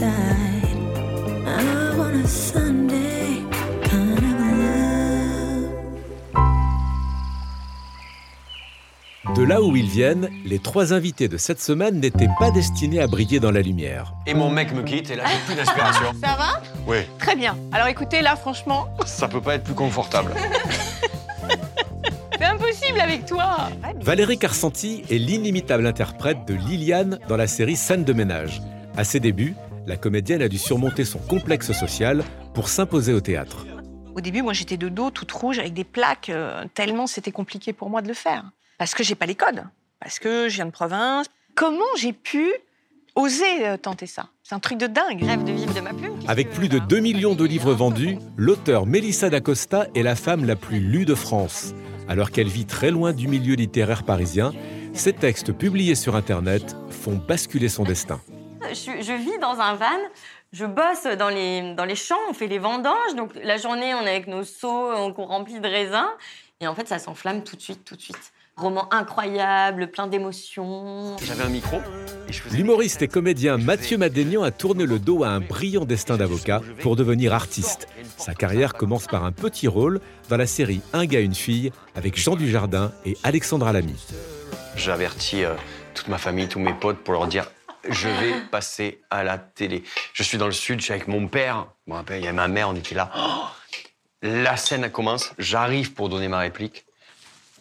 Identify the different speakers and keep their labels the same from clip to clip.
Speaker 1: Love at first sight. I want a Sunday kind of love.
Speaker 2: De là où ils viennent, les trois invités de cette semaine n'étaient pas destinés à briller dans la lumière.
Speaker 3: Et mon mec me quitte et là j'ai plus d'inspiration.
Speaker 4: Ça va?
Speaker 3: Oui,
Speaker 4: Très bien. Alors écoutez, là, franchement,
Speaker 3: ça peut pas être plus confortable.
Speaker 4: c'est impossible avec toi.
Speaker 2: Valérie Carcenti est l'inimitable interprète de Liliane dans la série Scène de ménage. À ses débuts, la comédienne a dû surmonter son complexe social pour s'imposer au théâtre.
Speaker 4: Au début, moi, j'étais de dos, toute rouge, avec des plaques, euh, tellement c'était compliqué pour moi de le faire. Parce que j'ai pas les codes, parce que je viens de province. Comment j'ai pu oser euh, tenter ça? C'est un truc de dingue. Rêve de vivre de ma plume.
Speaker 2: Avec plus de 2 millions de livres vendus, l'auteur Mélissa d'Acosta est la femme la plus lue de France. Alors qu'elle vit très loin du milieu littéraire parisien, ses textes publiés sur Internet font basculer son destin.
Speaker 5: Je, vis dans un van, je bosse dans les, dans les champs, on fait les vendanges. Donc la journée, on est avec nos seaux, on remplit de raisins. Et en fait, ça s'enflamme tout de suite, tout de suite. Roman incroyable, plein d'émotions.
Speaker 3: J'avais un micro.
Speaker 2: L'humoriste et comédien Mathieu Madénian a tourné le dos à un brillant destin d'avocat pour devenir artiste. Sa carrière commence par un petit rôle dans la série Un gars, une fille avec Jean Dujardin et Alexandra Lamy.
Speaker 3: J'avertis euh, toute ma famille, tous mes potes pour leur dire je vais passer à la télé. Je suis dans le sud, je suis avec mon père. Je me rappelle, il y a ma mère, on était là. Oh la scène commence, j'arrive pour donner ma réplique.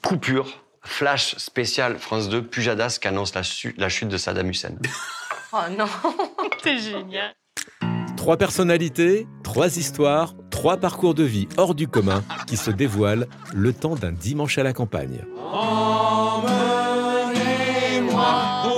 Speaker 3: Coupure, flash spécial France 2, Pujadas qui annonce la chute de Saddam Hussein.
Speaker 5: Oh non
Speaker 4: C'est génial.
Speaker 2: Trois personnalités, trois histoires, trois parcours de vie hors du commun qui se dévoilent le temps d'un dimanche à la campagne.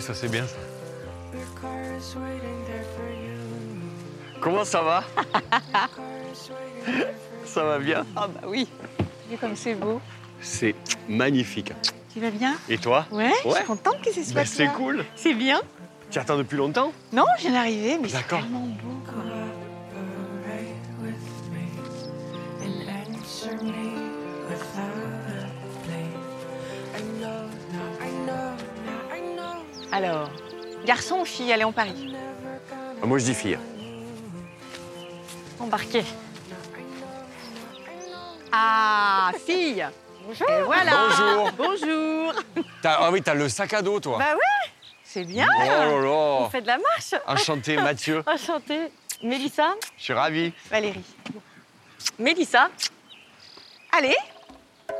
Speaker 4: Ça
Speaker 3: c'est bien ça. Comment ça va? Ça va bien?
Speaker 4: Ah bah oui. Vu comme c'est beau.
Speaker 3: C'est magnifique.
Speaker 4: Tu vas bien?
Speaker 3: Et toi?
Speaker 4: Ouais, je
Speaker 3: Ouais.
Speaker 4: suis contente que ce soit
Speaker 3: Ben, C'est cool.
Speaker 4: C'est bien.
Speaker 3: Tu attends depuis longtemps?
Speaker 4: Non, je viens d'arriver, mais c'est
Speaker 3: D'accord.
Speaker 4: tellement parie.
Speaker 1: Never gonna
Speaker 3: Ah, Moi je dis fille.
Speaker 5: Embarqué.
Speaker 4: Ah, fille Bonjour. Et voilà.
Speaker 3: Bonjour.
Speaker 4: Bonjour.
Speaker 3: T'as- ah oui, t'as le sac à dos toi.
Speaker 4: Bah ouais, c'est bien.
Speaker 3: Oh là là
Speaker 5: On fait de la marche.
Speaker 3: Enchanté Mathieu,
Speaker 5: Enchantée. Mélissa
Speaker 3: je suis ravi.
Speaker 4: Valérie. Mélissa. Allez.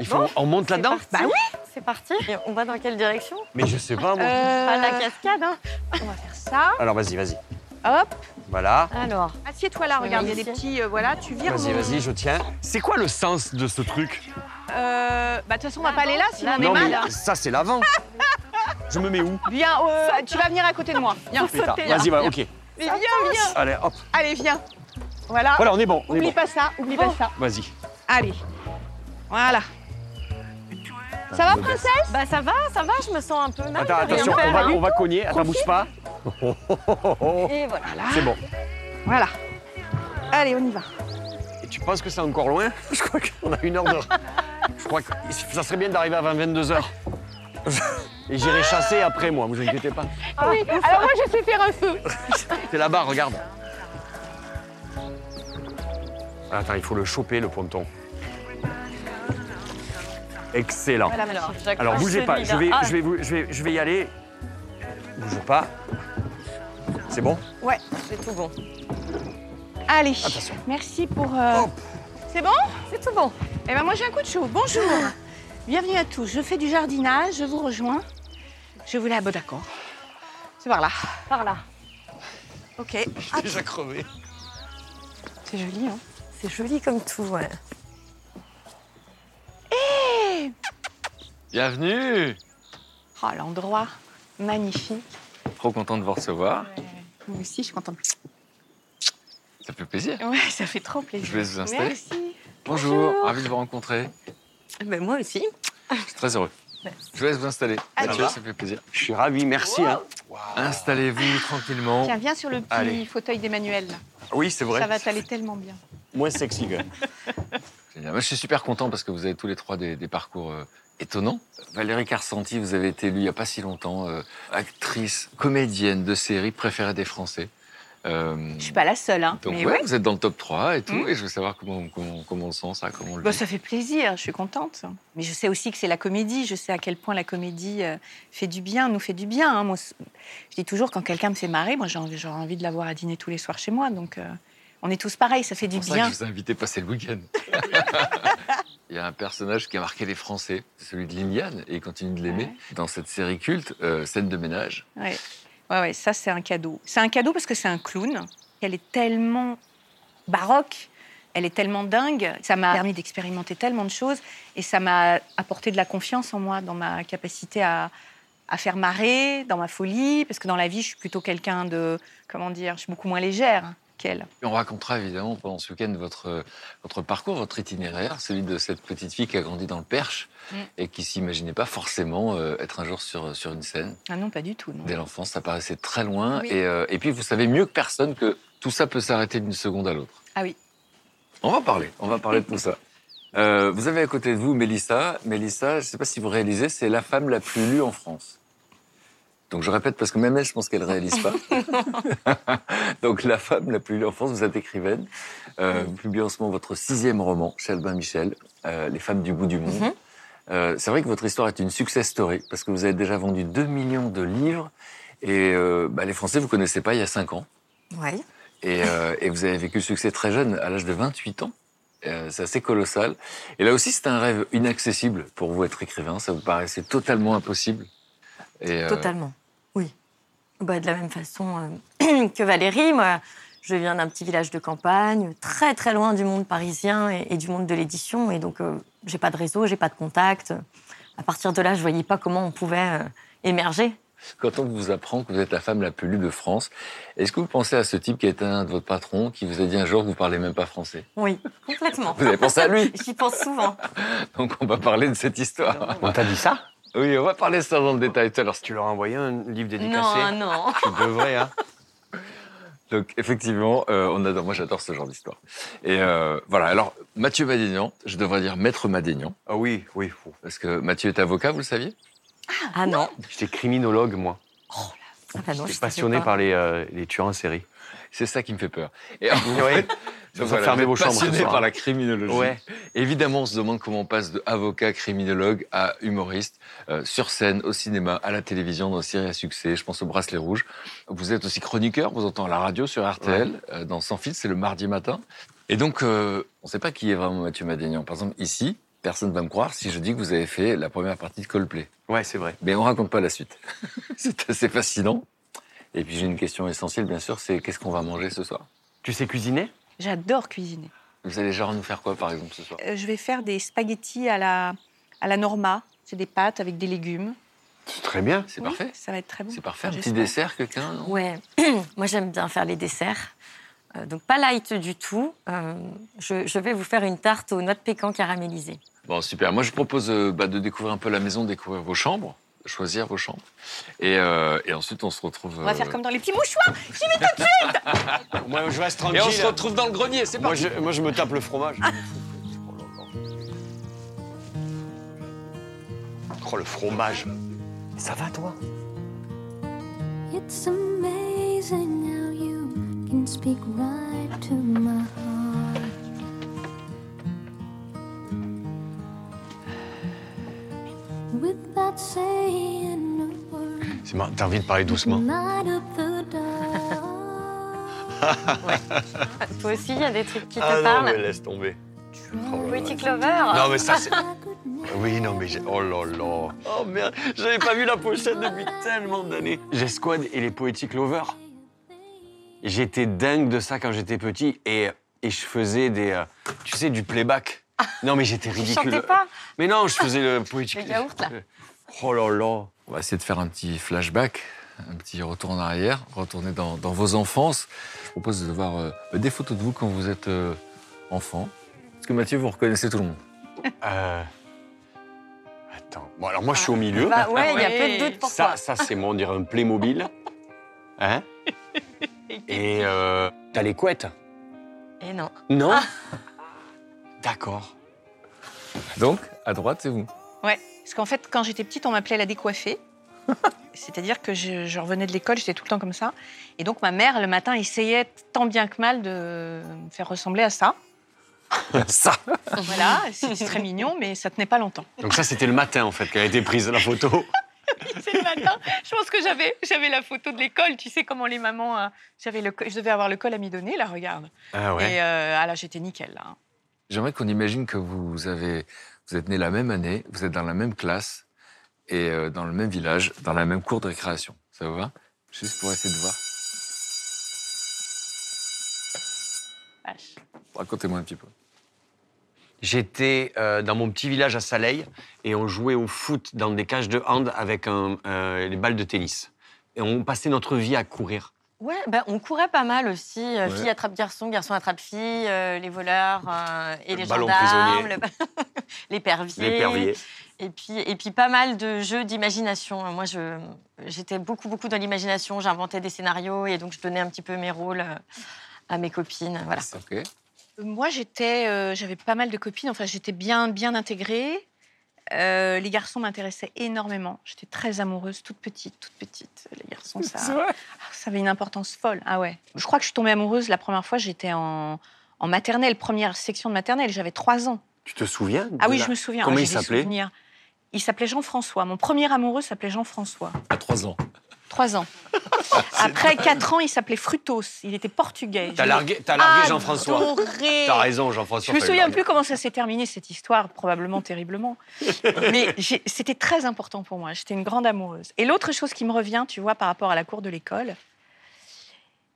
Speaker 3: Il faut, on monte là-dedans.
Speaker 4: Bah oui.
Speaker 5: C'est parti. Et on va dans quelle direction
Speaker 3: Mais je sais pas moi.
Speaker 4: Euh,
Speaker 5: Pas la cascade, hein
Speaker 4: on va faire ça.
Speaker 3: Alors vas-y, vas-y.
Speaker 4: Hop.
Speaker 3: Voilà.
Speaker 5: Alors,
Speaker 4: Assieds-toi là, regarde, il y a des petits. euh, voilà, tu vires.
Speaker 3: Vas-y,
Speaker 4: mon-
Speaker 3: vas-y, je tiens. C'est quoi le sens de ce truc?
Speaker 4: Euh, bah, de toute façon, on va pas aller là, sinon on est
Speaker 3: Non
Speaker 4: mal.
Speaker 3: mais ça c'est l'avant. Je me mets où?
Speaker 4: Viens, euh, tu vas venir à côté de moi. Viens.
Speaker 3: Putain. Vas-y, va, ok.
Speaker 4: Mais viens, viens.
Speaker 3: Allez, hop.
Speaker 4: Allez, viens. Voilà.
Speaker 3: Voilà, on est bon. On est
Speaker 4: Oublie
Speaker 3: bon.
Speaker 4: pas ça, oublie pas ça.
Speaker 3: Vas-y.
Speaker 4: Allez. Voilà. Ça va, princesse
Speaker 5: bah ça va, ça va, je me sens un peu mal.
Speaker 3: Attends, attention, on va, on va cogner. Attends, bouge pas.
Speaker 5: Et voilà.
Speaker 3: C'est bon.
Speaker 4: Voilà. Allez, on y va.
Speaker 3: Et tu penses que c'est encore loin? Je crois qu'on a une heure de. Je crois que ça serait bien d'arriver avant 22h. Et j'irai chasser après, moi, vous inquiétez pas.
Speaker 4: Oui, alors moi, je sais faire un feu.
Speaker 3: C'est là-bas, regarde. Attends, il faut le choper, le ponton. Excellent.
Speaker 4: Voilà, alors.
Speaker 3: Alors, bougez pas, je vais,
Speaker 5: Ah,
Speaker 3: je, vais, vous- je, vais, je vais y aller. Bougez pas. C'est bon?
Speaker 4: Ouais,
Speaker 5: c'est tout bon.
Speaker 4: allez.
Speaker 3: Attention.
Speaker 4: Merci pour... euh. C'est bon?
Speaker 5: C'est tout bon.
Speaker 4: Eh ben moi, j'ai un coup de chaud. Bonjour. Bienvenue à tous. Je fais du jardinage, je vous rejoins. Je voulais... Ah bon, d'accord. C'est par là.
Speaker 5: Par là.
Speaker 4: Ok.
Speaker 3: Déjà crevé.
Speaker 4: C'est joli, hein
Speaker 5: C'est joli comme tout, ouais.
Speaker 6: Bienvenue
Speaker 4: Oh, l'endroit. Magnifique.
Speaker 6: Trop content de vous recevoir.
Speaker 4: Moi aussi, je suis contente.
Speaker 6: Ça fait plaisir.
Speaker 4: Ouais, ça fait trop plaisir.
Speaker 6: Je vais vous installer.
Speaker 4: Merci.
Speaker 6: Bonjour, ravi de vous rencontrer.
Speaker 5: Ben, moi aussi.
Speaker 6: Je suis très heureux. Je vous laisse vous installer. Mathieu, ça fait plaisir.
Speaker 3: Je suis ravi, merci. hein.
Speaker 6: Installez-vous tranquillement.
Speaker 4: Tiens, viens sur le petit
Speaker 3: Allez.
Speaker 4: fauteuil d'Emmanuel.
Speaker 3: Oui, c'est vrai.
Speaker 4: Ça va t'aller tellement bien.
Speaker 3: Moins sexy, quand même.
Speaker 6: Génial. Moi, je suis super content parce que vous avez tous les trois des, des parcours étonnants. Valérie Carcenti, vous avez été élue il n'y a pas si longtemps, euh, actrice, comédienne de série préférée des Français. Euh,
Speaker 4: Je suis pas la seule, hein.
Speaker 6: donc
Speaker 4: mais
Speaker 6: ouais,
Speaker 4: ouais.
Speaker 6: vous êtes dans le top 3 et tout,
Speaker 4: Mhm.
Speaker 6: et je veux savoir comment, comment, comment on le sent ça, comment on le
Speaker 4: Bah, ça fait plaisir, je suis contente. Mais je sais aussi que c'est la comédie. Je sais à quel point la comédie euh, fait du bien, nous fait du bien. hein. Moi, je dis toujours, quand quelqu'un me fait marrer, moi, j'ai envie, de l'avoir à dîner tous les soirs chez moi. Donc, euh, on est tous pareils, ça fait du
Speaker 6: C'est pour ça
Speaker 4: bien.
Speaker 6: que je vous ai invité passer le week-end. Il y a un personnage qui a marqué les Français, c'est celui de Liliane, et il continue de l'aimer.
Speaker 4: Ouais.
Speaker 6: Dans cette série culte, euh, Scène de ménage.
Speaker 4: Ouais. Ouais, ouais, ça, c'est un cadeau. C'est un cadeau parce que c'est un clown. Elle est tellement baroque, elle est tellement dingue. Ça m'a permis d'expérimenter tellement de choses et ça m'a apporté de la confiance en moi, dans ma capacité à, à faire marrer, dans ma folie. Parce que dans la vie, je suis plutôt quelqu'un de. Comment dire Je suis beaucoup moins légère
Speaker 6: on racontera évidemment pendant ce week-end votre, votre parcours, votre itinéraire, celui de cette petite fille qui a grandi dans le Perche
Speaker 4: Mm.
Speaker 6: et qui s'imaginait pas forcément euh, être un jour sur, sur une scène.
Speaker 4: Ah non, pas du tout. Non.
Speaker 6: Dès l'enfance, ça paraissait très loin.
Speaker 4: Oui.
Speaker 6: Et, euh, et puis, vous savez mieux que personne que tout ça peut s'arrêter d'une seconde à l'autre.
Speaker 4: Ah oui.
Speaker 6: On va parler, on va parler de tout ça. Euh, vous avez à côté de vous Mélissa. Mélissa, je ne sais pas si vous réalisez, c'est la femme la plus lue en France. Donc je répète parce que même elle, je pense qu'elle ne réalise pas. Donc la femme la plus en France, vous êtes écrivaine. Euh, vous publiez en ce moment votre sixième roman chez Albin Michel, euh, Les femmes du bout du monde.
Speaker 5: Mhm.
Speaker 6: Euh, c'est vrai que votre histoire est une success story parce que vous avez déjà vendu 2 millions de livres et euh, bah, les Français, vous ne connaissez pas il y a 5 ans.
Speaker 5: Ouais.
Speaker 6: Et, et vous avez vécu le succès très jeune, à l'âge de 28 ans. C'est assez colossal. Et là aussi, c'était un rêve inaccessible pour vous être écrivain. Ça vous paraissait totalement impossible. Et,
Speaker 5: Totalement, oui. Bah, de la même façon euh, que Valérie, moi, je viens d'un petit village de campagne, très très loin du monde parisien et, et du monde de l'édition, et donc euh, j'ai pas de réseau, j'ai pas de contact. À partir de là, je voyais pas comment on pouvait euh, émerger.
Speaker 6: Quand on vous apprend que vous êtes la femme la plus lue de France, est-ce que vous pensez à ce type qui est un de votre patron, qui vous a dit un jour que vous parlez même pas français?
Speaker 5: Oui, complètement.
Speaker 6: Vous avez pensé à lui?
Speaker 5: J'y pense souvent.
Speaker 6: Donc on va parler de cette histoire.
Speaker 3: On t'a dit ça?
Speaker 6: Oui, on va parler de ça dans le détail tout à l'heure.
Speaker 3: Tu leur as envoyé un livre dédicacé
Speaker 5: Non, non.
Speaker 3: Tu devrais, hein
Speaker 6: Donc effectivement, euh, on adore, moi j'adore ce genre d'histoire. Et euh, voilà, alors Mathieu Madénian, je devrais dire Maître Madénian,
Speaker 3: Ah oui, oui.
Speaker 6: parce que Mathieu est avocat, vous le saviez?
Speaker 5: Ah non.
Speaker 3: J'étais criminologue, moi.
Speaker 5: Ah bah non, je
Speaker 3: J'étais passionné
Speaker 5: pas.
Speaker 3: par les, euh, les tueurs en série.
Speaker 6: C'est ça qui me fait peur. Et en fait, donc
Speaker 3: vous
Speaker 6: voilà,
Speaker 3: fermer vos chambres
Speaker 6: passionné par la criminologie.
Speaker 3: Ouais.
Speaker 6: Évidemment, on se demande comment on passe de avocat, criminologue à humoriste, euh, sur scène, au cinéma, à la télévision, dans des séries à succès. Je pense au Bracelet Rouge. Vous êtes aussi chroniqueur, vous entendez la radio sur RTL, euh, dans Sans fil, c'est le mardi matin. Et donc, euh, on ne sait pas qui est vraiment Mathieu Madénian. Par exemple, ici, personne ne va me croire si je dis que vous avez fait la première partie de Coldplay.
Speaker 3: Ouais, c'est vrai.
Speaker 6: Mais on raconte pas la suite. c'est assez fascinant. Et puis j'ai une question essentielle, bien sûr, c'est qu'est-ce qu'on va manger ce soir?
Speaker 3: Tu sais cuisiner?
Speaker 4: J'adore cuisiner.
Speaker 6: Vous allez genre nous faire quoi, par exemple, ce soir?
Speaker 4: Euh, je vais faire des spaghettis à la, à la Norma. C'est des pâtes avec des légumes.
Speaker 3: C'est très bien.
Speaker 6: C'est
Speaker 4: Oui,
Speaker 6: parfait.
Speaker 4: Ça va être très bon.
Speaker 6: C'est parfait. Un petit dessert, quelqu'un
Speaker 5: Ouais, moi j'aime bien faire les desserts. Euh, donc pas light du tout. Euh, je, je vais vous faire une tarte aux noix de pécan caramélisées.
Speaker 6: Bon, super. Moi, je propose euh, bah, de découvrir un peu la maison, de découvrir vos chambres, choisir vos chambres. Et, euh, et ensuite, on se retrouve.
Speaker 4: On va
Speaker 6: euh,
Speaker 4: faire comme dans les petits mouchoirs.
Speaker 3: Moi, je reste tranquille.
Speaker 6: Et on se retrouve dans le grenier, c'est
Speaker 3: Moi
Speaker 6: parti.
Speaker 3: je, moi, je me tape le fromage. Oh, le fromage. Ça va, toi?
Speaker 1: It's amazing how you can speak right to my heart.
Speaker 3: C'est marrant, T'as envie de parler doucement
Speaker 1: dark.
Speaker 5: Toi aussi, il y a des trucs qui te
Speaker 3: Ah non,
Speaker 5: parlent.
Speaker 3: mais laisse tomber. Oh.
Speaker 5: Petit Clover.
Speaker 3: Non, mais ça, c'est. Oui, non, mais j'ai. Oh là là. Oh merde, j'avais pas vu la pochette depuis tellement d'années. J'ai Squad et les Poetic Lovers. J'étais dingue de ça quand j'étais petit et, et je faisais des. euh, tu sais, du playback. Non, mais j'étais
Speaker 5: Tu
Speaker 3: ridicule.
Speaker 5: chantais pas?
Speaker 3: Mais non, je faisais le Poetic.
Speaker 5: Le yaourt, là.
Speaker 3: Oh là là.
Speaker 6: On va essayer de faire un petit flashback, un petit retour en arrière, retourner dans, dans vos enfances. Je propose de voir euh, des photos de vous quand vous êtes euh, enfant. Parce que Mathieu, vous reconnaissez tout le monde?
Speaker 3: Euh... Attends. Bon, alors moi, je suis au milieu.
Speaker 5: Bah ouais, il y a
Speaker 4: Oui.
Speaker 5: peu de doute pour
Speaker 3: Ça,
Speaker 5: toi.
Speaker 3: ça c'est moi, on dirait un Playmobil. Hein? Et euh, t'as les couettes?
Speaker 5: Et non.
Speaker 3: Non? D'accord.
Speaker 6: Donc, à droite, c'est vous.
Speaker 4: Ouais, parce qu'en fait, quand j'étais petite, on m'appelait la décoiffée. C'est-à-dire que je, je revenais de l'école, j'étais tout le temps comme ça. Et donc, ma mère, le matin, essayait tant bien que mal de me faire ressembler à ça.
Speaker 6: Ça
Speaker 4: Voilà, c'était très mignon, mais ça tenait pas longtemps.
Speaker 3: Donc ça, c'était le matin, en fait, qu'elle a été prise, la photo.
Speaker 4: C'est le matin. Je pense que j'avais, j'avais la photo de l'école. Tu sais comment les mamans. euh, j'avais le, je devais avoir le col à mi donner, là, regarde.
Speaker 3: Ah
Speaker 4: Et euh, ah là, j'étais nickel, là.
Speaker 6: J'aimerais qu'on imagine que vous avez, vous êtes nés la même année, vous êtes dans la même classe et euh, dans le même village, dans la même cour de récréation. Ça vous va? Juste pour essayer de voir.
Speaker 4: Vache.
Speaker 6: Racontez-moi un petit peu.
Speaker 3: J'étais euh, dans mon petit village à Saleil et on jouait au foot dans des cages de hand avec un, euh, les balles de tennis. Et on passait notre vie à courir.
Speaker 5: Ouais, bah, on courait pas mal aussi. euh,
Speaker 6: Ouais.
Speaker 5: Fille attrape garçon, garçon attrape fille, euh, les voleurs euh, et
Speaker 3: Le
Speaker 5: les gendarmes, le- l'épervier.
Speaker 3: L'épervier.
Speaker 5: Et puis, et puis pas mal de jeux d'imagination. Moi, je, j'étais beaucoup, beaucoup dans l'imagination. J'inventais des scénarios et donc je donnais un petit peu mes rôles à mes copines. Voilà.
Speaker 4: Moi, j'étais, euh, j'avais pas mal de copines. Enfin, j'étais bien, bien intégrée. Euh, les garçons m'intéressaient énormément. J'étais très amoureuse, toute petite, toute petite. Les garçons, ça, Ah, ça avait une importance folle. Ah ouais. Je crois que je suis tombée amoureuse la première fois. J'étais en, en maternelle, première section de maternelle. J'avais trois ans.
Speaker 3: Tu te souviens
Speaker 4: Ah oui,
Speaker 3: la-
Speaker 4: je me souviens.
Speaker 3: Comment
Speaker 4: Ah,
Speaker 3: il s'appelait?
Speaker 4: Il s'appelait Jean-François. Mon premier amoureux s'appelait Jean-François.
Speaker 6: À trois ans.
Speaker 4: Trois ans. Après quatre ans, il s'appelait Frutos. Il était portugais.
Speaker 3: T'as
Speaker 4: Je
Speaker 3: largué, t'as largué Jean-François.
Speaker 4: adoré.
Speaker 3: T'as raison,
Speaker 4: Je
Speaker 3: Jean-François.
Speaker 4: me
Speaker 3: fallait
Speaker 4: souviens plus comment ça s'est terminé cette histoire, probablement terriblement. Mais c'était très important pour moi. J'étais une grande amoureuse. Et l'autre chose qui me revient, tu vois, par rapport à la cour de l'école,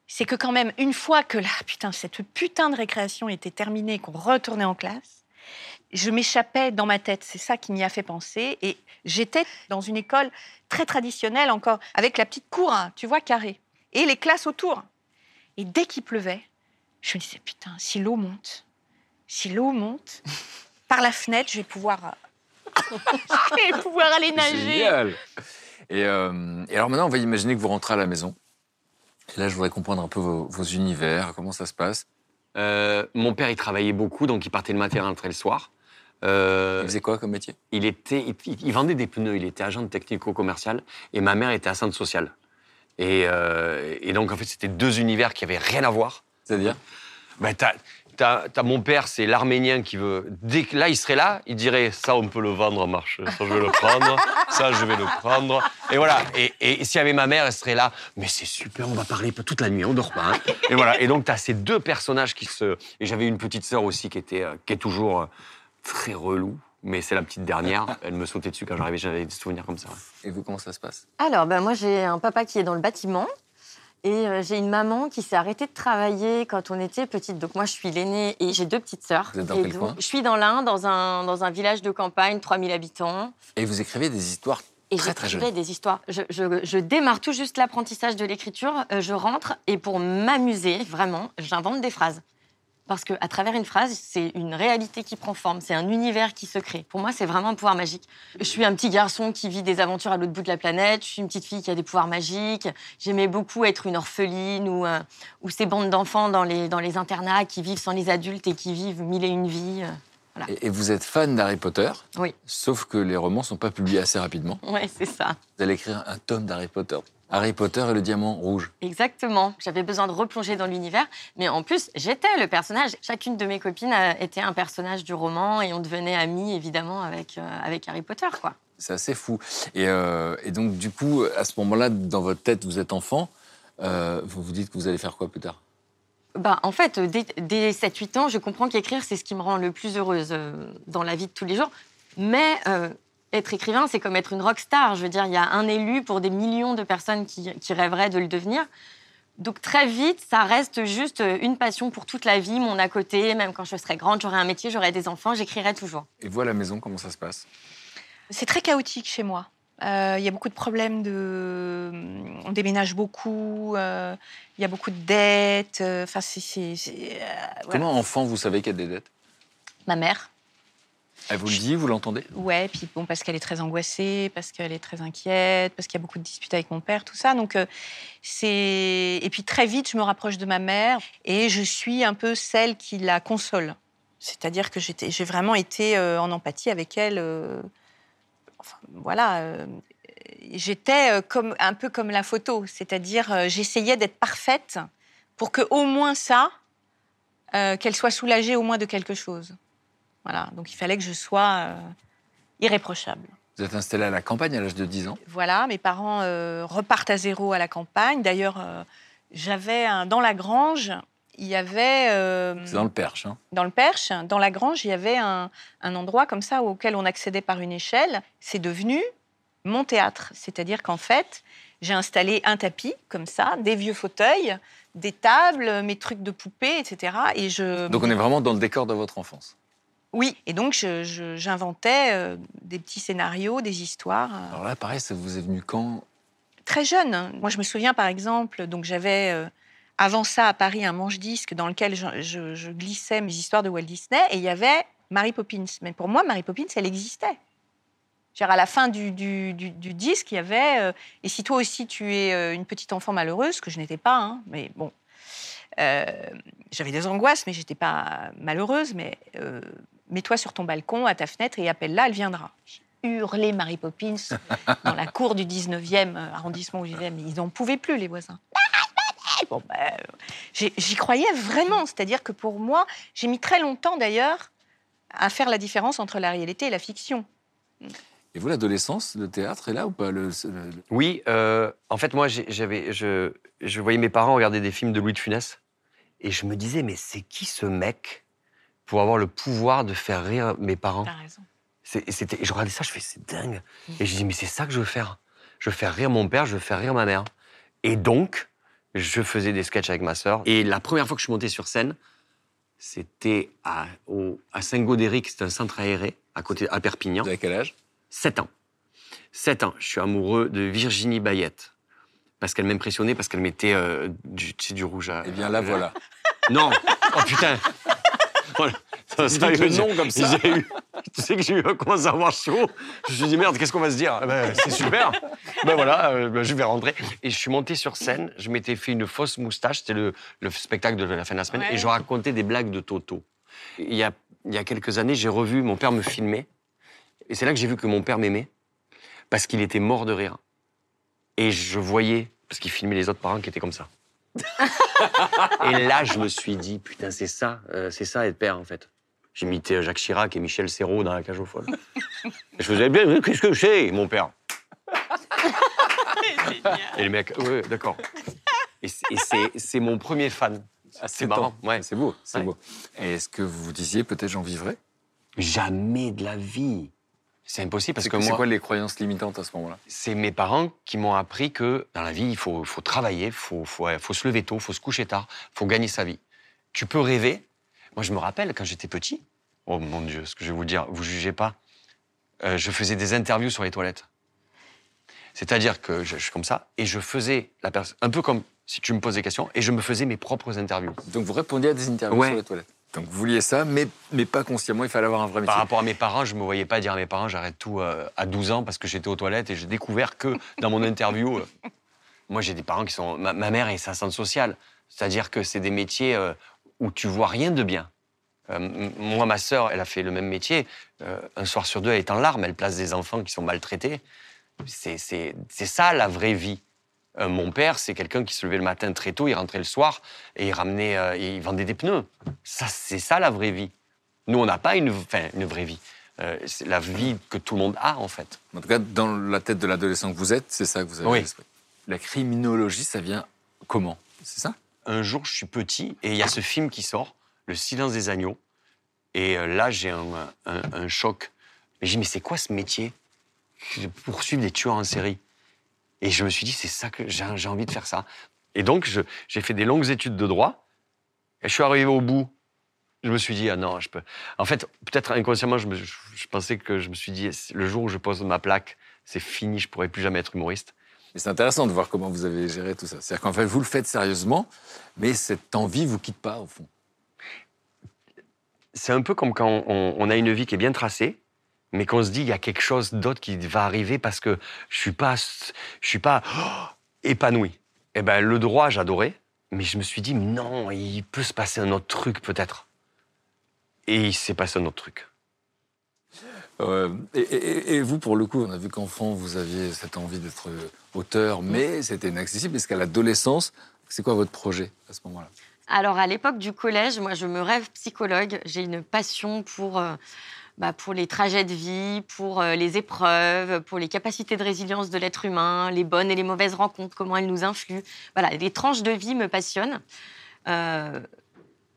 Speaker 4: c'est que quand même, une fois que là, putain, cette putain de récréation était terminée, qu'on retournait en classe, je m'échappais dans ma tête. C'est ça qui m'y a fait penser. Et j'étais dans une école très traditionnelle encore, avec la petite cour, hein, tu vois, carrée, et les classes autour. Et dès qu'il pleuvait, je me disais, putain, si l'eau monte, si l'eau monte, par la fenêtre, je vais pouvoir, euh, je vais pouvoir aller nager.
Speaker 6: Génial. Et, euh, et alors maintenant, on va imaginer que vous rentrez à la maison. Et là, je voudrais comprendre un peu vos, vos univers, comment ça se passe.
Speaker 3: Euh, mon père, il travaillait beaucoup, donc il partait le matin rentrait le soir. Euh,
Speaker 6: Vous faisiez quoi comme métier?
Speaker 3: il, était, il, il vendait des pneus, il était agent technico-commercial, et ma mère était assistante sociale. Et, euh, et donc, en fait, c'était deux univers qui avaient rien à voir.
Speaker 6: C'est-à-dire?
Speaker 3: Ben, t'as, t'as- t'as mon père, c'est l'arménien qui veut. Dès que là, il serait là, il dirait ça, on peut le vendre en marche. Ça, je vais le prendre. Ça, je vais le prendre. Et voilà. Et, et s'il y avait ma mère, elle serait là. Mais c'est super, on va parler toute la nuit, on dort pas. hein. Et voilà. Et donc, t'as ces deux personnages qui se. Et j'avais une petite sœur aussi qui était, euh, qui est toujours très relou. Mais c'est la petite dernière. Elle me sautait dessus quand j'arrivais. J'avais des souvenirs comme ça.
Speaker 6: Et vous, comment ça se passe?
Speaker 5: Alors, ben, moi, j'ai un papa qui est dans le bâtiment. Et euh, j'ai une maman qui s'est arrêtée de travailler quand on était petite. Donc moi, je suis l'aînée et j'ai deux petites sœurs.
Speaker 6: Vous êtes dans
Speaker 5: Et
Speaker 6: quel
Speaker 5: donc,
Speaker 6: coin?
Speaker 5: Je suis dans l'Ain, dans un, dans un village de campagne, 3000 habitants.
Speaker 6: Et vous écrivez des histoires
Speaker 5: Et
Speaker 6: Très, très
Speaker 5: j'écrivais
Speaker 6: jeune.
Speaker 5: des histoires. Je, je- je démarre tout juste l'apprentissage de l'écriture. euh, je rentre et pour m'amuser, vraiment, j'invente des phrases. Parce qu'à travers une phrase, c'est une réalité qui prend forme, c'est un univers qui se crée. Pour moi, c'est vraiment un pouvoir magique. Je suis un petit garçon qui vit des aventures à l'autre bout de la planète, je suis une petite fille qui a des pouvoirs magiques. J'aimais beaucoup être une orpheline ou, euh, ou ces bandes d'enfants dans les, dans les internats qui vivent sans les adultes et qui vivent mille et une vies.
Speaker 6: Et, et vous êtes fan d'Harry Potter
Speaker 5: Oui.
Speaker 6: Sauf que les romans sont pas publiés assez rapidement.
Speaker 5: Ouais, c'est ça.
Speaker 6: Vous allez écrire un tome d'Harry Potter. Harry Potter et le diamant rouge.
Speaker 5: Exactement. J'avais besoin de replonger dans l'univers, mais en plus, j'étais le personnage. Chacune de mes copines euh, était un personnage du roman et on devenait amis, évidemment, avec, euh, avec Harry Potter, quoi.
Speaker 6: C'est assez fou. Et, euh, et donc, du coup, à ce moment-là, dans votre tête, vous êtes enfant. euh, vous vous dites que vous allez faire quoi plus tard?
Speaker 5: Bah, en fait, dès, dès 7-8 ans, je comprends qu'écrire, c'est ce qui me rend le plus heureuse dans la vie de tous les jours. Mais être écrivain, c'est comme être une rockstar. Je veux dire, il y a un élu pour des millions de personnes qui, qui rêveraient de le devenir. Donc très vite, ça reste juste une passion pour toute la vie, mon à côté. Même quand je serai grande, j'aurai un métier, j'aurai des enfants, j'écrirai toujours.
Speaker 6: Et vous, à la maison, comment ça se passe?
Speaker 4: C'est très chaotique chez moi. Euh, Il y a beaucoup de problèmes de. On déménage beaucoup. euh, Il y a beaucoup de dettes. euh, Enfin, c'est. c'est- c'est, euh, voilà.
Speaker 6: Comment, enfant, vous savez qu'il y a des dettes?
Speaker 4: Ma mère.
Speaker 6: Elle vous le dit, vous l'entendez?
Speaker 4: Ouais, puis bon, parce qu'elle est très angoissée, parce qu'elle est très inquiète, parce qu'il y a beaucoup de disputes avec mon père, tout ça. Donc, euh, c'est. Et puis très vite, je me rapproche de ma mère et je suis un peu celle qui la console. C'est-à-dire que j'ai vraiment été euh, en empathie avec elle. euh, Enfin, voilà. J'étais comme, un peu comme la photo, c'est-à-dire j'essayais d'être parfaite pour que au moins ça, qu'elle soit soulagée au moins de quelque chose. Voilà, donc il fallait que je sois euh, irréprochable.
Speaker 6: Vous êtes installé à la campagne à l'âge de 10 ans?
Speaker 4: Voilà, mes parents euh, repartent à zéro à la campagne. D'ailleurs, euh, j'avais dans la grange, il y avait
Speaker 6: C'est dans le Perche. Hein.
Speaker 4: dans le Perche, dans la grange, il y avait un, un endroit comme ça auquel on accédait par une échelle. C'est devenu mon théâtre, c'est-à-dire qu'en fait, j'ai installé un tapis comme ça, des vieux fauteuils, des tables, mes trucs de poupées, etc. Et je
Speaker 6: Donc on est vraiment dans le décor de votre enfance?
Speaker 4: Oui, et donc j'inventais euh, des petits scénarios, des histoires. euh,
Speaker 6: Alors là, pareil, ça vous est venu quand?
Speaker 4: Très jeune. Moi, je me souviens, par exemple, donc j'avais euh, avant ça à Paris un manche-disque dans lequel je, je- je glissais mes histoires de Walt Disney et il y avait Mary Poppins. Mais pour moi, Mary Poppins, elle existait. Genre à la fin du, du- du- du disque, il y avait euh, Et si toi aussi tu es une petite enfant malheureuse, que je n'étais pas, hein, mais bon. euh, J'avais des angoisses, mais j'étais pas malheureuse. Mais euh, mets-toi sur ton balcon, à ta fenêtre, et appelle-la, elle viendra. J'ai hurlé Mary Poppins dans la cour du 19e arrondissement où je vivais, mais ils n'en pouvaient plus, les voisins. Bon, ben, euh, J'y croyais vraiment, c'est-à-dire que pour moi, j'ai mis très longtemps d'ailleurs à faire la différence entre la réalité et la fiction.
Speaker 6: Et vous, l'adolescence, le théâtre est là ou pas le, le- le-
Speaker 3: Oui, euh, en fait, moi, j'avais, je, je voyais mes parents regarder des films de Louis de Funès et je me disais, mais c'est qui ce mec? Pour avoir le pouvoir de faire rire mes parents
Speaker 4: T'as raison.
Speaker 3: C'était, je regardais ça, je fais, c'est dingue. Et je dis, mais c'est ça que je veux faire. Je veux faire rire mon père, je veux faire rire ma mère. Et donc, je faisais des sketchs avec ma sœur. Et la première fois que je suis monté sur scène, c'était à, au- à Saint-Gaudéric, c'est un centre aéré, à côté, à Perpignan.
Speaker 6: Vous avez quel âge?
Speaker 3: 7 ans. 7 ans. Je suis amoureux de Virginie Bayette. Parce qu'elle m'impressionnait, parce qu'elle mettait euh, du, tu sais, du rouge à.
Speaker 6: Eh bien là, voilà.
Speaker 3: Non Oh putain. Ça, ça,
Speaker 6: le nom comme ça.
Speaker 3: j'ai eu- Tu sais que j'ai eu commence à avoir chaud. Je me suis dit, merde, qu'est-ce qu'on va se dire? Eh ben, C'est super Ben voilà, euh, ben, je vais rentrer. Et je suis monté sur scène, je m'étais fait une fausse moustache, c'était le, le spectacle de la fin de la semaine,
Speaker 4: Ouais.
Speaker 3: et je racontais des blagues de Toto. Il y a, il y a quelques années, j'ai revu, mon père me filmait, et c'est là que j'ai vu que mon père m'aimait, parce qu'il était mort de rire. Et je voyais, parce qu'il filmait les autres parents qui étaient comme ça. et là, je me suis dit, putain, c'est ça, euh, c'est ça être père, en fait. J'imitais Jacques Chirac et Michel Serrault dans la cage aux folles. Et je faisais bien, mais qu'est-ce que je sais, mon père Et les mecs, ouais, d'accord. Et c'est- et c'est c'est mon premier fan. C'est marrant, ouais.
Speaker 6: C'est beau, c'est
Speaker 3: Ouais.
Speaker 6: beau. Et est-ce que vous vous disiez peut-être j'en vivrai?
Speaker 3: Jamais de la vie. C'est impossible parce
Speaker 6: C'est
Speaker 3: que
Speaker 6: c'est
Speaker 3: moi,
Speaker 6: quoi les croyances limitantes à ce moment-là?
Speaker 3: C'est mes parents qui m'ont appris que dans la vie, il faut, faut travailler, il faut, faut, faut se lever tôt, il faut se coucher tard, il faut gagner sa vie. Tu peux rêver. Moi, je me rappelle quand j'étais petit, oh mon Dieu, ce que je vais vous dire, vous jugez pas, Euh, je faisais des interviews sur les toilettes. C'est-à-dire que je, je suis comme ça, et je faisais la personne, un peu comme si tu me poses des questions, et je me faisais mes propres interviews.
Speaker 6: Donc vous répondiez à des interviews
Speaker 3: Ouais.
Speaker 6: sur les toilettes. Donc vous vouliez ça, mais, mais pas consciemment, il fallait avoir un vrai métier.
Speaker 3: Par rapport à mes parents, je me voyais pas dire à mes parents j'arrête tout euh, à 12 ans parce que j'étais aux toilettes et j'ai découvert que dans mon interview, euh, moi j'ai des parents qui sont. Ma, ma mère est assistante sociale, c'est-à-dire que c'est des métiers euh, où tu vois rien de bien. Moi, ma sœur, elle a fait le même métier. Un soir sur deux, elle est en larmes. Elle place des enfants qui sont maltraités. C'est ça la vraie vie. Euh, mon père, c'est quelqu'un qui se levait le matin très tôt, il rentrait le soir et il ramenait, euh, et il vendait des pneus. Ça, c'est ça la vraie vie. Nous, on n'a pas une, une vraie vie. Euh, c'est la vie que tout le monde a, en fait.
Speaker 6: En tout cas, dans la tête de l'adolescent que vous êtes, c'est ça que vous avez
Speaker 3: Oui.
Speaker 6: l'esprit. La criminologie, ça vient comment? C'est ça?
Speaker 3: Un jour, je suis petit et il y a ce film qui sort, Le silence des agneaux. Et euh, là, j'ai un, un- un choc. Mais j'ai dit, mais c'est quoi ce métier? De Poursuivre des tueurs en série. Et je me suis dit, c'est ça que j'ai envie de faire ça. Et donc, j'ai fait des longues études de droit. Et je suis arrivé au bout. Je me suis dit, ah non, je peux. En fait, peut-être inconsciemment, je, me- je- je pensais que je me suis dit, le jour où je pose ma plaque, c'est fini, je pourrai plus jamais être humoriste.
Speaker 6: Mais c'est intéressant de voir comment vous avez géré tout ça. C'est-à-dire qu'en fait, vous le faites sérieusement, mais cette envie vous quitte pas, au fond.
Speaker 3: c'est un peu comme quand on, on a une vie qui est bien tracée, mais qu'on se dit il y a quelque chose d'autre qui va arriver parce que je suis pas, je suis pas oh, épanoui. Eh ben le droit j'adorais, mais je me suis dit non, il peut se passer un autre truc peut-être. Et il s'est passé un autre truc.
Speaker 6: Euh, et, et- et vous, pour le coup, on a vu qu'enfant, vous aviez cette envie d'être auteur, mais c'était inaccessible. Est-ce qu'à l'adolescence, c'est quoi votre projet à ce moment-là?
Speaker 5: Alors, à l'époque du collège, moi, je me rêve psychologue. J'ai une passion pour, euh, bah, pour les trajets de vie, pour euh, les épreuves, pour les capacités de résilience de l'être humain, les bonnes et les mauvaises rencontres, comment elles nous influent. Voilà, les tranches de vie me passionnent. Euh,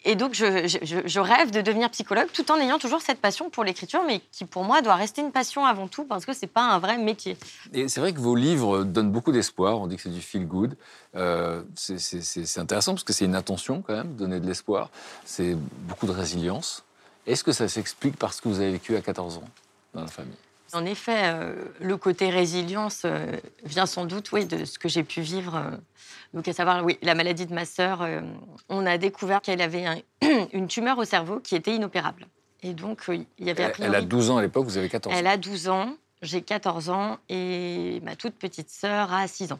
Speaker 5: et donc, je, rêve de devenir psychologue tout en ayant toujours cette passion pour l'écriture, mais qui, pour moi, doit rester une passion avant tout parce que c'est pas un vrai métier.
Speaker 6: Et c'est vrai que vos livres donnent beaucoup d'espoir. On dit que c'est du feel good. Euh, c'est intéressant parce que c'est une intention quand même, donner de l'espoir. C'est beaucoup de résilience. Est-ce que ça s'explique parce que vous avez vécu à 14 ans dans la famille?
Speaker 5: En effet, euh, le côté résilience euh, vient sans doute, oui, de ce que j'ai pu vivre. euh. donc, à savoir, oui, la maladie de ma sœur, on a découvert qu'elle avait un- une tumeur au cerveau qui était inopérable. Et donc, il y avait a
Speaker 6: elle,
Speaker 5: priori...
Speaker 6: elle a 12 ans à l'époque, vous avez 14
Speaker 5: Elle
Speaker 6: ans.
Speaker 5: a 12 ans, j'ai 14 ans et ma toute petite sœur a 6 ans.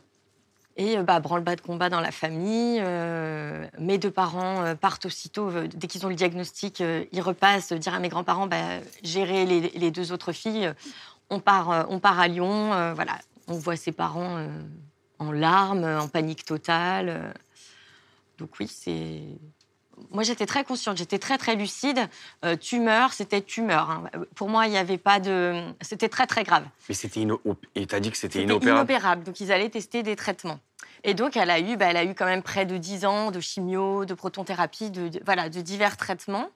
Speaker 5: Et euh, bah, branle-bas de combat dans la famille. euh, mes deux parents euh, partent aussitôt, dès qu'ils ont le diagnostic, ils repassent, dire à mes grands-parents, bah, gérer les, les deux autres filles. on, part, on part à Lyon, euh, voilà. On voit ses parents euh, en larmes, en panique totale. Donc oui, c'est... Moi, j'étais très consciente, j'étais très, très lucide. Euh, tumeur, c'était tumeur. hein. Pour moi, il n'y avait pas de... C'était très, très grave.
Speaker 3: Mais c'était. Et t'as dit que
Speaker 5: C'était
Speaker 3: inopérable.
Speaker 5: inopérable. Donc, ils allaient tester des traitements. Et donc, elle a eu, bah, elle a eu quand même près de 10 ans de chimio, de protonthérapie, de, de- voilà, de divers traitements.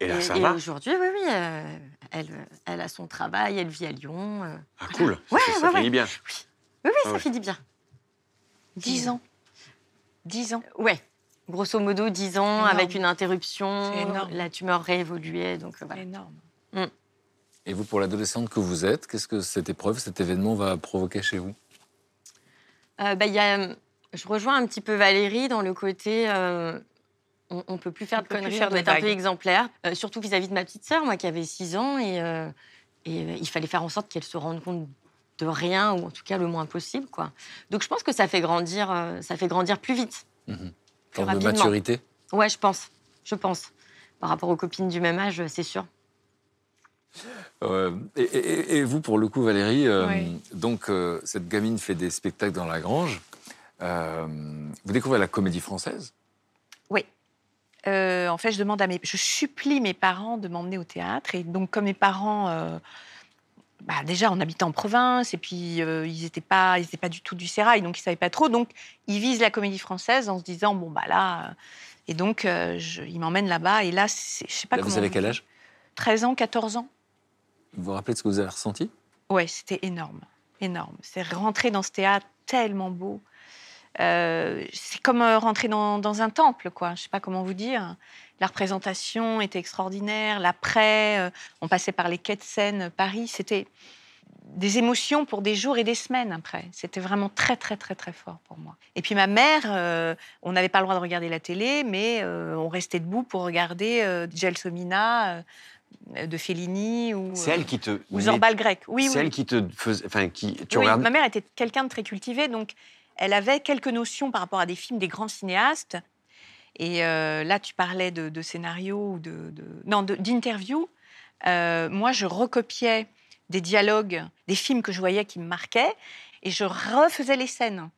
Speaker 3: Et là, ça
Speaker 5: et
Speaker 3: va
Speaker 5: aujourd'hui, oui, oui, euh, elle, elle a son travail, elle vit à Lyon. euh.
Speaker 3: Ah cool.
Speaker 5: Ouais,
Speaker 3: ça, ça
Speaker 5: ouais,
Speaker 3: finit
Speaker 5: ouais.
Speaker 3: bien.
Speaker 5: Oui, oui,
Speaker 3: Ah
Speaker 5: ça
Speaker 3: ouais.
Speaker 5: finit bien.
Speaker 4: 10 ans. 10 ans.
Speaker 5: Ouais. Grosso modo, 10 ans,
Speaker 4: Énorme.
Speaker 5: avec une interruption. La tumeur réévoluait. Donc, euh, voilà.
Speaker 4: Énorme.
Speaker 6: Et vous, pour l'adolescente que vous êtes, qu'est-ce que cette épreuve, cet événement va provoquer chez vous?
Speaker 5: Euh, bah, il y a, je rejoins un petit peu Valérie dans le côté. euh, on ne peut plus faire
Speaker 4: On
Speaker 5: de conneries,
Speaker 4: faire
Speaker 5: on doit
Speaker 4: de
Speaker 5: être un peu exemplaire. Euh, surtout vis-à-vis de ma petite sœur, moi qui avait 6 ans. Et, euh, et euh, il fallait faire en sorte qu'elle se rende compte de rien, ou en tout cas le moins possible. Quoi. Donc je pense que ça fait grandir, euh, ça fait grandir plus vite. Plus
Speaker 6: Forme de maturité?
Speaker 5: Ouais, je pense. Je pense. Par rapport aux copines du même âge, c'est sûr.
Speaker 6: Euh, et, et- et vous, pour le coup, Valérie, euh,
Speaker 4: Oui.
Speaker 6: donc euh, cette gamine fait des spectacles dans la grange. Vous découvrez la comédie française?
Speaker 4: Oui. En fait, je demande à mes, je supplie mes parents de m'emmener au théâtre. Et donc, comme mes parents, bah, déjà, on habitait en province, et puis ils n'étaient pas, ils étaient pas du tout du sérail, donc ils savaient pas trop. Donc, ils visent la comédie française en se disant bon bah là, et donc je- ils m'emmènent là-bas. Et là, je sais pas
Speaker 6: Là,
Speaker 4: comment.
Speaker 6: vous avez quel âge?
Speaker 4: 13 ans, 14 ans.
Speaker 6: Vous vous rappelez de ce que vous avez ressenti?
Speaker 4: Ouais, c'était énorme, énorme. C'est rentrer dans ce théâtre tellement beau. Euh, c'est comme euh, rentrer dans, un temple, quoi. Je sais pas comment vous dire. La représentation était extraordinaire. L'après, euh, on passait par les quais de Seine, Paris. C'était des émotions pour des jours et des semaines après. C'était vraiment très, très, très, très fort pour moi. Et puis ma mère, on n'avait pas le droit de regarder la télé, mais on restait debout pour regarder Gelsomina de Fellini ou, euh,
Speaker 3: elle qui te.
Speaker 4: ou Zorbal grec. Oui,
Speaker 3: C'est
Speaker 4: oui.
Speaker 3: qui te faisait. Enfin, qui. Tu
Speaker 4: Oui,
Speaker 3: regardes.
Speaker 4: ma mère était quelqu'un de très cultivé, donc elle avait quelques notions par rapport à des films des grands cinéastes. Et euh, là, tu parlais de, de scénario ou de, de- non de- d'interview. Euh, moi, je recopiais des dialogues, des films que je voyais qui me marquaient, et je refaisais les scènes.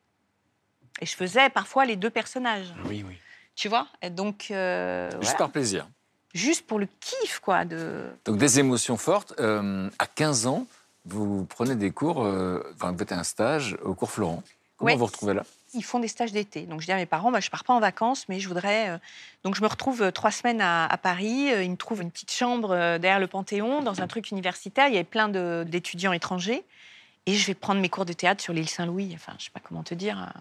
Speaker 4: Et je faisais parfois les deux personnages.
Speaker 3: Oui, oui.
Speaker 4: Tu vois? Donc euh,
Speaker 6: Juste
Speaker 4: voilà.
Speaker 6: par plaisir.
Speaker 4: Juste pour le kiff, quoi. De...
Speaker 6: Donc des émotions fortes. Euh, à 15 ans, vous prenez des cours, euh, enfin vous faites un stage au cours Florent. Comment
Speaker 4: Ouais.
Speaker 6: vous retrouvez là?
Speaker 4: Ils font des stages d'été. Donc je dis à mes parents, bah, je pars pas en vacances, mais je voudrais. euh, Donc je me retrouve trois semaines à, à Paris. Ils me trouvent une petite chambre derrière le Panthéon, dans un truc universitaire. Il y avait plein d'étudiants étrangers. Et je vais prendre mes cours de théâtre sur l'île Saint-Louis. Enfin, je sais pas comment te dire.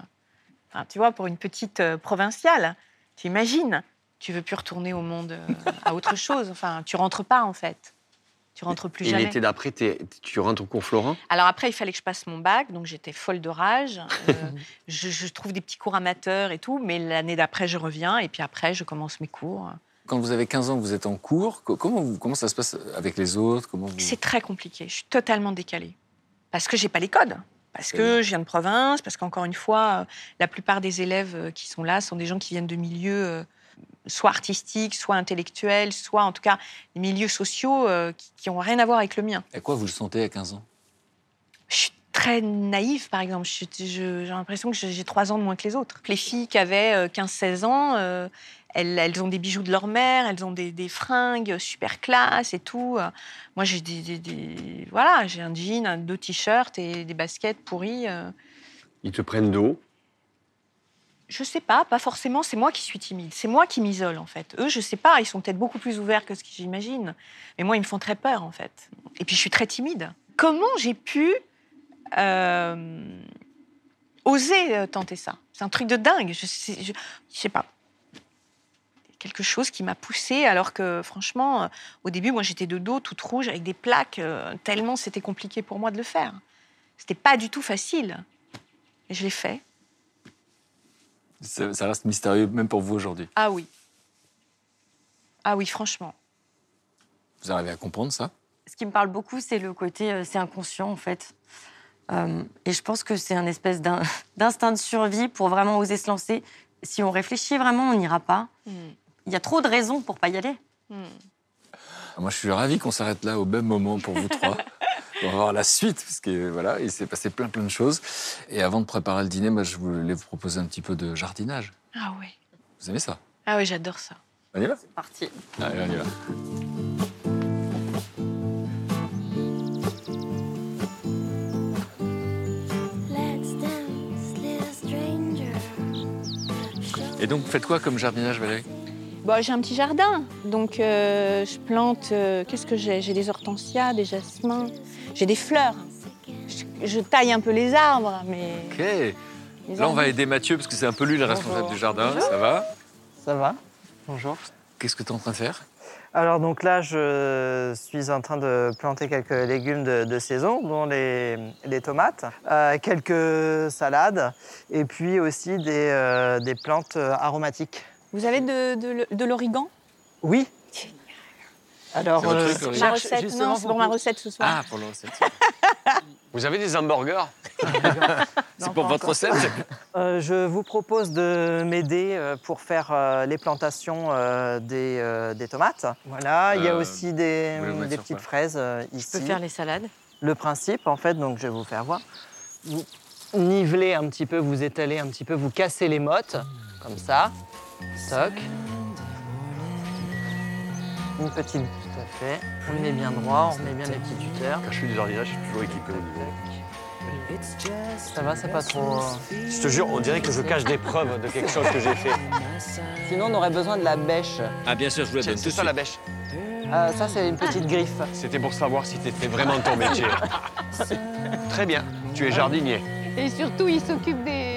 Speaker 4: Enfin, tu vois, pour une petite provinciale, tu imagines? Tu veux plus retourner au monde euh, à autre chose. Enfin, tu rentres pas en fait. Tu rentres plus
Speaker 3: Et
Speaker 4: jamais.
Speaker 3: l'été d'après, tu rentres au cours Florent?
Speaker 4: Alors après, il fallait que je passe mon bac, donc j'étais folle de rage. Euh, je, je trouve des petits cours amateurs et tout, mais l'année d'après, je reviens, et puis après, je commence mes cours.
Speaker 6: Quand vous avez 15 ans, que vous êtes en cours, co- comment, vous- comment ça se passe avec les autres? Comment vous...
Speaker 4: C'est très compliqué, je suis totalement décalée. Parce que j'ai pas les codes. Parce que je viens de province, parce qu'encore une fois, euh, la plupart des élèves qui sont là sont des gens qui viennent de milieux euh, soit artistiques, soit intellectuels, soit en tout cas des milieux sociaux euh, qui n'ont rien à voir avec le mien.
Speaker 6: À quoi vous le sentez à 15 ans?
Speaker 4: Je suis très naïve, par exemple. Je- je- J'ai l'impression que j'ai j'ai trois ans de moins que les autres. Les filles qui avaient euh, 15-16 ans, euh, elles, elles ont des bijoux de leur mère, elles ont des, des fringues super classe et tout. Euh, Moi, j'ai des, des- des- voilà, j'ai un jean, deux t-shirts et des baskets pourries. euh.
Speaker 3: Ils te prennent d'eau.
Speaker 4: Je sais pas, pas forcément. C'est moi qui suis timide. C'est moi qui m'isole en fait. Eux, je sais pas. Ils sont peut-être beaucoup plus ouverts que ce que j'imagine. Mais moi, ils me font très peur en fait. Et puis, je suis très timide. Comment j'ai pu euh, oser euh, tenter ça? C'est un truc de dingue. Je sais, sais pas. Quelque chose qui m'a poussée, alors que franchement, euh, au début, moi, j'étais de dos, toute rouge, avec des plaques, tellement c'était compliqué pour moi de le faire. C'était pas du tout facile. Et je l'ai fait.
Speaker 6: Ça, ça reste mystérieux même pour vous aujourd'hui.
Speaker 4: Ah oui. Ah oui, franchement.
Speaker 6: Vous arrivez à comprendre ça?
Speaker 5: Ce qui me parle beaucoup, c'est le côté, euh, c'est inconscient en fait. Euh, et je pense que c'est un espèce d'in- d'instinct de survie pour vraiment oser se lancer. Si on réfléchit vraiment, on n'ira pas. Il y a trop de raisons pour pas y aller.
Speaker 6: Moi, je suis ravi qu'on s'arrête là au même moment pour vous trois. On va voir la suite, parce que voilà, il s'est passé plein plein de choses. Et avant de préparer le dîner, moi, je voulais vous proposer un petit peu de jardinage.
Speaker 4: Ah oui.
Speaker 6: Vous aimez ça?
Speaker 4: Ah oui, j'adore ça.
Speaker 6: On y va?
Speaker 5: Parti.
Speaker 6: Allez, on y va.
Speaker 1: Stranger.
Speaker 6: Et donc, vous faites quoi comme jardinage, Valérie?
Speaker 4: Bon, j'ai un petit jardin, donc euh, je plante. euh, Qu'est-ce que j'ai? J'ai des hortensias, des jasmins, j'ai des fleurs. Je, je taille un peu les arbres, mais.
Speaker 6: Ok. Là, on va aider Mathieu, parce que c'est un peu lui le responsable du jardin. Ça va?
Speaker 7: Ça va Bonjour.
Speaker 6: Qu'est-ce que tu es en train de faire?
Speaker 7: Alors donc là, je suis en train de planter quelques légumes de, de saison, dont les, les tomates, euh, quelques salades, et puis aussi des, euh, des plantes aromatiques.
Speaker 4: Vous avez de, de, de l'origan?
Speaker 7: Oui. Alors, euh,
Speaker 6: truc,
Speaker 4: Ma recette, non, c'est pour ma recette ce soir.
Speaker 6: Ah, pour le recette.
Speaker 3: Vous avez des hamburgers?
Speaker 6: C'est pour votre recette
Speaker 7: Euh, je vous propose de m'aider euh, pour faire euh, les plantations des, des tomates. Voilà, il y a aussi des, petites fraises euh,
Speaker 5: Je
Speaker 7: ici.
Speaker 5: peux faire les salades?
Speaker 7: Le principe, en fait, donc je vais vous faire voir. Vous nivelez un petit peu, vous étalez un petit peu, vous cassez les mottes, comme ça. Toc. Une petite, tout à fait. On le met bien droit, on met bien les petits tuteurs.
Speaker 3: Quand je fais du jardinage, je suis toujours équipé au niveau.
Speaker 7: Ça va, c'est pas trop. euh,
Speaker 3: Je te jure, on dirait que je cache des preuves de quelque chose que j'ai fait.
Speaker 7: Sinon, on aurait besoin de la bêche.
Speaker 6: Ah, bien sûr, je vous la donne tout
Speaker 3: C'est ça la bêche.
Speaker 7: Euh, ça, c'est une petite griffe.
Speaker 3: C'était pour savoir si c'était vraiment ton métier. Très bien, tu es jardinier.
Speaker 4: Et surtout, il s'occupe des,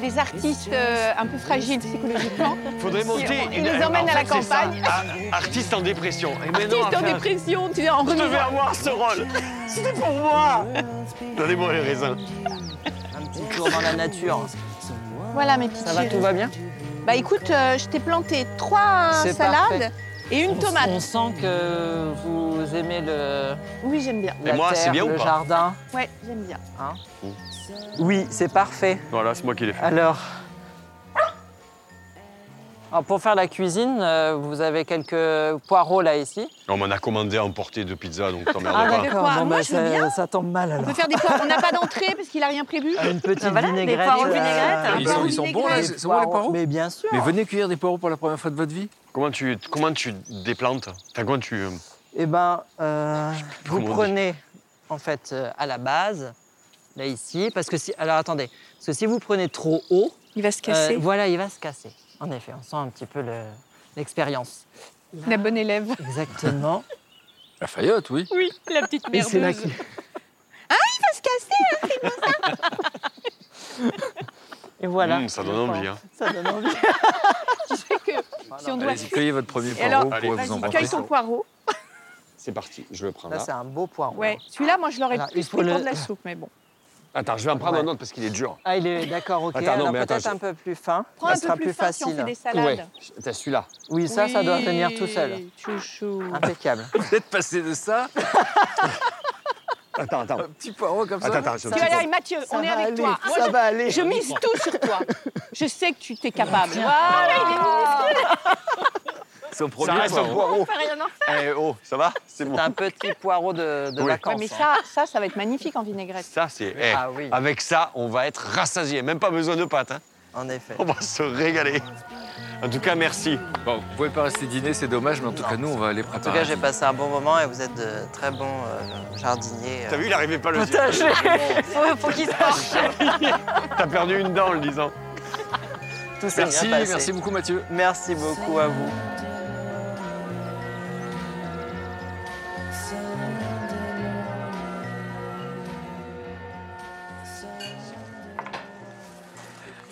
Speaker 4: des artistes euh, un peu fragiles psychologiquement.
Speaker 3: Faudrait monter
Speaker 4: Il
Speaker 3: une.
Speaker 4: les emmène
Speaker 3: en
Speaker 4: à la campagne.
Speaker 3: Ah, artiste en dépression. Et maintenant,
Speaker 4: Artiste en dépression, tu es en
Speaker 3: Je devais avoir ce rôle. C'était pour moi. Donnez-moi les raisins.
Speaker 7: Un petit tour dans la nature.
Speaker 4: Voilà mes petites
Speaker 7: Ça va, tout va bien?
Speaker 4: Bah écoute, euh, je t'ai planté trois salades
Speaker 7: parfait.
Speaker 4: et une tomate.
Speaker 7: On sent que vous aimez le,
Speaker 4: Oui, j'aime bien.
Speaker 3: Et
Speaker 7: la
Speaker 3: moi, c'est bien ou
Speaker 7: le
Speaker 3: pas
Speaker 7: jardin?
Speaker 4: Ouais, j'aime bien.
Speaker 7: Oui, c'est parfait.
Speaker 3: Voilà, c'est moi qui l'ai fait.
Speaker 7: Alors. Alors, pour faire la cuisine, euh, vous avez quelques poireaux là ici.
Speaker 3: On m'en a commandé à emporter de pizza, donc t'emmerdes
Speaker 4: Ah,
Speaker 3: pas.
Speaker 4: d'accord. Moi, je veux
Speaker 7: ça,
Speaker 4: bien.
Speaker 7: ça tombe mal
Speaker 4: On
Speaker 7: alors.
Speaker 4: peut faire des poires. On n'a pas d'entrée parce qu'il a rien prévu.
Speaker 7: Une petite
Speaker 5: Ah, voilà, des
Speaker 7: vinaigrette.
Speaker 5: poireaux
Speaker 7: euh,
Speaker 5: vinaigrette.
Speaker 6: Ils sont, ils sont bons, là C'est c'est bon, les poireaux
Speaker 7: Mais bien sûr.
Speaker 6: Mais venez cueillir des poireaux pour la première fois de votre vie
Speaker 3: Comment tu, comment tu déplantes Enfin, comment tu... euh,
Speaker 7: Eh ben, euh, vous
Speaker 3: Comment on dit
Speaker 7: prenez en fait euh, à la base, là ici, parce que si, alors attendez, parce que si vous prenez trop haut,
Speaker 4: Il va se
Speaker 7: euh,
Speaker 4: casser.
Speaker 7: voilà, il va se casser. En effet, on sent un petit peu le- l'expérience.
Speaker 4: La bonne élève.
Speaker 7: Exactement.
Speaker 6: La Fayotte, oui.
Speaker 4: Oui, la petite
Speaker 7: Et c'est là
Speaker 4: merdeuse.
Speaker 7: qu'il-
Speaker 4: Ah, il va se casser.
Speaker 7: Et voilà.
Speaker 3: Mmh, ça donne envie. Hein.
Speaker 7: Ça donne envie.
Speaker 4: Tu sais que si on doit.
Speaker 6: Allez-y, cueillez votre premier poireau,
Speaker 4: alors,
Speaker 6: vous en
Speaker 4: cueille ton poireau.
Speaker 3: C'est parti, je le prends
Speaker 7: Là,
Speaker 3: là.
Speaker 7: c'est un beau poireau.
Speaker 4: Ouais. Celui-là, moi, je l'aurais plus pris pour
Speaker 7: le-
Speaker 4: de la soupe, mais bon.
Speaker 3: Attends, je vais en prendre
Speaker 7: Ouais.
Speaker 3: un autre parce qu'il est dur.
Speaker 7: Ah, il est d'accord, ok.
Speaker 3: Attends, non,
Speaker 7: Alors
Speaker 3: mais attends,
Speaker 7: peut-être
Speaker 3: je-
Speaker 7: un peu plus fin.
Speaker 4: Prends
Speaker 7: ça
Speaker 4: un
Speaker 7: sera
Speaker 4: peu plus,
Speaker 7: plus
Speaker 4: fin si on
Speaker 7: facile.
Speaker 4: fait des salades.
Speaker 3: T'as celui-là.
Speaker 7: Oui, ça, ça doit
Speaker 4: Oui,
Speaker 7: venir tout seul.
Speaker 4: Chouchou.
Speaker 7: Impeccable.
Speaker 6: Vous êtes passé de ça
Speaker 3: Attends, attends.
Speaker 6: un petit poireau comme ça
Speaker 3: Attends, attends, je-
Speaker 4: Tu vas y arriver, Mathieu,
Speaker 7: Ça
Speaker 4: on est
Speaker 7: va
Speaker 4: avec
Speaker 7: aller,
Speaker 4: toi. Moi,
Speaker 7: ça
Speaker 4: je,
Speaker 7: va aller.
Speaker 4: je mise tout sur toi. Je sais que tu t'es capable. Voilà, il est minuscule.
Speaker 6: Son
Speaker 3: Ça
Speaker 6: premier
Speaker 3: reste un
Speaker 6: poireau.
Speaker 3: poireau.
Speaker 4: On fait rien en faire.
Speaker 3: Eh oh, ça va C'est bon.
Speaker 7: Un petit poireau de, de
Speaker 3: Oui.
Speaker 7: vacances.
Speaker 4: Ouais, mais
Speaker 7: hein.
Speaker 4: ça, ça, ça va être magnifique en vinaigrette.
Speaker 3: Ça, c'est. eh,
Speaker 7: Ah oui.
Speaker 3: Avec ça, on va être rassasié. Même pas besoin de pâtes. hein.
Speaker 7: En effet.
Speaker 3: On va se régaler. En tout cas, merci.
Speaker 6: Bon, vous pouvez pas rester dîner, c'est dommage, mais en tout cas, nous, on va aller
Speaker 7: En
Speaker 6: préparer.
Speaker 7: tout cas, j'ai passé un bon moment et vous êtes de très bons euh, jardiniers.
Speaker 3: T'as vu, il arrivait pas le dire.
Speaker 5: Faut, faut qu'il sorte.
Speaker 3: T'as perdu une dent en le disant.
Speaker 7: Tout s'est
Speaker 6: Merci,
Speaker 7: bien passé.
Speaker 6: merci beaucoup, Mathieu.
Speaker 7: Merci beaucoup à vous.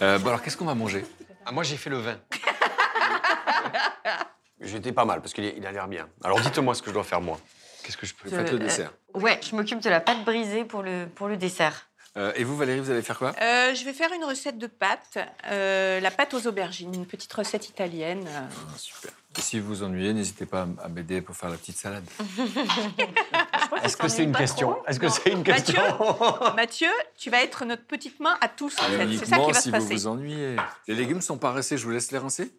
Speaker 6: Euh, bon, alors, qu'est-ce qu'on va manger?
Speaker 3: Ah, moi, j'ai fait le vin. J'étais pas mal parce qu'il a l'air bien. Alors, dites-moi ce que je dois faire, moi. Qu'est-ce que je peux
Speaker 6: Faites le dessert.
Speaker 5: Ouais, je m'occupe de la pâte brisée pour le, pour le dessert.
Speaker 6: Euh, et vous, Valérie, vous allez faire quoi?
Speaker 4: Euh, je vais faire une recette de pâte, euh, la pâte aux aubergines, une petite recette italienne. euh.
Speaker 6: Ah, Super. Et si vous vous ennuyez, n'hésitez pas à m'aider pour faire la petite salade.
Speaker 3: Est-ce que c'est une question Est-ce que c'est une
Speaker 4: Mathieu
Speaker 3: question
Speaker 4: Mathieu, tu vas être notre petite main à tous, en fait. C'est ça qui va
Speaker 6: si
Speaker 4: se
Speaker 6: vous
Speaker 4: passer.
Speaker 6: vous ennuyez. Les légumes sont pas rincés, je vous laisse les rincer?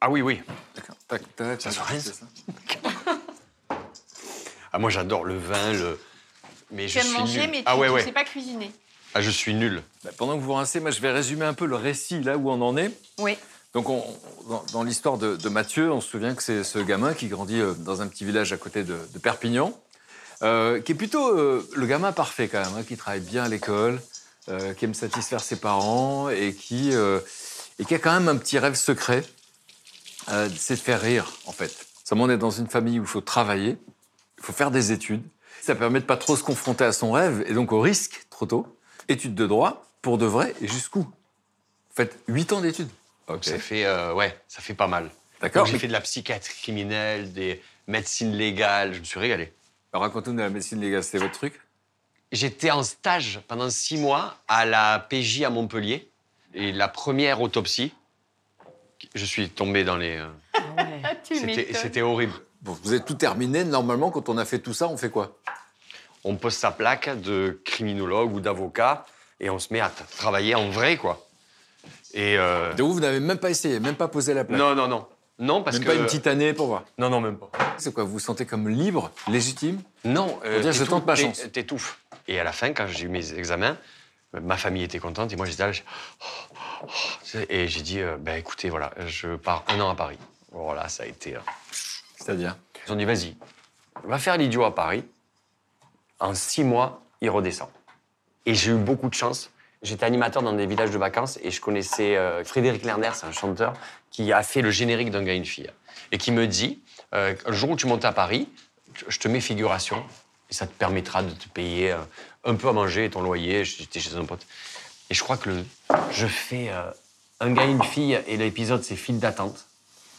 Speaker 3: Ah oui, oui.
Speaker 6: D'accord. Tac, tac.
Speaker 3: Ça se
Speaker 6: tac,
Speaker 3: rince
Speaker 6: c'est ça.
Speaker 3: Ah, moi, j'adore le vin, le. Mais
Speaker 4: Tu
Speaker 3: je
Speaker 4: aimes
Speaker 3: suis
Speaker 4: manger,
Speaker 3: nul.
Speaker 4: mais tu
Speaker 3: ah ouais,
Speaker 4: ne
Speaker 3: ouais.
Speaker 4: sais pas cuisiner.
Speaker 3: Ah, je suis nul.
Speaker 6: Bah, pendant que vous rincez, moi, je vais résumer un peu le récit, là où on en est.
Speaker 4: Oui.
Speaker 6: Donc, on- dans, l'histoire de, Mathieu, on se souvient que c'est ce gamin qui grandit euh, dans un petit village à côté de, Perpignan, euh, qui est plutôt euh, le gamin parfait quand même, hein, qui travaille bien à l'école, qui aime satisfaire ses parents et qui, a quand même un petit rêve secret, c'est de faire rire, en fait. Ça on est dans une famille où il faut travailler, il faut faire des études. Ça permet de pas trop se confronter à son rêve et donc au risque trop tôt. Études de droit, pour de vrai, et jusqu'où? Vous faites 8 ans d'études. Ok.
Speaker 3: Ça fait, euh, ouais, ça fait pas mal.
Speaker 6: D'accord.
Speaker 3: J'ai
Speaker 6: mais-
Speaker 3: fait de la psychiatrie criminelle, des médecines légales. Je me suis régalé.
Speaker 6: Alors, Racontez-nous de la médecine légale, c'était votre truc?
Speaker 3: J'étais en stage pendant six mois à la PJ à Montpellier. Et la première autopsie, je suis tombé dans les. euh,
Speaker 4: Tu
Speaker 3: C'était
Speaker 4: m'étonnes.
Speaker 3: c'était horrible.
Speaker 6: Bon, vous avez tout terminé. Normalement, quand on a fait tout ça, on fait quoi?
Speaker 3: On pose sa plaque de criminologue ou d'avocat et on se met à travailler en vrai, quoi. Et. euh,
Speaker 6: Donc, vous, vous n'avez même pas essayé, même pas posé la plaque
Speaker 3: Non, non, non. Non, parce
Speaker 6: Même
Speaker 3: que.
Speaker 6: pas une petite année pour voir.
Speaker 3: Non, non, même pas.
Speaker 6: C'est quoi Vous vous sentez comme libre, légitime?
Speaker 3: Non, euh,
Speaker 6: dire, je tente ma chance.
Speaker 3: T'étouffes. Et à la fin, quand j'ai eu mes examens, ma famille était contente et moi j'étais là. oh, oh, sais, Et j'ai dit, euh, ben écoutez, voilà, je pars un an à Paris. Voilà, ça a été. euh,
Speaker 6: C'est-à-dire?
Speaker 3: Ils ont dit, vas-y, va faire l'idiot à Paris. En six mois, il redescend. Et j'ai eu beaucoup de chance. J'étais animateur dans des villages de vacances et je connaissais euh, Frédéric Lerner, c'est un chanteur, qui a fait le générique d'un gars et une fille. Et qui me dit, euh, le jour où tu montes à Paris, je te mets figuration et ça te permettra de te payer euh, un peu à manger et ton loyer. J'étais chez un pote. Et je crois que je fais euh, un gars et une fille et l'épisode, c'est file d'attente.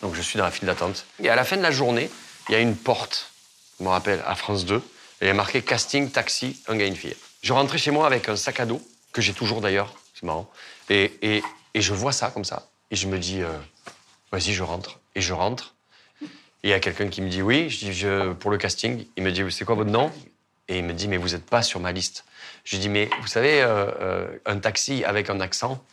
Speaker 3: Donc je suis dans la file d'attente. Et à la fin de la journée, il y a une porte, je me rappelle, à France 2. Et il y a marqué casting, taxi, un gars et une fille. Je rentrais chez moi avec un sac à dos, que j'ai toujours d'ailleurs, c'est marrant. Et, et- et je vois ça comme ça. Et je me dis, euh, vas-y, je rentre. Et je rentre. Et il y a quelqu'un qui me dit oui. Je dis, je, pour le casting. Il me dit, c'est quoi votre nom? Et il me dit, mais vous n'êtes pas sur ma liste. Je lui dis, mais vous savez, euh, euh, un taxi avec un accent,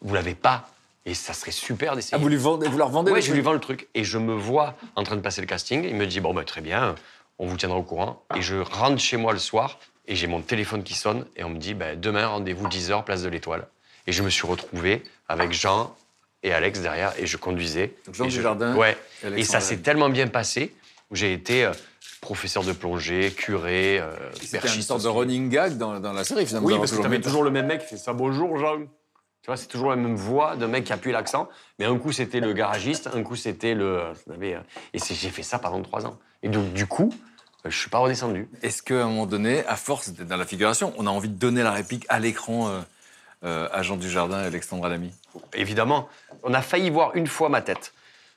Speaker 3: vous l'avez pas. Et ça serait super d'essayer.
Speaker 6: Ah, vous, lui vendez, vous leur vendez le
Speaker 3: je lui vends le truc. Et je me vois en train de passer le casting. Il me dit Bon, bah, très bien, on vous tiendra au courant. Et je rentre chez moi le soir et j'ai mon téléphone qui sonne. Et on me dit bah, Demain, rendez-vous 10h, place de l'Étoile. Et je me suis retrouvé avec Jean et Alex derrière et je conduisais.
Speaker 6: Donc Jean
Speaker 3: je-
Speaker 6: Dujardin
Speaker 3: Ouais.
Speaker 6: et
Speaker 3: ça s'est tellement bien passé où j'ai été euh, professeur de plongée, curé, euh,
Speaker 6: C'était une sorte de running gag dans, dans la série, finalement.
Speaker 3: Oui, parce que t'avais toujours le même mec qui fait ça. Bonjour, Jean. Tu vois, c'est toujours la même voix d'un mec qui appuie l'accent. Mais un coup, c'était le garagiste, un coup, c'était le. savez, euh, Et j'ai fait ça pendant trois ans. Et donc, du coup, euh, je suis pas redescendu.
Speaker 6: Est-ce qu'à un moment donné, à force d'être dans la figuration, on a envie de donner la réplique à l'écran euh, euh, à Jean Dujardin et Alexandre Lamy
Speaker 3: Évidemment, on a failli voir une fois ma tête.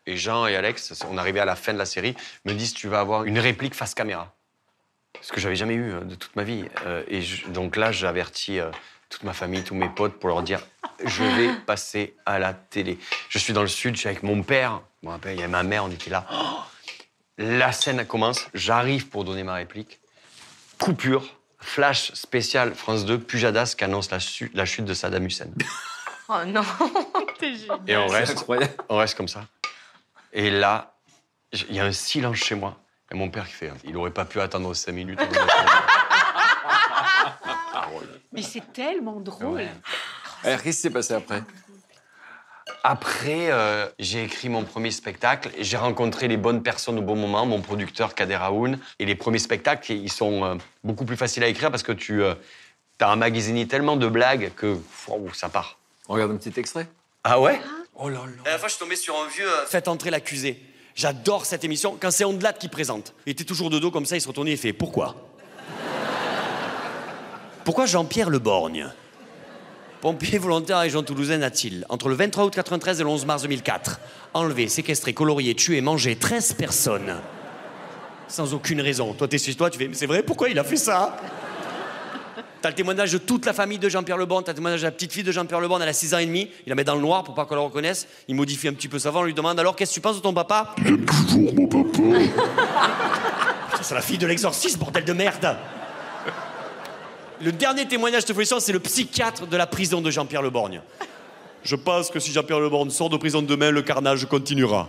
Speaker 3: Et Jean et Alex, on arrivait à la fin de la série, me disent tu vas avoir une réplique face caméra. Ce que j'avais jamais eu euh, de toute ma vie. Euh, et je- donc là, j'avertis euh, toute ma famille, tous mes potes pour leur dire je vais passer à la télé. Je suis dans le sud, je suis avec mon père. Je me rappelle, il y a ma mère, on était là. Oh la scène commence, j'arrive pour donner ma réplique. Coupure, flash spécial France 2, Pujadas qui annonce la, chute de Saddam Hussein.
Speaker 5: Oh non.
Speaker 3: Et on
Speaker 6: C'est
Speaker 3: reste,
Speaker 6: incroyable.
Speaker 3: on reste comme ça. Et là, il y a un silence chez moi. Et mon père qui fait, il aurait pas pu attendre cinq minutes.
Speaker 4: Mais c'est tellement drôle.
Speaker 6: Alors, qu'est-ce qui s'est passé après?
Speaker 3: Après, euh, j'ai écrit mon premier spectacle j'ai rencontré les bonnes personnes au bon moment, mon producteur Kader Aoun. Et les premiers spectacles, ils sont euh, beaucoup plus faciles à écrire parce que tu as emmagasiné tellement de blagues que wow, ça part.
Speaker 6: On regarde un petit extrait
Speaker 3: Ah ouais?
Speaker 6: Oh là là.
Speaker 8: La dernière fois, je suis tombé sur un vieux. euh, Faites entrer l'accusé. J'adore cette émission. Quand c'est Ondelat qui présente, il était toujours de dos comme ça, il se retournait et fait Pourquoi? Pourquoi Jean-Pierre Le Borgne Pompier volontaire à région toulousaine a-t-il, entre le 23 août 93 et le 11 mars 2004, enlevé, séquestré, colorié, tué, mangé 13 personnes? Sans aucune raison. Toi, t'es chez toi, tu fais Mais c'est vrai, pourquoi il a fait ça? T'as le témoignage de toute la famille de Jean-Pierre Leborgne, t'as le témoignage de la petite fille de Jean-Pierre Leborgne, elle a 6 ans et demi, il la met dans le noir pour pas qu'on la reconnaisse, il modifie un petit peu sa voix, on lui demande alors qu'est-ce que tu penses de ton papa? Toujours mon papa. C'est la fille de l'exorciste, bordel de merde Le dernier témoignage de folition, c'est le psychiatre de la prison de Jean-Pierre Leborgne. Je pense que si Jean-Pierre Leborgne sort de prison demain, le carnage continuera.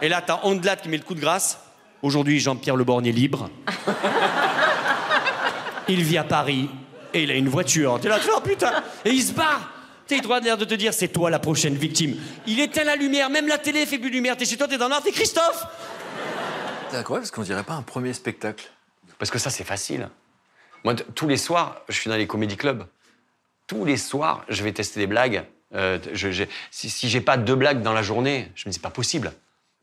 Speaker 8: Et là, t'as Ondelat qui met le coup de grâce. Aujourd'hui, Jean-Pierre Leborgne est libre. Il vit à Paris et il a une voiture. T'es là, tu fais, oh putain Et il se barre T'as droit l'air de te dire, c'est toi la prochaine victime. Il éteint la lumière, même la télé fait plus de lumière. T'es chez toi, t'es dans noir, t'es Christophe
Speaker 6: C'est incroyable parce qu'on dirait pas un premier spectacle.
Speaker 3: Parce que ça, c'est facile. Moi, tous les soirs, je suis dans les comédie clubs. Tous les soirs, je vais tester des blagues. Euh, je- si si j'ai pas deux blagues dans la journée, je me dis, c'est pas possible.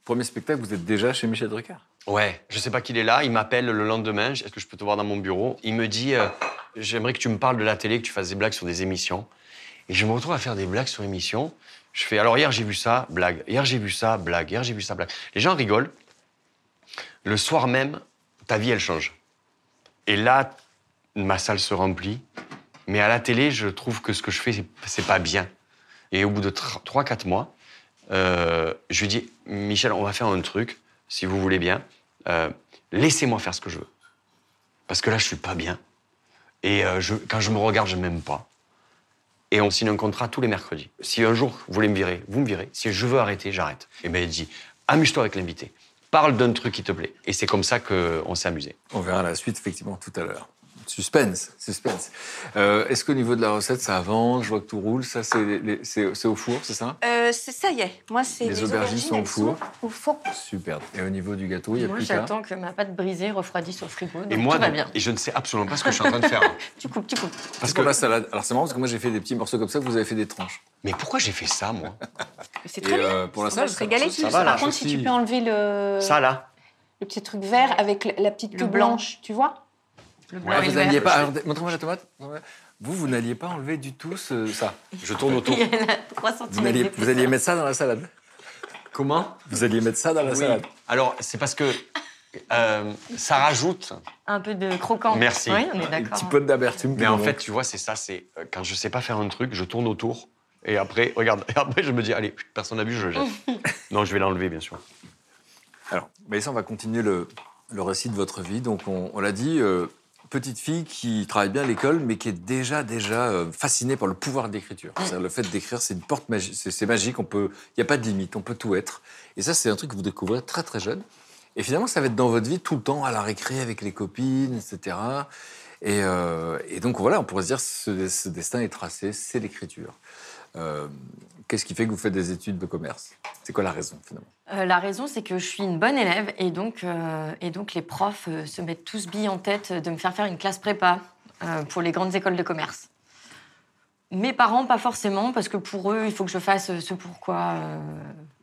Speaker 6: Premier spectacle, vous êtes déjà chez Michel Drucker?
Speaker 3: Ouais, je sais pas qu'il est là. Il m'appelle le lendemain. Est-ce que je peux te voir dans mon bureau? Il me dit euh, J'aimerais que tu me parles de la télé, que tu fasses des blagues sur des émissions. Et je me retrouve à faire des blagues sur émissions. Je fais Alors, hier, j'ai vu ça, blague. Hier, j'ai vu ça, blague. Hier, j'ai vu ça, blague. Les gens rigolent. Le soir même, ta vie, elle change. Et là, ma salle se remplit. Mais à la télé, je trouve que ce que je fais, c'est- pas bien. Et au bout de 3-4 mois, euh, je lui dis Michel, on va faire un truc, si vous voulez bien. Euh, Laissez-moi faire ce que je veux. Parce que là, je suis pas bien. Et euh, quand je me regarde, je m'aime pas. Et on signe un contrat tous les mercredis. Si un jour vous voulez me virer, vous me virez. Si je veux arrêter, j'arrête. Et bien, il dit Amuse-toi avec l'invité. Parle d'un truc qui te plaît. Et c'est comme ça qu'on s'est amusé.
Speaker 6: On verra la suite effectivement tout à l'heure. Suspense, suspense. Euh, Est-ce qu'au niveau de la recette, ça avance Je vois que tout roule. Ça, c'est les- au four, c'est ça?
Speaker 4: Euh, c'est- ça y est. Moi, c'est
Speaker 6: Les aubergines sont au four.
Speaker 4: au four.
Speaker 6: Super. Et au niveau du gâteau, il n'y a
Speaker 5: Moi,
Speaker 6: plus qu'à?
Speaker 5: j'attends que ma pâte brisée refroidisse au frigo. Donc
Speaker 3: Et moi,
Speaker 5: tout va bien.
Speaker 3: et je ne sais absolument pas ce que je suis en train de faire.
Speaker 5: Tu coupes, tu coupes.
Speaker 6: Parce que la salade. Alors c'est marrant parce que moi j'ai fait des petits morceaux comme ça, vous avez fait des tranches.
Speaker 3: Mais pourquoi j'ai fait ça, moi?
Speaker 4: C'est
Speaker 6: Et
Speaker 4: très bien.
Speaker 6: euh, pour la salade,
Speaker 4: se régaler.
Speaker 6: ça, ça
Speaker 3: va.
Speaker 4: Par contre, si tu peux enlever le,
Speaker 3: Ça, là
Speaker 4: le petit truc vert avec la- petite queue
Speaker 5: blanc.
Speaker 4: blanche, tu vois
Speaker 6: Ah, vous n'alliez pas. alors, Montrez-moi la tomate. Vous, vous n'alliez pas enlever du tout ce- ça.
Speaker 3: Je tourne autour.
Speaker 5: Il y en a 3
Speaker 6: Vous alliez, vous alliez mettre ça dans la salade.
Speaker 3: Comment?
Speaker 6: Vous alliez mettre ça dans la
Speaker 3: Oui.
Speaker 6: salade.
Speaker 3: Alors, c'est parce que euh, ça rajoute.
Speaker 5: Un peu de croquant.
Speaker 3: Merci.
Speaker 5: Oui, on est
Speaker 6: Un
Speaker 5: d'accord.
Speaker 6: petit peu d'amertume.
Speaker 3: Mais en fait, tu vois, c'est ça. C'est euh, quand je sais pas faire un truc, je tourne autour. Et après, regarde. Et après, je me dis, allez, personne n'a vu, je le jette. non, je vais l'enlever, bien sûr.
Speaker 6: Alors, Mélissa, on va continuer le, le récit de votre vie. Donc, on, on l'a dit, euh,
Speaker 9: petite fille qui travaille bien à l'école, mais qui est déjà, déjà euh, fascinée par le pouvoir l'écriture. C'est-à-dire Le fait d'écrire, c'est une porte magique, c'est magique, on peut, il n'y a pas de limite, on peut tout être. Et ça, c'est un truc que vous découvrez très, très jeune. Et finalement, ça va être dans votre vie tout le temps, à la récré, avec les copines, etc. Et, euh, et donc, voilà, on pourrait se dire, ce, ce destin est tracé, c'est l'écriture. Euh, Qu'est-ce qui fait que vous faites des études de commerce? C'est quoi la raison, finalement?
Speaker 5: Euh, la raison, c'est que je suis une bonne élève et donc, euh, et donc les profs euh, se mettent tous billes en tête de me faire faire une classe prépa euh, pour les grandes écoles de commerce. Mes parents, pas forcément, parce que pour eux, il faut que je fasse ce pourquoi euh,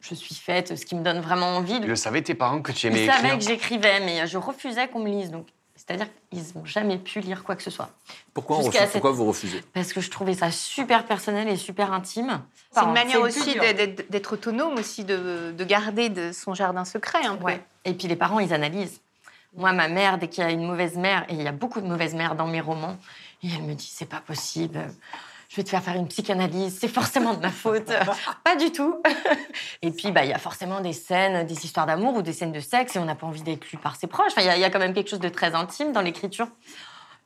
Speaker 5: je suis faite, ce qui me donne vraiment envie.
Speaker 3: Ils le savaient, tes parents, que tu aimais
Speaker 5: Ils
Speaker 3: écrire?
Speaker 5: savaient que j'écrivais, mais je refusais qu'on me lise. Donc, c'est-à-dire qu'ils n'ont jamais pu lire quoi que ce soit.
Speaker 9: Pourquoi, on
Speaker 5: Jusqu'à
Speaker 9: refuse-
Speaker 5: cette-
Speaker 9: pourquoi vous refusez
Speaker 5: Parce que je trouvais ça super personnel et super intime.
Speaker 4: C'est une manière aussi d'être- autonome, aussi de, de garder de son jardin secret un peu.
Speaker 5: Ouais. Et puis les parents, ils analysent. Moi, ma mère, dès qu'il y a une mauvaise mère, et il y a beaucoup de mauvaises mères dans mes romans, et elle me dit c'est pas possible, je vais te faire faire une psychanalyse, c'est forcément de ma faute. pas du tout. et puis, bah, il y a forcément des scènes, des histoires d'amour ou des scènes de sexe, et on n'a pas envie d'être lu par ses proches. Enfin, il y a- il y, a quand même quelque chose de très intime dans l'écriture.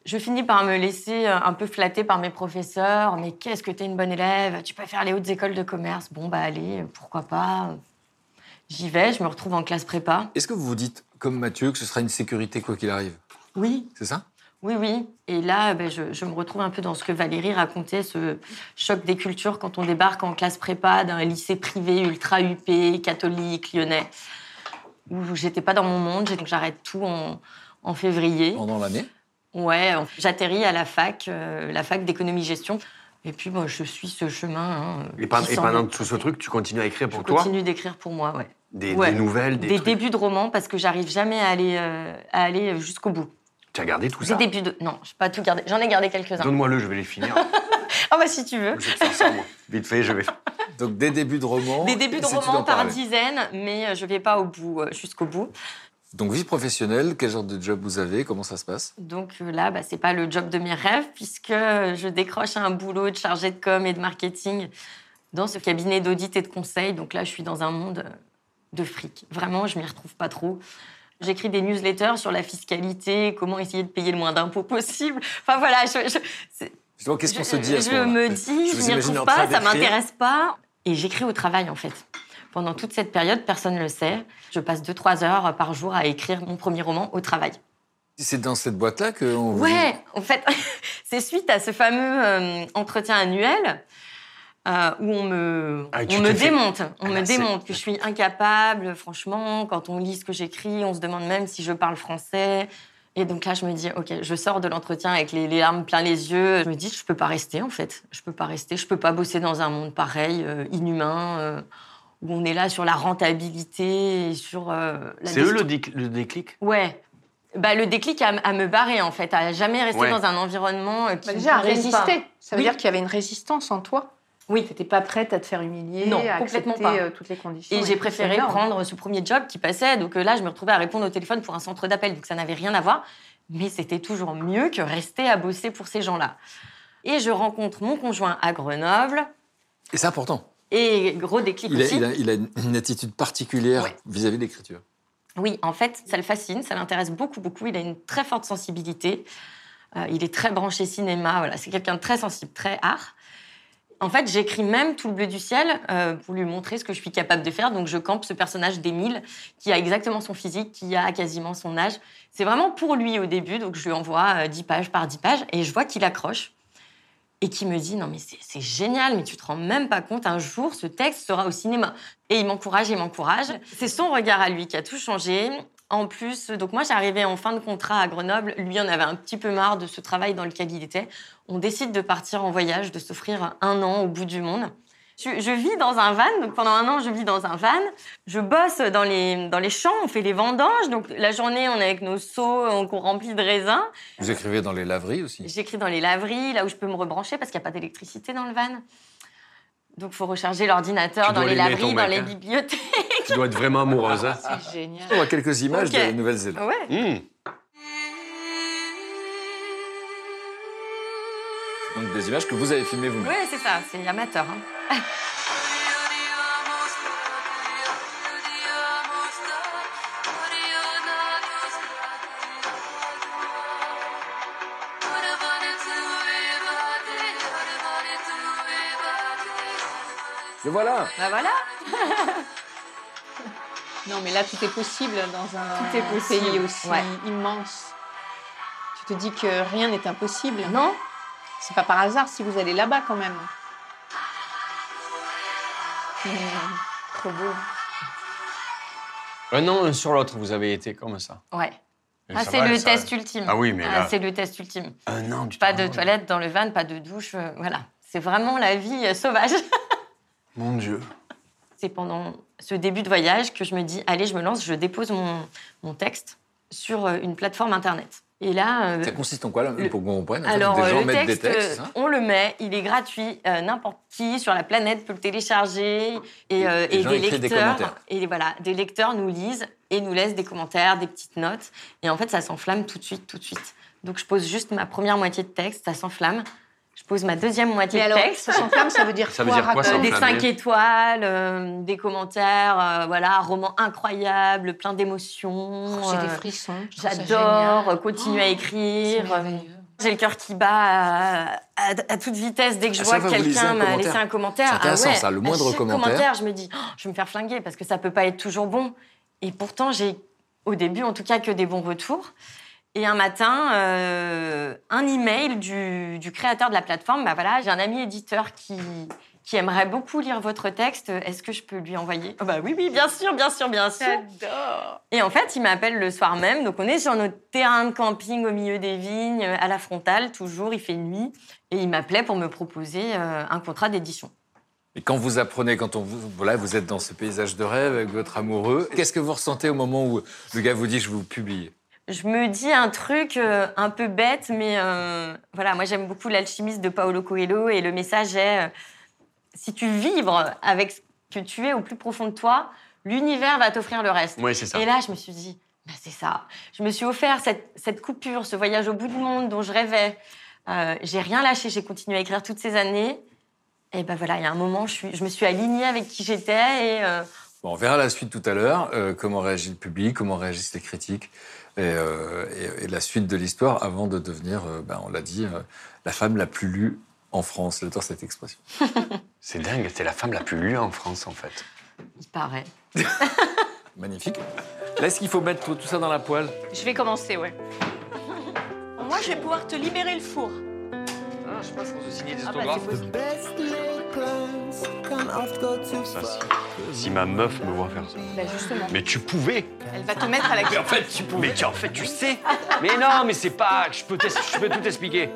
Speaker 5: Je finis par me laisser euh, un peu flatter par mes professeurs. Mais qu'est-ce que t'es une bonne élève? Tu peux faire les hautes écoles de commerce? Bon, bah allez, pourquoi pas? J'y vais, je me retrouve en classe prépa.
Speaker 9: Est-ce que vous vous dites, comme Mathieu, que ce sera une sécurité quoi qu'il arrive?
Speaker 5: Oui,
Speaker 9: C'est ça?
Speaker 5: Oui, oui. Et là, ben, je, je me retrouve un peu dans ce que Valérie racontait, ce choc des cultures quand on débarque en classe prépa d'un lycée privé ultra huppé, catholique, lyonnais, où j'étais pas dans mon monde, donc j'arrête tout en, en février.
Speaker 9: Pendant l'année?
Speaker 5: Ouais, j'atterris à la fac, euh, la fac d'économie-gestion. Et puis, bon, je suis ce chemin. hein,
Speaker 3: Et, pendant tout ce truc, tu continues à écrire
Speaker 5: Je
Speaker 3: pour toi?
Speaker 5: continue d'écrire pour moi, ouais.
Speaker 3: des,
Speaker 5: Ouais.
Speaker 3: des nouvelles, des,
Speaker 5: Des
Speaker 3: trucs?
Speaker 5: débuts de romans, parce que j'arrive jamais à aller, euh, à aller jusqu'au bout.
Speaker 3: Tu as gardé tout
Speaker 5: Des
Speaker 3: ça
Speaker 5: débuts de... Non, je pas tout gardé. J'en ai gardé quelques-uns.
Speaker 3: Donne-moi-le, je vais les finir.
Speaker 5: Ah bah si tu veux.
Speaker 3: je vais te faire ça, moi. Vite fait, je vais.
Speaker 9: Donc des débuts de romans.
Speaker 5: Des débuts de romans par dizaines, mais euh, je vais pas au bout, euh, jusqu'au bout.
Speaker 9: Donc vie professionnelle, quel genre de job vous avez Comment ça se passe?
Speaker 5: Donc euh, là, bah, c'est pas le job de mes rêves, puisque je décroche un boulot de chargé de com et de marketing dans ce cabinet d'audit et de conseil. Donc là, je suis dans un monde de fric. Vraiment, je m'y retrouve pas trop. J'écris des newsletters sur la fiscalité, comment essayer de payer le moins d'impôts possible. Enfin voilà, je, je-
Speaker 9: qu'est-ce qu'on se dit à ce
Speaker 5: je me dis, je,
Speaker 9: en
Speaker 5: retrouve pas, ça
Speaker 9: d'écrire.
Speaker 5: m'intéresse pas. Et j'écris au travail, en fait. Pendant toute cette période, personne ne le sait. Je passe 2-3 heures par jour à écrire mon premier roman au travail.
Speaker 9: C'est dans cette boîte-là qu'on vous
Speaker 5: Ouais, en fait, c'est suite à ce fameux euh, entretien annuel euh, où on me,
Speaker 3: Ah,
Speaker 5: on me
Speaker 3: fait-
Speaker 5: démonte. On
Speaker 3: Ah,
Speaker 5: me démonte que je suis incapable. Franchement, quand on lit ce que j'écris, on se demande même si je parle français. Et donc là, je me dis, OK, je sors de l'entretien avec les, les larmes plein les yeux. Je me dis, je peux pas rester, en fait. Je peux pas rester. Je peux pas bosser dans un monde pareil, euh, inhumain, euh, où on est là sur la rentabilité et sur euh,
Speaker 3: C'est eux le, déc- le déclic?
Speaker 5: Ouais. Bah, le déclic à, à me barrer, en fait, à jamais rester
Speaker 3: Ouais.
Speaker 5: dans un environnement qui
Speaker 4: Bah, déjà, à
Speaker 5: pas.
Speaker 4: résister. Ça veut
Speaker 5: Oui.
Speaker 4: dire qu'il y avait une résistance en toi.
Speaker 5: Oui.
Speaker 4: Tu n'étais pas prête à te faire humilier,
Speaker 5: Non,
Speaker 4: à
Speaker 5: complètement
Speaker 4: accepter
Speaker 5: pas.
Speaker 4: euh, toutes les conditions.
Speaker 5: Et j'ai préféré prendre ce premier job qui passait. Donc euh, là, je me retrouvais à répondre au téléphone pour un centre d'appel. Donc ça n'avait rien à voir. Mais c'était toujours mieux que rester à bosser pour ces gens-là. Et je rencontre mon conjoint à Grenoble.
Speaker 9: Et c'est important.
Speaker 5: Et gros déclic
Speaker 9: Il a,
Speaker 5: aussi.
Speaker 9: il, a, il a une attitude particulière
Speaker 5: Ouais.
Speaker 9: vis-à-vis de l'écriture.
Speaker 5: Oui, en fait, ça le fascine, ça l'intéresse beaucoup, beaucoup. Il a une très forte sensibilité. Euh, il est très branché cinéma. Voilà, c'est quelqu'un de très sensible, très art. En fait, j'écris même tout le bleu du ciel euh, pour lui montrer ce que je suis capable de faire. Donc, je campe ce personnage d'Émile qui a exactement son physique, qui a quasiment son âge. C'est vraiment pour lui au début. Donc, je lui envoie euh, 10 pages par 10 pages et je vois qu'il accroche et qui me dit non mais c'est génial, mais tu te rends même pas compte, un jour ce texte sera au cinéma. Et il m'encourage, il m'encourage. C'est son regard à lui qui a tout changé. En plus, donc moi j'arrivais en fin de contrat à Grenoble, lui en avait un petit peu marre de ce travail dans lequel il était. On décide de partir en voyage, de s'offrir un an au bout du monde. Je, je vis dans un van, donc pendant un an je vis dans un van. Je bosse dans les, dans les champs, on fait les vendanges, donc la journée on est avec nos seaux, on court remplis de raisins.
Speaker 9: Vous écrivez dans les laveries aussi
Speaker 5: J'écris dans les laveries, là où je peux me rebrancher parce qu'il n'y a pas d'électricité dans le van. Donc, il faut recharger l'ordinateur dans les laveries, dans les
Speaker 3: hein.
Speaker 5: bibliothèques
Speaker 3: tu dois être vraiment amoureuse. Hein?
Speaker 4: C'est génial.
Speaker 9: On a quelques images
Speaker 5: okay.
Speaker 9: de Nouvelle-Zélande.
Speaker 5: Ouais.
Speaker 3: Hmm.
Speaker 9: Donc des images que vous avez filmées vous-même.
Speaker 5: Oui, c'est ça, c'est une amateur. Hein.
Speaker 6: Le voilà.
Speaker 5: Ben voilà.
Speaker 4: Non, mais là, tout est possible dans un
Speaker 5: Tout est possible,
Speaker 4: pays aussi
Speaker 5: ouais.
Speaker 4: immense. Tu te dis que rien n'est impossible.
Speaker 5: Non
Speaker 4: C'est pas par hasard si vous allez là-bas quand même. Mmh, trop beau.
Speaker 3: Un an, un sur l'autre, vous avez été comme ça.
Speaker 5: Ouais. Ah,
Speaker 3: ça
Speaker 5: c'est
Speaker 3: va,
Speaker 5: le
Speaker 3: ça-
Speaker 5: test ultime.
Speaker 3: Ah oui, mais
Speaker 5: Ah,
Speaker 3: là-
Speaker 5: c'est le test ultime.
Speaker 3: Un an, tu
Speaker 5: Pas de toilette dans le van, pas de douche, euh, voilà. C'est vraiment la vie euh, sauvage.
Speaker 3: Mon Dieu.
Speaker 5: c'est pendant ce début de voyage que je me dis, allez, je me lance, je dépose mon, mon texte sur euh, une plateforme internet. Et là, euh,
Speaker 6: Ça consiste en quoi, là,
Speaker 5: Le-
Speaker 6: pour qu'on comprenne?
Speaker 5: Alors
Speaker 6: Des
Speaker 5: euh,
Speaker 6: gens
Speaker 5: le texte,
Speaker 6: des textes,
Speaker 5: on le met, il est gratuit, euh, n'importe qui sur la planète peut le télécharger et, euh,
Speaker 6: les
Speaker 5: et
Speaker 6: gens
Speaker 5: des lecteurs et voilà, des lecteurs nous lisent et nous laissent des commentaires, des petites notes et en fait ça s'enflamme tout de suite, tout de suite. Donc je pose juste ma première moitié de texte, ça s'enflamme. Je pose ma deuxième moitié
Speaker 4: Mais
Speaker 5: de
Speaker 4: alors,
Speaker 5: texte.
Speaker 4: ça s'enflamme, ça veut dire
Speaker 3: Ça veut
Speaker 4: quoi
Speaker 3: dire quoi,
Speaker 5: des
Speaker 3: enflammé
Speaker 5: 5 étoiles, euh, des commentaires, euh, voilà, roman incroyable, plein d'émotions.
Speaker 4: J'ai des
Speaker 5: euh,
Speaker 4: frissons.
Speaker 5: J'adore
Speaker 4: génial.
Speaker 5: continuer à
Speaker 4: C'est
Speaker 5: écrire. J'ai le cœur qui bat à, à- à toute vitesse dès que je
Speaker 6: À
Speaker 5: vois que quelqu'un
Speaker 6: un
Speaker 5: m'a laissé un commentaire.
Speaker 6: C'est intéressant,
Speaker 5: ah ouais,
Speaker 6: ça, le moindre commentaire.
Speaker 5: je me dis, Oh, je vais me faire flinguer parce que ça peut pas être toujours bon. Et pourtant, j'ai au début, en tout cas, que des bons retours. Et un matin, euh, un email du, du créateur de la plateforme. Bah voilà, j'ai un ami éditeur qui qui aimerait beaucoup lire votre texte. Est-ce que je peux lui envoyer? Ah Bah oui, oui, bien sûr, bien sûr, bien sûr.
Speaker 4: J'adore.
Speaker 5: Et en fait, il m'appelle le soir même. Donc, on est sur notre terrain de camping au milieu des vignes, à la frontale, toujours. Il fait nuit. Et il m'appelait pour me proposer euh, un contrat d'édition.
Speaker 6: Et quand vous apprenez, quand on vous, voilà, vous êtes dans ce paysage de rêve avec votre amoureux, qu'est-ce que vous ressentez au moment où le gars vous dit je vais vous publier
Speaker 5: Je me dis un truc euh, un peu bête, mais euh, voilà, moi j'aime beaucoup l'alchimiste de Paolo Coelho et le message est euh, si tu vibres avec ce que tu es au plus profond de toi, l'univers va t'offrir le reste.
Speaker 3: Oui, c'est ça.
Speaker 5: Et là, je me suis dit, bah, c'est ça. Je me suis offert cette, cette coupure, ce voyage au bout du monde dont je rêvais. J'ai rien lâché, j'ai continué à écrire toutes ces années. Et ben voilà, il y a un moment, je, suis, je me suis alignée avec qui j'étais et
Speaker 6: Bon, on verra la suite tout à l'heure, comment réagit le public, comment réagissent les critiques, et, euh, et- et la suite de l'histoire avant de devenir, euh, ben, on l'a dit, euh, la femme la plus lue en France. J'adore cette expression.
Speaker 3: C'est dingue, t'es la femme la plus lue en France, en fait.
Speaker 5: il paraît.
Speaker 6: Magnifique. Là, est-ce qu'il faut mettre tout, tout ça dans la poêle
Speaker 4: Je vais commencer, ouais. Moi, je vais pouvoir te libérer le four.
Speaker 6: Ah, Je sais pas, je pense signer des
Speaker 5: Ah bah.
Speaker 3: Ça, si, si ma meuf me voit faire ça.
Speaker 4: Bah, justement.
Speaker 3: Mais tu pouvais
Speaker 4: Elle va te mettre à la
Speaker 3: Mais en fait, tu pouvais. Mais tu, en fait, tu sais Mais non, mais c'est pas... Je peux, t'es- je peux tout t'expliquer.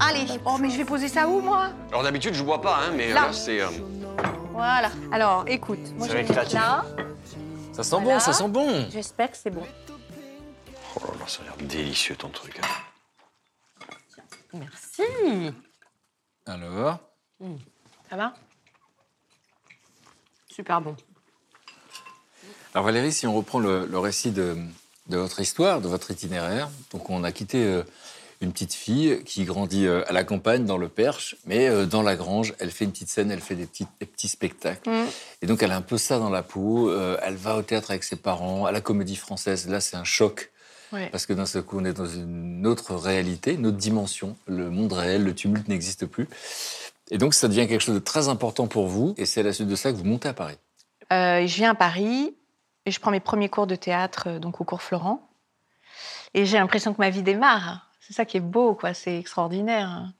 Speaker 4: Allez, oh, mais je vais poser ça où, moi?
Speaker 3: Alors d'habitude, je bois pas, hein, mais
Speaker 4: Là.
Speaker 3: là, c'est... euh,
Speaker 4: Voilà. Alors, écoute, moi, je vais mettre
Speaker 3: créatif.
Speaker 4: là.
Speaker 6: Ça sent
Speaker 4: Voilà.
Speaker 6: bon, ça sent bon.
Speaker 4: J'espère que c'est bon.
Speaker 3: Oh là là, ça a l'air délicieux, ton truc. hein.
Speaker 5: Merci.
Speaker 6: Alors,
Speaker 4: Ça va?
Speaker 5: Super bon.
Speaker 6: alors Valérie, si on reprend le, le récit de, de votre histoire, de votre itinéraire, donc on a quitté euh, une petite fille qui grandit euh, à la campagne, dans le Perche, mais euh, dans la grange, elle fait une petite scène, elle fait des petits, des petits spectacles.
Speaker 4: Mm.
Speaker 6: Et donc elle a un peu ça dans la peau, euh, elle va au théâtre avec ses parents, à la comédie française, là c'est un choc.
Speaker 4: Ouais.
Speaker 6: Parce que d'un seul coup, on est dans une autre réalité, une autre dimension. Le monde réel, le tumulte n'existe plus. Et donc, ça devient quelque chose de très important pour vous. Et c'est à la suite de ça que vous montez à Paris.
Speaker 4: Euh, je viens à Paris et je prends mes premiers cours de théâtre donc au cours Florent. Et j'ai l'impression que ma vie démarre. C'est ça qui est beau, quoi. C'est extraordinaire.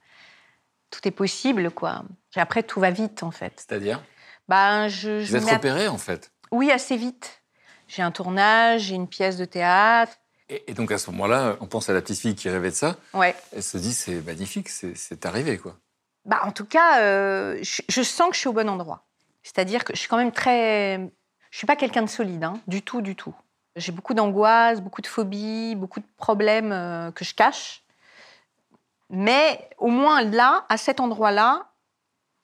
Speaker 4: Tout est possible, quoi. Et après, tout va vite, en fait.
Speaker 6: C'est-à-dire?
Speaker 4: Ben, je, je
Speaker 6: Vous êtes
Speaker 4: à-
Speaker 6: repéré, en fait?
Speaker 4: Oui, assez vite. J'ai un tournage, j'ai une pièce de théâtre.
Speaker 6: Et, et donc, à ce moment-là, on pense à la petite fille qui rêvait de ça.
Speaker 4: Ouais.
Speaker 6: Elle se dit, c'est magnifique, c'est c'est arrivé, quoi.
Speaker 4: Bah, en tout cas, euh, je, je sens que je suis au bon endroit. C'est-à-dire que je suis quand même très. Je suis pas quelqu'un de solide, hein, du tout, du tout. J'ai beaucoup d'angoisse, beaucoup de phobies, beaucoup de problèmes euh, que je cache. Mais au moins là, à cet endroit-là,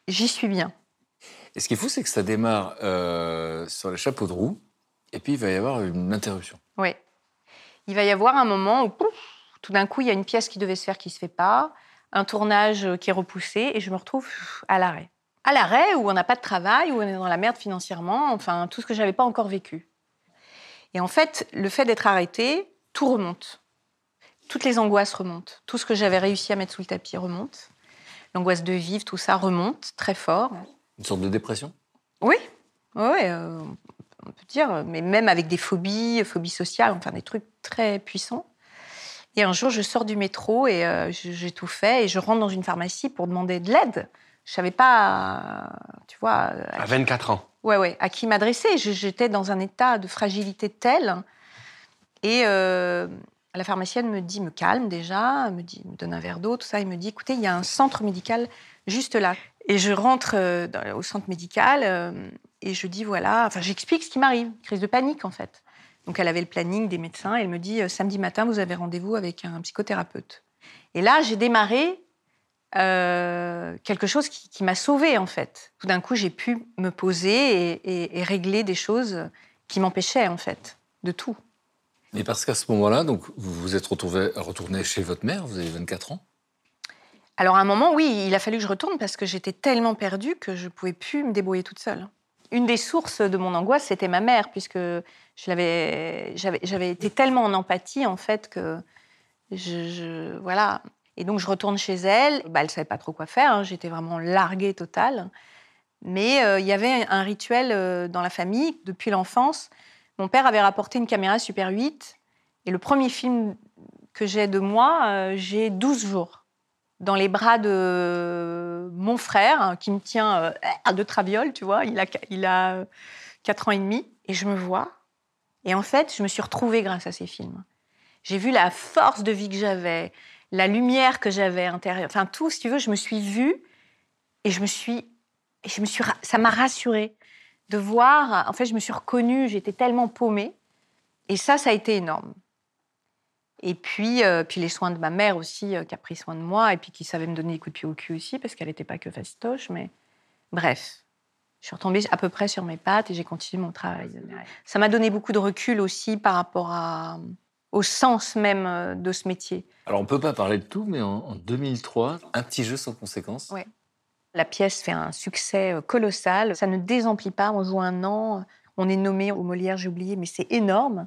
Speaker 4: j'y suis bien.
Speaker 6: Et ce qui est fou, c'est que ça démarre euh, sur les chapeaux de roue. Et puis, il va y avoir une interruption.
Speaker 4: Oui. Il va y avoir un moment où, pouf, tout d'un coup, il y a une pièce qui devait se faire qui se fait pas, un tournage euh, qui est repoussé, et je me retrouve à l'arrêt. à l'arrêt, où on n'a pas de travail, où on est dans la merde financièrement, enfin tout ce que j'avais pas encore vécu. Et en fait, le fait d'être arrêté, tout remonte. Toutes les angoisses remontent. Tout ce que j'avais réussi à mettre sous le tapis remonte. L'angoisse de vivre, tout ça remonte très fort.
Speaker 9: Une sorte de dépression?
Speaker 4: Oui, oui, euh, on peut dire, mais même avec des phobies, phobies sociales, enfin des trucs très puissants. Et un jour, je sors du métro et euh, j'ai tout fait et je rentre dans une pharmacie pour demander de l'aide. Je savais pas, euh, tu vois, à
Speaker 3: À 24 ans.
Speaker 4: Ouais, ouais, à qui m'adresser. J'étais dans un état de fragilité tel. Et euh, la pharmacienne me dit, me calme déjà, me, dit, me donne un verre d'eau, tout ça. Il me dit, écoutez, il y a un centre médical juste là. Et je rentre euh, au centre médical euh, et je dis, voilà, enfin, j'explique ce qui m'arrive, crise de panique en fait. Donc elle avait le planning des médecins. Elle me dit, samedi matin, vous avez rendez-vous avec un psychothérapeute. Et là, j'ai démarré euh, quelque chose qui, qui m'a sauvée en fait. Tout d'un coup, j'ai pu me poser et, et- et régler des choses qui m'empêchaient en fait de tout.
Speaker 9: Et parce qu'à ce moment-là, donc, vous vous êtes retrouvé, retourné chez votre mère, vous avez 24 ans?
Speaker 4: Alors à un moment, oui, il a fallu que je retourne parce que j'étais tellement perdue que je pouvais plus me débrouiller toute seule. Une des sources de mon angoisse, c'était ma mère, puisque j'avais été tellement en empathie en fait que je, je- voilà. Et donc je retourne chez elle. Bah, elle savait pas trop quoi faire. hein, J'étais vraiment larguée totale. Mais euh, il y avait un rituel euh, dans la famille depuis l'enfance. Mon père avait rapporté une caméra Super 8 et le premier film que j'ai de moi, euh, j'ai 12 jours dans les bras de mon frère, hein, qui me tient à de traviole, tu vois. Il a, il a euh, 4 ans et demi, et je me vois. Et en fait, je me suis retrouvée grâce à ces films. J'ai vu la force de vie que j'avais, la lumière que j'avais intérieure, enfin tout, si tu veux, je me suis vue, et je me suis, et je me suis, ça m'a rassurée de voir. En fait, je me suis reconnue, j'étais tellement paumée, et ça, ça a été énorme. Et puis, euh, puis les soins de ma mère aussi, euh, qui a pris soin de moi, et puis qui savait me donner des coups de pied au cul aussi, parce qu'elle n'était pas que fastoche. Mais bref, je suis retombée à peu près sur mes pattes et j'ai continué mon travail. Ça m'a donné beaucoup de recul aussi par rapport à, au sens même euh, de ce métier.
Speaker 9: Alors, on peut pas parler de tout, mais en, en 2003, un petit jeu sans conséquence.
Speaker 4: Ouais. La pièce fait un succès euh, colossal. Ça ne désemplit pas. On joue un an. On est nommé au Molière, j'ai oublié, mais c'est énorme.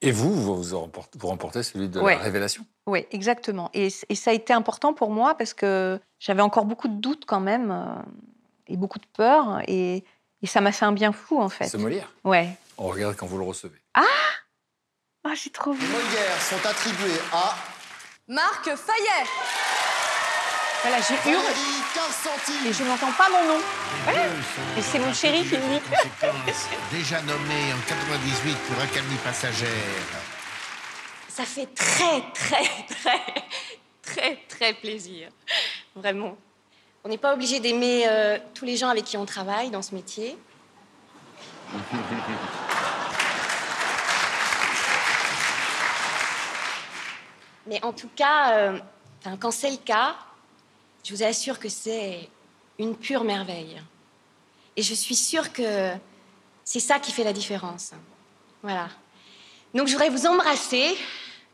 Speaker 9: Et vous, vous, remportez, vous remportez celui de
Speaker 4: Ouais.
Speaker 9: la révélation.
Speaker 4: Oui, exactement. Et, ça a été important pour moi parce que j'avais encore beaucoup de doutes quand même euh, et beaucoup de peur. Et, et ça m'a fait un bien fou, en fait.
Speaker 9: Ce Molière?
Speaker 4: Ouais.
Speaker 9: On regarde quand vous le recevez.
Speaker 4: Ah, j'ai trop vu.
Speaker 10: Les Molières sont attribués à
Speaker 11: Marc Fayet.
Speaker 4: Voilà, j'ai
Speaker 10: Carcenti.
Speaker 4: et je n'entends pas mon nom. Et c'est mon chéri qui me dit.
Speaker 12: Déjà nommé en 98 pour Accalmie passagère.
Speaker 11: Ça fait très, très, très, très, très plaisir. Vraiment. On n'est pas obligé d'aimer euh, tous les gens avec qui on travaille dans ce métier. Mais en tout cas, euh, quand c'est le cas, je vous assure que c'est une pure merveille. Et je suis sûre que c'est ça qui fait la différence. Voilà. Donc je voudrais vous embrasser,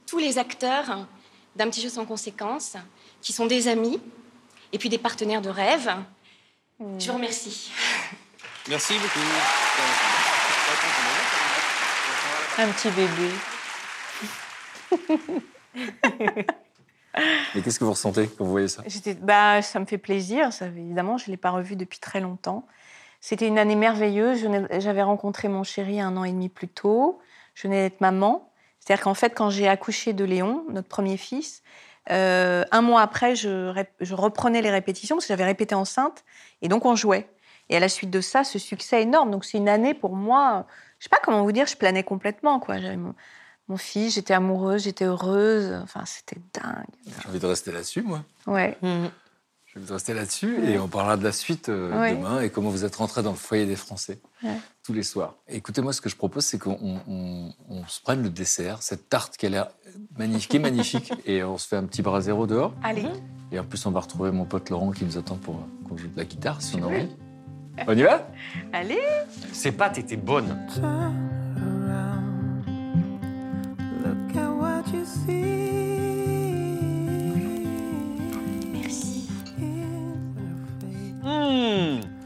Speaker 11: tous les acteurs d'un petit jeu sans conséquence, qui sont des amis et puis des partenaires de rêve. Je vous remercie.
Speaker 8: Merci beaucoup.
Speaker 4: Un petit bébé.
Speaker 9: Mais qu'est-ce que vous ressentez quand vous voyez ça?
Speaker 4: Bah, ça me fait plaisir. Ça, évidemment, je ne l'ai pas revu depuis très longtemps. C'était une année merveilleuse. J'avais rencontré mon chéri un an et demi plus tôt. Je venais d'être maman. C'est-à-dire qu'en fait, quand j'ai accouché de Léon, notre premier fils, euh, un mois après, je, reprenais les répétitions parce que j'avais répété enceinte. Et donc, on jouait. Et à la suite de ça, ce succès énorme. Donc, c'est une année pour moi. Je sais pas comment vous dire, je planais complètement. quoi. Mon fils, j'étais amoureuse, j'étais heureuse. Enfin, c'était dingue.
Speaker 9: J'ai envie de rester là-dessus, moi.
Speaker 4: Ouais.
Speaker 9: J'ai envie de rester là-dessus et on parlera de la suite euh,
Speaker 4: Ouais.
Speaker 9: demain et comment vous êtes rentré dans le foyer des Français
Speaker 4: Ouais.
Speaker 9: tous les soirs. Écoutez-moi, ce que je propose, c'est qu'on on- on se prenne le dessert, cette tarte qui a l'air magnifique, magnifique, et on se fait un petit brasero dehors.
Speaker 4: Allez.
Speaker 9: Et en plus, on va retrouver mon pote Laurent qui nous attend pour euh, qu'on joue de la guitare, si on a envie. On y va?
Speaker 4: Allez.
Speaker 8: Ces pâtes étaient bonnes.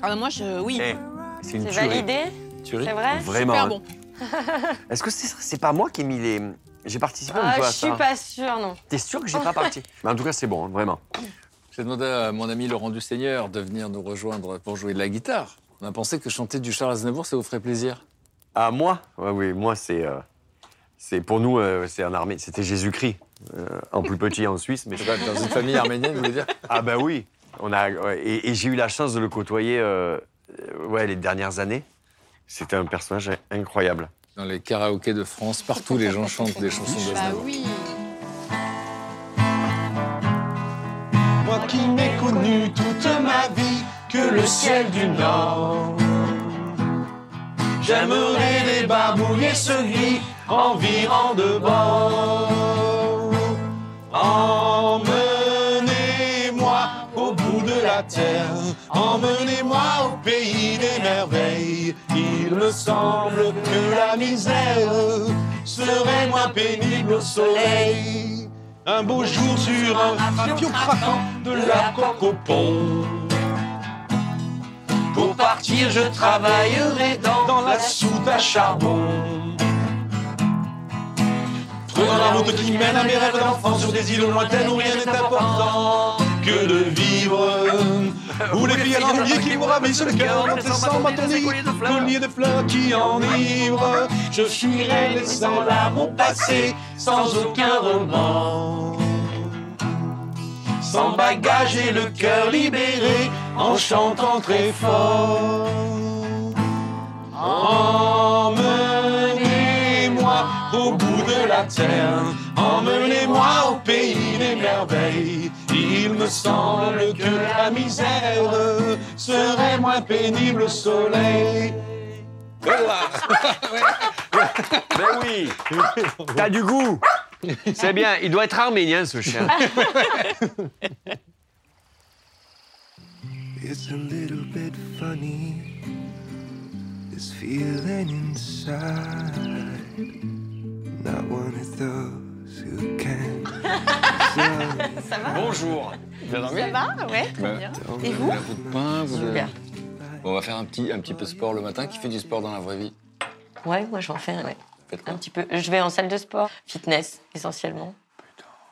Speaker 4: Ah, moi, je. Oui.
Speaker 3: Eh, c'est une
Speaker 5: C'est
Speaker 3: tuerie.
Speaker 5: validé
Speaker 3: Tuerie.
Speaker 5: C'est vrai
Speaker 3: Vraiment.
Speaker 4: Super
Speaker 3: hein.
Speaker 4: bon.
Speaker 3: Est-ce que c'est c'est pas moi qui ai mis les. J'ai participé un
Speaker 5: Ah,
Speaker 3: peu
Speaker 5: je
Speaker 3: à
Speaker 5: suis
Speaker 3: ça.
Speaker 5: pas sûre, non.
Speaker 3: T'es sûr que j'ai pas parti Mais en tout cas, c'est bon, hein, vraiment.
Speaker 9: J'ai demandé à mon ami Laurent Dusseigneur de venir nous rejoindre pour jouer de la guitare. On a pensé que chanter du Charles Aznavour, ça vous ferait plaisir.
Speaker 3: Ah, moi? Ouais, Oui, moi, c'est. euh, c'est pour nous, euh, c'est en armée. C'était Jésus-Christ. euh, en plus petit en Suisse, mais
Speaker 9: Dans une famille arménienne, vous voulez dire?
Speaker 3: Ah bah oui. On a, ouais, et et j'ai eu la chance de le côtoyer euh, ouais, les dernières années. C'était un personnage incroyable.
Speaker 9: Dans les karaokés de France, partout, les gens chantent des chansons
Speaker 4: Bah
Speaker 9: d'Aznavour.
Speaker 4: oui.
Speaker 10: Moi qui n'ai connu toute ma vie que le ciel du Nord. J'aimerais les barbouiller ce gris en virant de bord. De la terre, emmenez-moi au pays des merveilles. Il me semble que la misère serait moins pénible au soleil. Un beau jour sur un avion craquant de la coque au pont. Pour partir, je travaillerai dans, dans la soute à charbon. Prenant la route qui mène à mes rêves d'enfant sur des îles lointaines où rien n'est important que de vivre. Où les filles à l'ennui qui vous ravissent le cœur tes sangs bâtonnés, colliers de fleurs qui enivrent. Je fuirai laissant là mon passé sans aucun remords. Sans bagage et le cœur libéré en chantant très fort. Emmenez-moi au bout de la terre, emmenez-moi au pays des merveilles. Il me semble que la misère serait moins pénible au soleil.
Speaker 3: Ben oui T'as du goût C'est bien, il doit être arménien ce chien.
Speaker 10: It's a little bit funny, this feeling inside. Not one of those who can.
Speaker 5: Ça va
Speaker 3: Bonjour
Speaker 9: Bien dormi
Speaker 4: Ça va Ouais, très bien. Et vous
Speaker 9: Un bout de pain, vous
Speaker 5: Super.
Speaker 9: Bon, on va faire un petit, un petit peu de sport le matin. Qui fait du sport dans la vraie vie
Speaker 5: Ouais, moi j'en fais ouais.
Speaker 9: Faites quoi
Speaker 5: un petit peu. Je vais en salle de sport, fitness essentiellement.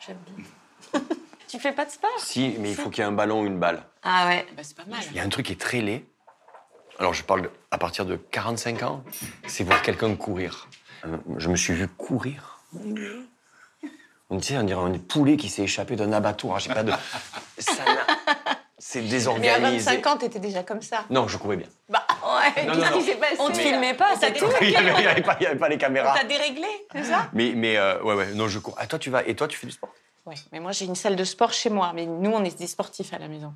Speaker 5: J'aime bien. tu fais pas de sport
Speaker 3: Si, mais il faut qu'il y ait un ballon ou une balle.
Speaker 5: Ah ouais.
Speaker 4: Bah, c'est pas mal.
Speaker 3: Il y a un truc qui est très laid. Alors, je parle de- à partir de 45 ans, c'est voir quelqu'un courir. Euh, Je me suis vu courir. On sait, on dirait un poulet qui s'est échappé d'un abattoir. J'ai pas de. Ça n'a- C'est
Speaker 4: Mais à
Speaker 3: désorganisé.
Speaker 4: 25 ans, t'étais déjà comme ça.
Speaker 3: Non, je courais bien.
Speaker 4: Bah ouais,
Speaker 3: Non,
Speaker 4: qu'est-ce
Speaker 3: non,
Speaker 4: qui s'est passé
Speaker 5: On te filmait pas, c'est tout.
Speaker 3: Il n'y avait, pas- il y avait pas les caméras.
Speaker 4: t'a déréglé, c'est ça?
Speaker 3: Mais, mais euh, ouais, ouais, non, je cours. Ah, toi, tu vas. Et toi, tu fais du sport?
Speaker 4: Ouais, mais moi j'ai une salle de sport chez moi. Mais nous, on est des sportifs à la maison.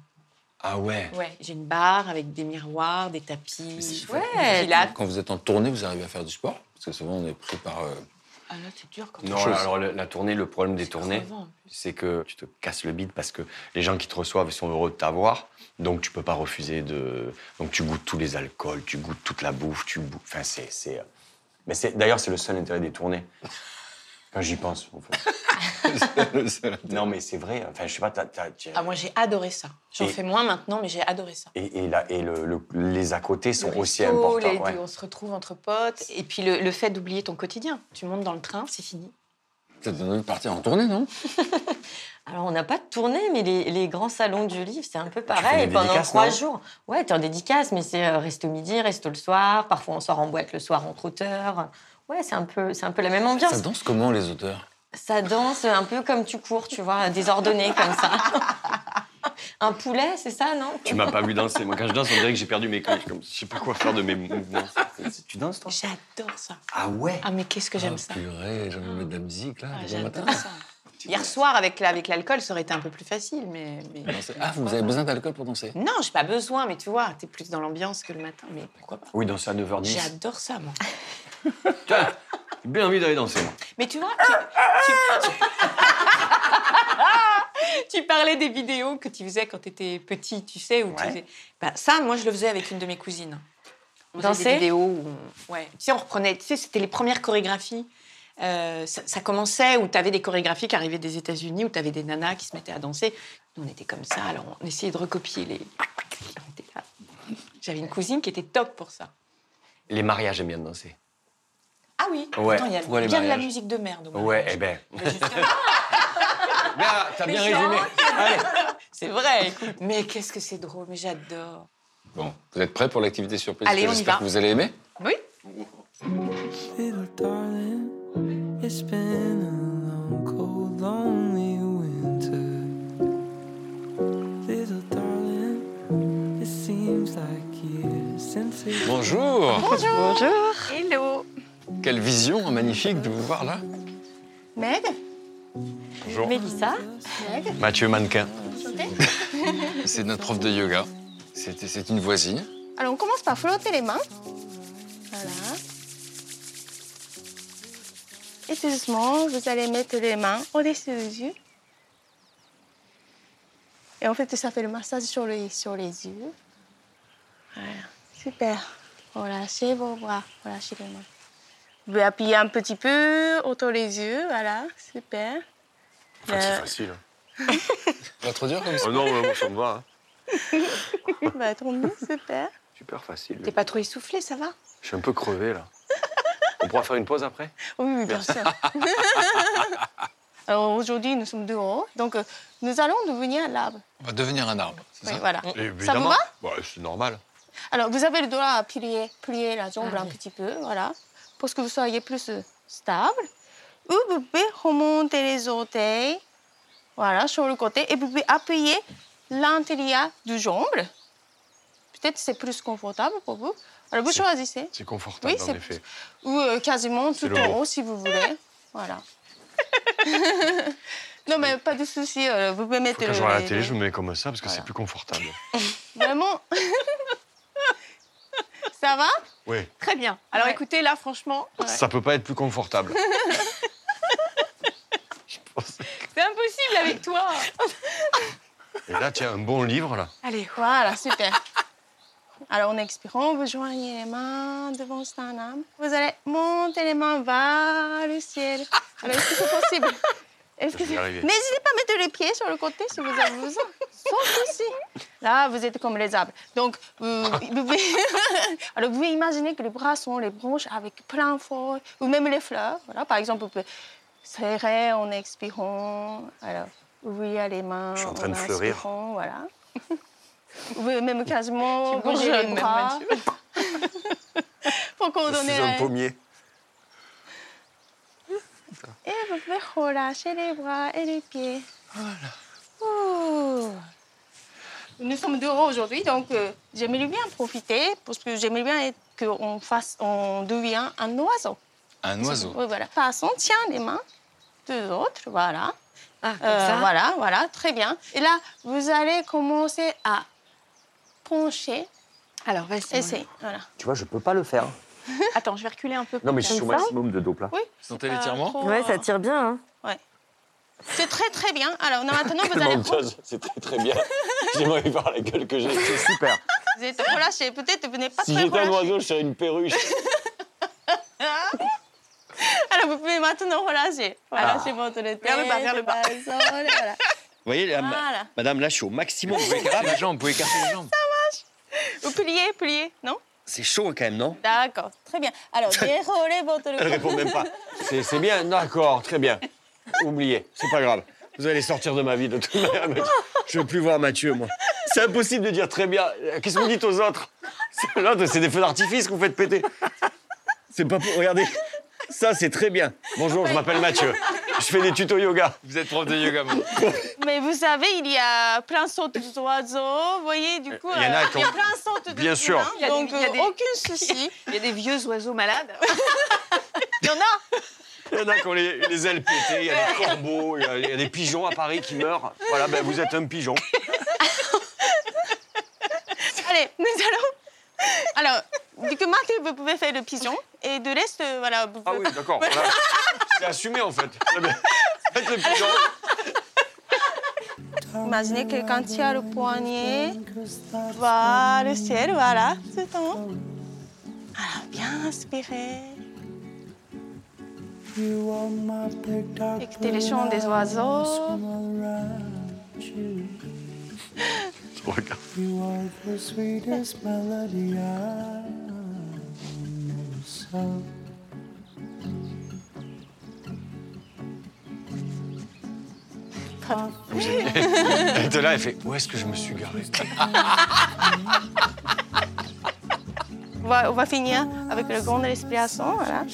Speaker 3: Ah ouais.
Speaker 4: Ouais, j'ai une barre avec des miroirs, des tapis. ouais.
Speaker 9: Quand vous êtes en tournée, vous arrivez à faire du sport? Parce que souvent, on est pris par. euh,
Speaker 4: Ah là, c'est dur quand
Speaker 3: Non, alors la, la tournée, le problème des tournées, c'est que tu te casses le bide parce que les gens qui te reçoivent sont heureux de t'avoir, donc tu peux pas refuser de. Donc tu goûtes tous les alcools, tu goûtes toute la bouffe, tu goûtes. Enfin, c'est. c'est- Mais c'est d'ailleurs c'est le seul intérêt des tournées. Quand j'y pense. en fait. non, mais c'est vrai. Enfin, je sais pas. t'as- tu-
Speaker 4: Ah, moi j'ai adoré ça. J'en
Speaker 3: Et-
Speaker 4: fais moins maintenant, mais j'ai adoré ça.
Speaker 3: Et, et, la- et le- le- les à côté sont
Speaker 4: Le
Speaker 3: aussi
Speaker 4: resto,
Speaker 3: importants.
Speaker 4: les-
Speaker 3: ouais.
Speaker 4: On se retrouve entre potes. Et puis le, le fait d'oublier ton quotidien. Tu montes dans le train, c'est fini.
Speaker 9: Ça te donne de partir en tournée, non?
Speaker 5: Alors, on n'a pas de tournée, mais les, les grands salons du livre, c'est un peu
Speaker 3: fais
Speaker 5: pareil.
Speaker 3: des
Speaker 5: Pendant trois jours. Ouais, t'es en dédicace, mais c'est euh, resto midi, resto le soir. Parfois, on sort en boîte le soir entre auteurs. Ouais, c'est un peu, c'est un peu la même ambiance.
Speaker 9: Ça danse comment, les auteurs?
Speaker 5: Ça danse un peu comme tu cours, tu vois, désordonné comme ça. un poulet, c'est ça, non?
Speaker 3: Tu m'as pas vu danser. Moi, quand je danse, on dirait que j'ai perdu mes couilles. Comme, je sais pas quoi faire de mes mouvements. Tu danses, toi?
Speaker 4: J'adore ça.
Speaker 3: Ah ouais?
Speaker 4: Ah, mais qu'est-ce que j'aime
Speaker 9: Ah,
Speaker 4: ça.
Speaker 9: Purée, j'ai envie de mettre de la musique, là,
Speaker 4: Ah,
Speaker 9: le bon matin.
Speaker 4: J'adore ça. Hier soir, avec la- avec l'alcool, ça aurait été un peu plus facile, mais. mais-
Speaker 9: Danser. Ah, vous avez besoin d'alcool pour danser?
Speaker 4: Non, j'ai pas besoin, mais tu vois, t'es plus dans l'ambiance que le matin, mais pourquoi pas?
Speaker 3: Oui, danser à 9h10.
Speaker 4: J'adore ça, moi.
Speaker 3: Tiens, j'ai bien envie d'aller danser, moi.
Speaker 4: Mais tu vois, tu, tu- tu- tu parlais des vidéos que tu faisais quand tu étais petit, tu sais, où tu
Speaker 3: Ouais.
Speaker 4: faisais. Ben, ça, moi, je le faisais avec une de mes cousines. On faisait
Speaker 5: Danser
Speaker 4: des vidéos où on... ouais. Tu sais, on reprenait, tu sais, c'était les premières chorégraphies. Euh, ça, ça commençait où tu avais des chorégraphies qui arrivaient des États-Unis, où tu avais des nanas qui se mettaient à danser. Nous, on était comme ça, alors on essayait de recopier les. On était là. J'avais une cousine qui était top pour ça.
Speaker 3: Les mariages, j'aime bien danser.
Speaker 4: Ah oui,
Speaker 3: Ouais.
Speaker 4: Attends, il y a bien de la musique de merde.
Speaker 3: Ouais, eh ben.
Speaker 4: Mais
Speaker 3: t'as bien
Speaker 4: Mais
Speaker 3: résumé.
Speaker 4: c'est vrai, écoute. Mais qu'est-ce que c'est drôle, mais j'adore.
Speaker 6: Bon, vous êtes prêts pour l'activité surprise?
Speaker 4: Allez, on y
Speaker 6: J'espère
Speaker 4: va.
Speaker 6: que vous allez aimer.
Speaker 4: Oui
Speaker 1: Little darling, it's been a long, cold, lonely winter. Little darling, it seems like years since it
Speaker 6: Bonjour
Speaker 4: Bonjour. Hello.
Speaker 6: Quelle vision magnifique de vous voir là.
Speaker 4: Meg?
Speaker 6: Bonjour.
Speaker 5: Mélissa?
Speaker 3: Mathieu, mannequin.
Speaker 6: C'est notre prof de yoga. C'est une voisine.
Speaker 13: Alors, on commence par frotter les mains. Voilà. Et tout doucement, vous allez mettre les mains au-dessus des yeux. Et en fait, ça fait le massage sur les, sur les yeux. Voilà. Super. Relâchez vos bras. Relâchez les mains. Pouvez appuyer un petit peu autour des yeux. Voilà. Super. Euh,
Speaker 3: facile.
Speaker 6: Pas trop dur comme ça
Speaker 3: Oh non, mais moi, ça me va. hein.
Speaker 13: bah, mieux, super.
Speaker 3: Super facile.
Speaker 4: T'es pas trop essoufflé, ça va?
Speaker 3: Je suis un peu crevé, là. On pourra faire une pause après?
Speaker 13: Oui, oui, bien sûr. Alors aujourd'hui, nous sommes dehors, donc euh, nous allons devenir l'arbre.
Speaker 6: On va devenir un arbre, c'est
Speaker 13: Oui,
Speaker 6: ça?
Speaker 13: voilà. Ça vous va?
Speaker 3: Bah, C'est normal.
Speaker 13: Alors vous avez le droit à plier, plier la jambe
Speaker 4: Ah
Speaker 13: un
Speaker 4: oui.
Speaker 13: petit peu, voilà, pour que vous soyez plus euh, stable. Ou vous pouvez remonter les orteils, voilà, sur le côté, et vous pouvez appuyer l'intérieur du jambe. Peut-être c'est plus confortable pour vous. Alors vous choisissez.
Speaker 3: C'est confortable,
Speaker 13: Oui,
Speaker 3: en effet.
Speaker 13: Ou euh, quasiment tout
Speaker 3: le
Speaker 13: en haut si vous voulez. voilà. non mais pas de souci, euh, vous pouvez mettre.
Speaker 3: Quand je vois la télé, je me mets comme ça parce que
Speaker 13: Voilà.
Speaker 3: c'est plus confortable.
Speaker 13: Vraiment. Ça va
Speaker 3: Oui.
Speaker 4: Très bien. Alors
Speaker 13: Ouais.
Speaker 4: écoutez, là, franchement,
Speaker 3: Ça peut pas être plus confortable.
Speaker 4: c'est impossible avec toi.
Speaker 3: Et là, tiens, un bon livre, là.
Speaker 4: Allez,
Speaker 13: Voilà, super. Alors, en expirant, vous joignez les mains devant sternum. Vous allez monter les mains vers le ciel. Alors, est-ce que c'est possible
Speaker 3: Je.
Speaker 13: N'hésitez pas à mettre les pieds sur le côté si vous avez besoin. Sans souci. Là, vous êtes comme les arbres. Donc, vous, vous pouvez... Alors, vous pouvez imaginer que les bras sont les branches avec plein de feuilles, ou même les fleurs. Voilà, par exemple, vous pouvez serrer en expirant. Alors, ouvrir les mains
Speaker 3: Je suis en train de fleurir.
Speaker 13: inspirant, Voilà. Vous pouvez même quasiment
Speaker 4: Tu
Speaker 13: bouger les bras. Pour coordonner la-
Speaker 3: pommier.
Speaker 13: Et vous pouvez relâcher les bras et les pieds. Voilà. Nous sommes dehors aujourd'hui, donc euh, j'aimerais bien profiter parce que j'aimerais bien qu'on fasse, on devient un oiseau.
Speaker 6: Un oiseau.
Speaker 13: Oui, voilà. Passons, tiens les mains deux autres, voilà.
Speaker 5: Ah, comme
Speaker 13: Euh,
Speaker 5: ça
Speaker 13: Voilà, voilà, très bien. Et là, vous allez commencer à pencher.
Speaker 4: Alors, vas-y.
Speaker 13: Essayez, voilà.
Speaker 8: Tu vois, je peux pas le faire.
Speaker 4: Attends, je vais reculer un peu.
Speaker 8: Non, mais je suis au
Speaker 4: ça.
Speaker 8: maximum de Doppler.
Speaker 13: Oui.
Speaker 6: Sentez l'étirement
Speaker 13: trop,
Speaker 5: Ouais, ça
Speaker 13: euh,
Speaker 5: tire bien. Hein.
Speaker 13: C'est très très bien. Alors non, maintenant vous allez,
Speaker 3: c'est très très bien. J'aimerais voir la gueule que j'ai.
Speaker 8: C'est super.
Speaker 13: vous êtes relâché. Peut-être vous n'êtes pas
Speaker 3: Si
Speaker 13: très
Speaker 3: j'étais un
Speaker 13: relâché.
Speaker 3: oiseau, je serais une perruche.
Speaker 13: Alors vous pouvez maintenant relâcher. Voilà,
Speaker 8: Ah.
Speaker 13: c'est votre tête.
Speaker 4: Vers le bas, vers le bas.
Speaker 13: Voilà.
Speaker 8: Vous voyez, là,
Speaker 13: Voilà.
Speaker 8: madame, là, je suis au maximum.
Speaker 6: Vous pouvez écarter les jambes, vous pouvez écarter les jambes.
Speaker 13: Vous pliez, pliez, non?
Speaker 8: C'est chaud quand même, non?
Speaker 13: D'accord, très bien. Alors déroulez votre
Speaker 3: Elle répond même pas. C'est bien, d'accord, très bien. Oubliez, c'est pas grave. Vous allez sortir de ma vie de toute manière. Je veux plus voir Mathieu, moi. C'est impossible de dire très bien. Qu'est-ce que vous dites aux autres? L'autre, c'est des feux d'artifice que vous faites péter. C'est pas pour. Regardez. Ça, c'est très bien. Bonjour, je m'appelle Mathieu. Je fais des tutos yoga.
Speaker 6: Vous êtes prof de yoga, maintenant.
Speaker 13: Mais vous savez, il y a plein de sortes d'oiseaux. Vous voyez, du coup,
Speaker 3: Il y en a
Speaker 13: euh,
Speaker 3: qui
Speaker 13: il y a
Speaker 3: ont-
Speaker 13: plein de sortes de
Speaker 3: Bien sûr.
Speaker 13: humains,
Speaker 4: Il y a des-
Speaker 13: Donc,
Speaker 4: il y a
Speaker 13: euh,
Speaker 4: des-
Speaker 13: aucun souci.
Speaker 4: Il y a des vieux oiseaux malades.
Speaker 13: Il y en a.
Speaker 3: Il y en a qui ont les, les ailes pétées, il y a des corbeaux, il y a, il y a des pigeons à Paris qui meurent. Voilà, ben vous êtes un pigeon.
Speaker 13: Allez, nous allons. Alors, du coup, Mathieu, vous pouvez faire le pigeon. Et de l'Est, euh, voilà. Vous
Speaker 3: Ah oui, d'accord. voilà. C'est assumé en fait. Faites le pigeon.
Speaker 13: Imaginez que quelqu'un tient le poignet vers le ciel, voilà, tout le temps. Alors, bien inspirer. Écoutez les chants des oiseaux.
Speaker 3: Regarde.
Speaker 1: You are the sweetest melody I sung.
Speaker 3: Elle était là, elle fait Où est-ce que je me suis garé?
Speaker 13: On va, on va finir avec la grande respiration. Voilà.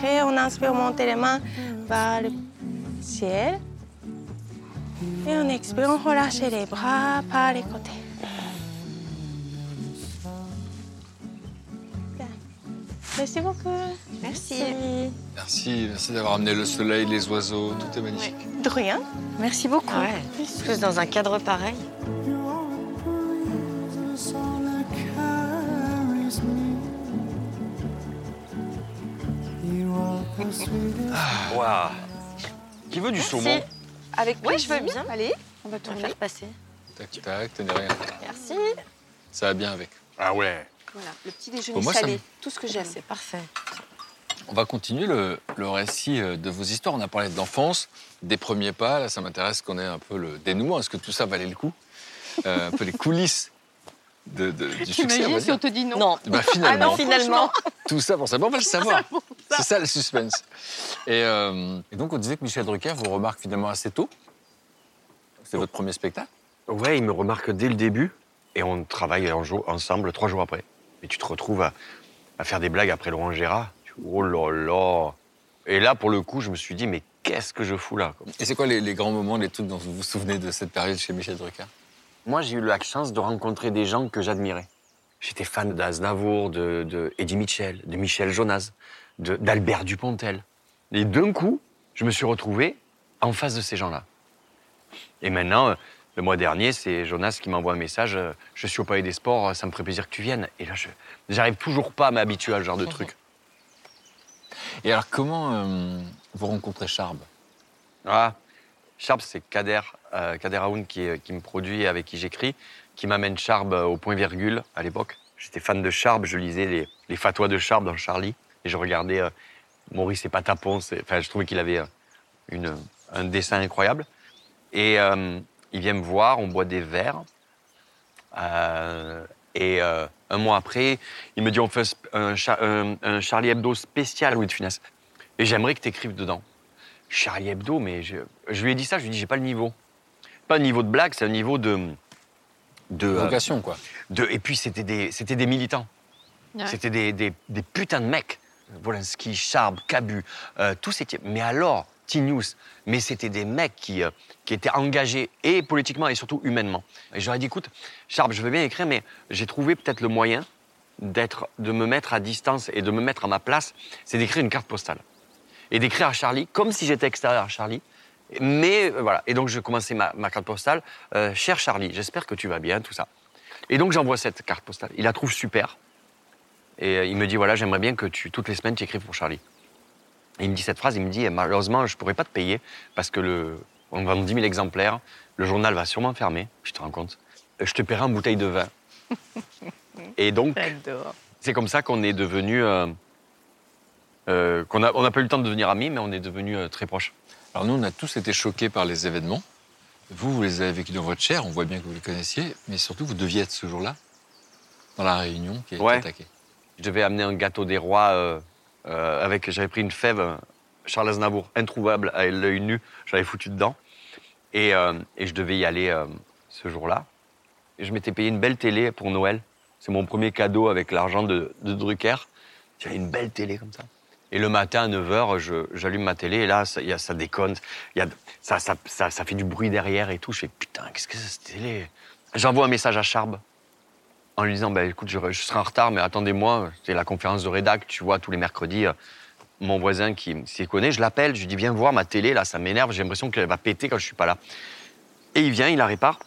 Speaker 13: Fais, on inspire, monter les mains vers le ciel. Et on expire, on relâche les bras par les côtés. Merci beaucoup.
Speaker 4: Merci.
Speaker 6: Merci, merci d'avoir amené le soleil, les oiseaux, tout est magnifique.
Speaker 13: De rien.
Speaker 5: Merci beaucoup.
Speaker 4: Ouais.
Speaker 5: Plus dans un cadre pareil.
Speaker 1: Sweetest.
Speaker 3: Waouh Qui veut du saumon?
Speaker 4: Avec
Speaker 5: Oui, je
Speaker 4: veux bien. Allez, on va
Speaker 5: On va
Speaker 4: tourner.
Speaker 5: faire passer.
Speaker 6: Tac, tac, tenez rien.
Speaker 5: Merci.
Speaker 6: Ça va bien avec.
Speaker 3: Ah ouais
Speaker 4: Voilà, le petit déjeuner
Speaker 6: moi,
Speaker 4: salé,
Speaker 6: me-
Speaker 4: tout ce que j'aime.
Speaker 5: C'est parfait.
Speaker 6: On va continuer le, le récit euh, de vos histoires. On a parlé d'enfance, des premiers pas. Là, ça m'intéresse qu'on ait un peu le dénouement. Est-ce que tout ça valait le coup? Euh, Un peu les coulisses de, de- du succès, on
Speaker 4: si on te dit non
Speaker 5: Non.
Speaker 6: Bah, finalement,
Speaker 4: Ah non,
Speaker 5: Finalement.
Speaker 6: tout ça pour ça. Bon, on va le savoir. C'est ça le suspense. Et, euh, et donc, on disait que Michel Drucker vous remarque finalement assez tôt. C'est votre premier spectacle.
Speaker 3: Ouais, il me remarque dès le début et on travaille en ensemble trois jours après. Et tu te retrouves à, à faire des blagues après Laurent Gérard. Oh là là Et là, pour le coup, je me suis dit, mais qu'est-ce que je fous là quoi.
Speaker 6: Et c'est quoi les, les grands moments, les trucs dont vous vous souvenez de cette période chez Michel Drucker?
Speaker 3: Moi, j'ai eu la chance de rencontrer des gens que j'admirais. J'étais fan d'Aznavour, de, de Eddie Mitchell, de Michel Jonas, d'Albert Dupontel. Et d'un coup, je me suis retrouvé en face de ces gens-là. Et maintenant, euh, le mois dernier, c'est Jonas qui m'envoie un message euh, Je suis au Palais des Sports, euh, ça me ferait plaisir que tu viennes. Et là, je j'arrive toujours pas à m'habituer à ce genre de truc.
Speaker 6: Et alors, comment euh, vous rencontrez Charb?
Speaker 3: Ah, Charb, c'est Kader, euh, Aoun qui, me produit et avec qui j'écris, qui m'amène Charb euh, au point virgule à l'époque. J'étais fan de Charb, je lisais les, les fatwas de Charb dans Charlie et je regardais euh, Maurice et Patapon. Enfin, je trouvais qu'il avait euh, une, un dessin incroyable. Et il vient me voir, on boit des verres. Et un mois après, il me dit on fait un- un Charlie Hebdo spécial Louis de Funès. Et j'aimerais que tu écrives dedans. Charlie Hebdo, mais je, je lui ai dit ça, je lui ai dit j'ai pas le niveau. Pas le niveau de blague, c'est un niveau de. de euh,
Speaker 6: Vocation, quoi.
Speaker 3: de- et puis c'était des, c'était des militants.
Speaker 4: Ouais.
Speaker 3: C'était des, des- des putains de mecs. Volinsky, Charb, Cabu, euh, tous ces types. Mais alors, T-News, mais c'était des mecs qui, euh, qui étaient engagés et politiquement et surtout humainement. Et j'aurais dit, écoute, Charb, je veux bien écrire, mais j'ai trouvé peut-être le moyen d'être, de me mettre à distance et de me mettre à ma place, c'est d'écrire une carte postale. Et d'écrire à Charlie comme si j'étais extérieur à Charlie. Mais euh, voilà. Et donc, je commençais ma, ma carte postale. Euh, Cher Charlie, j'espère que tu vas bien, tout ça. Et donc, j'envoie cette carte postale. Il la trouve super. Et euh, il me dit voilà, j'aimerais bien que tu, toutes les semaines, tu écrives pour Charlie. Et il me dit cette phrase il me dit malheureusement, je ne pourrais pas te payer parce que le, on vend 10 000 exemplaires, le journal va sûrement fermer. Je te rends compte. Je te paierai en bouteille de vin. Et donc, c'est comme ça qu'on est devenu. euh, euh, qu'on a, on n'a pas eu le temps de devenir amis, mais on est devenus euh, très proches.
Speaker 6: Alors nous, on a tous été choqués par les événements. Vous, vous les avez vécus dans votre chair, on voit bien que vous les connaissiez, mais surtout, vous deviez être ce jour-là dans la réunion qui a été attaquée.
Speaker 3: Je devais amener un gâteau des rois euh, euh, avec. J'avais pris une fève Charles Aznavour, introuvable, à l'œil nu. J'avais foutu dedans. Et, et je devais y aller ce jour-là. Et je m'étais payé une belle télé pour Noël. C'est mon premier cadeau avec l'argent de, de Drucker. J'avais une belle télé comme ça. Et le matin à 9h, je- j'allume ma télé et là, ça, y a- ça déconne. Y a, ça, ça, ça, fait du bruit derrière et tout. Je fais putain, qu'est-ce que c'est cette télé? J'envoie un message à Charb en lui disant bah, écoute, je, serai en retard, mais attendez-moi. C'est la conférence de rédac, tu vois, tous les mercredis. euh, mon voisin qui s'y connaît, je l'appelle, je lui dis viens voir ma télé, là, ça m'énerve, j'ai l'impression qu'elle va péter quand je suis pas là. Et il vient, il la répare.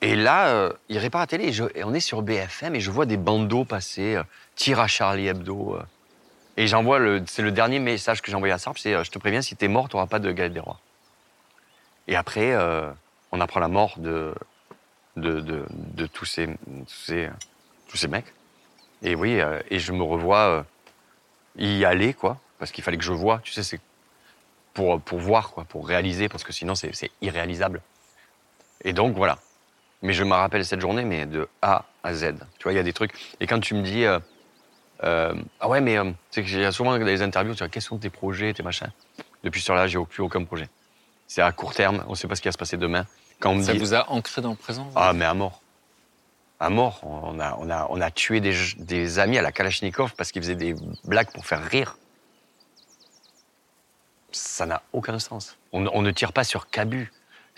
Speaker 3: Et là, euh, il répare la télé et, on est sur BFM et je vois des bandeaux passer, euh, tir à Charlie Hebdo. Et j'envoie le, c'est le dernier message que j'ai envoyé à Sarp, c'est euh, je te préviens, si t'es mort, t'auras pas de galette des rois. Et après, euh, on apprend la mort de, de, de, tous, ces, tous, ces, tous ces mecs. Et oui, euh, et je me revois y aller, quoi, parce qu'il fallait que je voie, tu sais, c'est pour, pour voir, quoi, pour réaliser, parce que sinon c'est irréalisable. Et donc voilà. Mais je me rappelle cette journée, mais de A à Z. Tu vois, il y a des trucs. Et quand tu me dis, ah ouais, mais euh, sais que j'ai souvent dans les interviews, tu vois, quels sont tes projets, tes machins Depuis ce là j'ai plus aucun projet. C'est à court terme, on ne sait pas ce qui va se passer demain. Quand on
Speaker 6: Ça
Speaker 3: dit,
Speaker 6: vous a ancré dans le présent
Speaker 3: ah, mais à mort. À mort. On a, on a, on a tué des, des amis à la Kalachnikov parce qu'ils faisaient des blagues pour faire rire. Ça n'a aucun sens. On, on ne tire pas sur Cabu.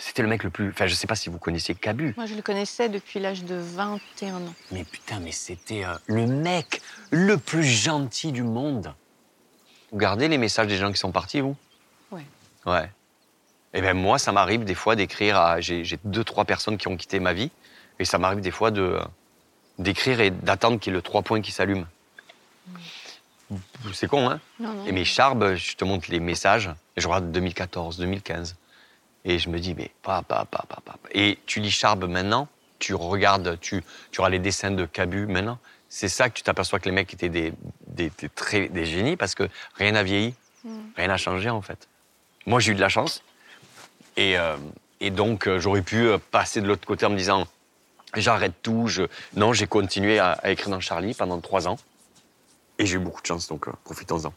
Speaker 3: C'était le mec le plus. Enfin, je sais pas si vous connaissiez Cabu.
Speaker 4: Moi, je le connaissais depuis l'âge de 21 ans.
Speaker 3: Mais putain, mais c'était euh, le mec le plus gentil du monde. Vous gardez les messages des gens qui sont partis, vous?
Speaker 4: Ouais.
Speaker 3: Ouais. Et bien moi, ça m'arrive des fois d'écrire à... J'ai deux, trois personnes qui ont quitté ma vie. Et ça m'arrive des fois de d'écrire et d'attendre qu'il y ait le trois points qui s'allument. C'est con, hein?
Speaker 4: Non, non.
Speaker 3: Et mes charbes, je te montre les messages. Et je regarde 2014, 2015. Et je me dis, mais pas, pas, pas, pas, pas. Et tu lis Charbe maintenant, tu regardes, tu, tu auras les dessins de Cabu maintenant. C'est ça que tu t'aperçois que les mecs étaient des, des, des très, des génies parce que rien n'a vieilli, rien n'a changé en fait. Moi, j'ai eu de la chance. Et, euh, et donc, euh, j'aurais pu euh, passer de l'autre côté en me disant, j'arrête tout. Je... Non, j'ai continué à, à écrire dans Charlie pendant trois ans. Et j'ai eu beaucoup de chance, donc euh, profitons-en.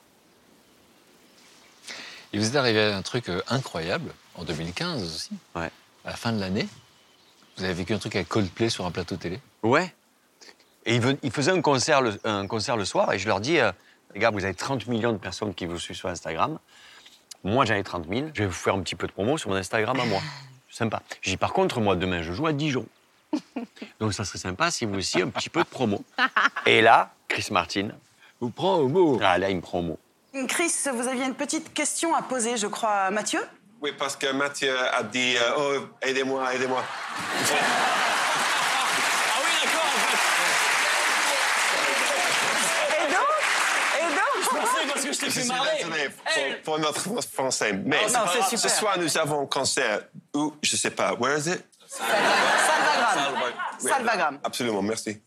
Speaker 6: Il vous est arrivé un truc euh, incroyable en 2015 aussi.
Speaker 3: Ouais.
Speaker 6: À la fin de l'année, vous avez vécu un truc avec Coldplay sur un plateau télé.
Speaker 3: Ouais. Et ils, ils faisaient un concert, le, un concert le soir et je leur dis, euh, les gars, vous avez 30 millions de personnes qui vous suivent sur Instagram. Moi, j'en ai 30 000. Je vais vous faire un petit peu de promo sur mon Instagram à moi. Sympa. J'ai dit, par contre, moi, demain, je joue à Dijon. Donc, ça serait sympa si vous aussi, un petit peu de promo. Et là, Chris Martin vous prend au mot. Ah, là, il me prend au mot.
Speaker 14: Chris, vous aviez une petite question à poser, je crois, à Mathieu?
Speaker 10: Oui, parce que Mathieu a dit euh, Oh, aidez-moi, aidez-moi.
Speaker 14: Ah oui, d'accord, Et donc Et donc Je pensais parce que je t'ai
Speaker 10: suis désolé pour, pour notre français. Mais
Speaker 14: Oh, non, c'est
Speaker 10: ce
Speaker 14: super.
Speaker 10: soir, nous avons un concert où, je sais pas, where is it?
Speaker 14: Salvagram.
Speaker 10: Oui,
Speaker 14: Salvagram.
Speaker 10: Absolument, merci.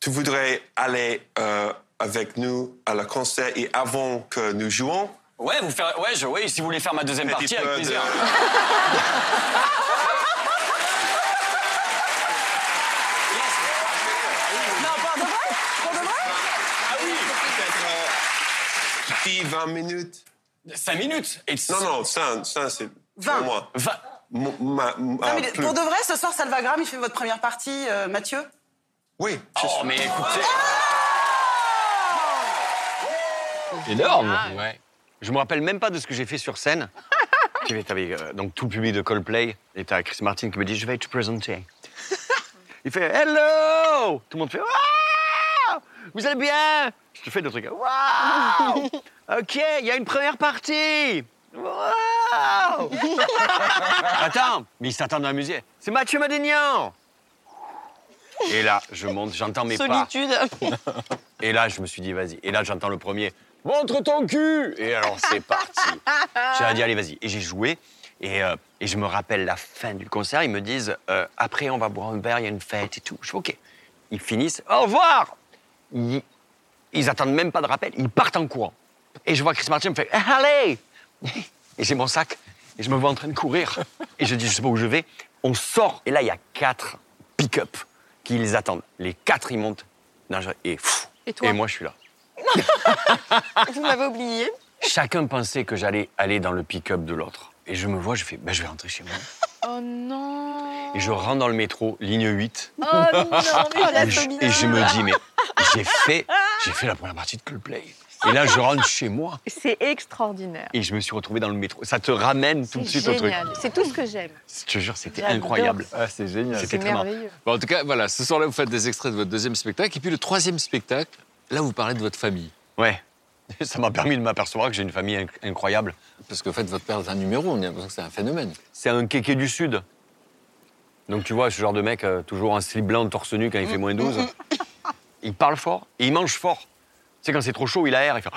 Speaker 10: Tu voudrais aller euh, avec nous à la concert et avant que nous jouons?
Speaker 15: Ouais, vous faire... ouais, je... oui, si vous voulez faire ma deuxième partie, avec plaisir.
Speaker 14: Non, pour de vrai? Pour de vrai?
Speaker 10: Ah oui, peut-être euh, 10, 20 minutes?
Speaker 15: 5 minutes
Speaker 10: Non, non, 5, 5 c'est
Speaker 14: Vingt.
Speaker 10: pour moi. Mon- ma-
Speaker 14: Non,
Speaker 10: ah,
Speaker 14: mais
Speaker 10: plus.
Speaker 14: Pour de vrai, ce soir, Salvagram, il fait votre première partie, euh, Mathieu?
Speaker 10: Oui.
Speaker 15: Oh, mais écoutez...
Speaker 3: Énorme Ouais. Je me rappelle même pas de ce que j'ai fait sur scène. Euh, donc tout le public de Coldplay et t'as Chris Martin qui me dit je vais te présenter. Il fait hello, tout le monde fait waouh, vous allez bien? Je te fais des trucs waouh, ok, il y a une première partie. Waouh Attends, mais il s'attend à amuser. C'est Mathieu Madignan. Et là, je monte, j'entends mes pas.
Speaker 4: Solitude.
Speaker 3: Et là, je me suis dit, vas-y. Et là, j'entends le premier, montre ton cul Et alors, c'est parti. J'ai dit, allez, vas-y. Et j'ai joué. Et, euh, et je me rappelle la fin du concert. Ils me disent, euh, après, on va boire un verre, il y a une fête et tout. Je fais, OK. Ils finissent, au revoir Ils, ils attendent même pas de rappel. Ils partent en courant. Et je vois Chris Martin me fait, Eh, allez Et j'ai mon sac. Et je me vois en train de courir. Et je dis, je sais pas où je vais. On sort. Et là, il y a quatre pick-up qui les attendent. Les quatre, ils montent. Et, pff,
Speaker 4: Et toi
Speaker 3: et moi, je suis là.
Speaker 4: Vous m'avez oublié.
Speaker 3: Chacun pensait que j'allais aller dans le pick-up de l'autre. Et je me vois, je fais, ben, je vais rentrer chez moi.
Speaker 4: Oh non.
Speaker 3: Et je rentre dans le métro, ligne 8.
Speaker 4: Oh non, mais la
Speaker 3: et, je, et je me dis, mais j'ai fait, j'ai fait la première partie de Coldplay. Et là, je rentre chez moi.
Speaker 4: C'est extraordinaire.
Speaker 3: Et je me suis retrouvé dans le métro. Ça te ramène tout de suite au truc.
Speaker 4: Génial. C'est tout ce que j'aime.
Speaker 3: Je te jure, c'était incroyable.
Speaker 6: Ah, c'est génial.
Speaker 3: C'était
Speaker 4: merveilleux.
Speaker 6: Bon, en tout cas, voilà, ce soir-là, vous faites des extraits de votre deuxième spectacle. Et puis le troisième spectacle, là, vous parlez de votre famille.
Speaker 3: Ouais. Ça m'a permis de m'apercevoir que j'ai une famille inc- incroyable.
Speaker 6: Parce qu'en fait, votre père est un numéro, on a l'impression que c'est un phénomène.
Speaker 3: C'est un kéké du Sud. Donc tu vois, ce genre de mec, euh, toujours en slip blanc, torse nu quand il fait moins 12. Il parle fort et il mange fort. Tu sais, quand c'est trop chaud, il aère, il fait...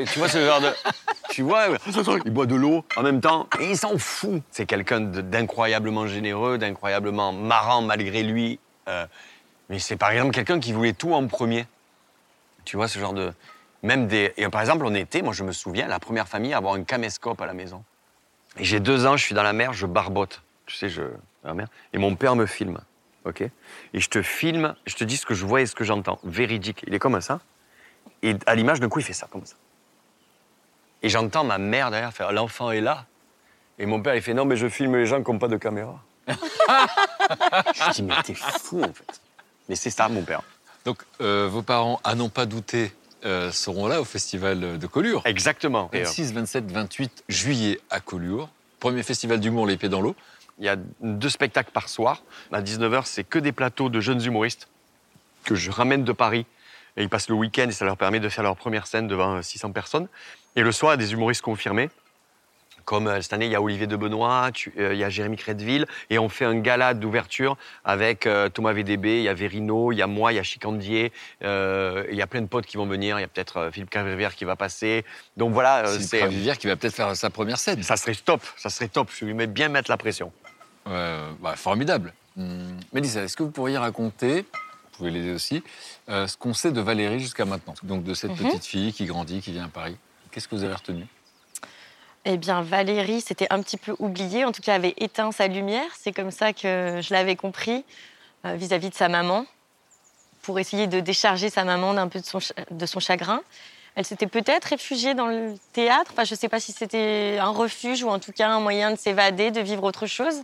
Speaker 3: Et tu vois ce genre de... Tu vois, il boit de l'eau en même temps et il s'en fout. C'est quelqu'un de- d'incroyablement généreux, d'incroyablement marrant malgré lui. Euh, mais c'est par exemple quelqu'un qui voulait tout en premier. Tu vois, ce genre de... Même des... Par exemple, on était, moi je me souviens, la première famille à avoir un caméscope à la maison. Et j'ai deux ans, je suis dans la mer, je barbote. Tu sais, je, ma mère, et mon père me filme. OK? Et je te filme, je te dis ce que je vois et ce que j'entends. Véridique. Il est comme ça. Et à l'image, d'un coup, il fait ça, comme ça. Et j'entends ma mère derrière faire L'enfant est là. Et mon père, il fait Non, mais je filme les gens qui n'ont pas de caméra. je dis Mais t'es fou, en fait. Mais c'est ça, mon père.
Speaker 6: Donc, euh, vos parents, à n'en pas douter, euh, seront là au festival de Collioure.
Speaker 3: Exactement. Et, euh,
Speaker 6: 26, 27, 28 juillet à Collioure. Premier festival d'humour, les pieds dans l'eau.
Speaker 3: Il y a deux spectacles par soir. À 19h, c'est que des plateaux de jeunes humoristes que je ramène de Paris. Et ils passent le week-end et ça leur permet de faire leur première scène devant 600 personnes. Et le soir, il y a des humoristes confirmés. Comme euh, cette année, il y a Olivier de Benoît, tu- euh, il y a Jérémy Crédville. Et on fait un gala d'ouverture avec euh, Thomas VDB, il y a Verino, il y a moi, il y a Chicandier. euh, il y a plein de potes qui vont venir. Il y a peut-être euh, Philippe Cavrivière qui va passer. Donc voilà, euh,
Speaker 6: C'est. Cravivière qui va peut-être faire sa première scène.
Speaker 3: Ça serait top, ça serait top. Je lui mets bien mettre la pression.
Speaker 6: Bah, formidable. Hum, Mélissa, est-ce que vous pourriez raconter, vous pouvez l'aider aussi, euh, ce qu'on sait de Valérie jusqu'à maintenant? Donc de cette
Speaker 5: Mhm.
Speaker 6: petite fille qui grandit, qui vient à Paris. Qu'est-ce que vous avez retenu?
Speaker 5: Eh bien, Valérie, c'était un petit peu oublié, en tout cas, avait éteint sa lumière. C'est comme ça que je l'avais compris euh, vis-à-vis de sa maman, pour essayer de décharger sa maman d'un peu de son, de son chagrin. Elle s'était peut-être réfugiée dans le théâtre. Enfin, je ne sais pas si c'était un refuge ou en tout cas un moyen de s'évader, de vivre autre chose.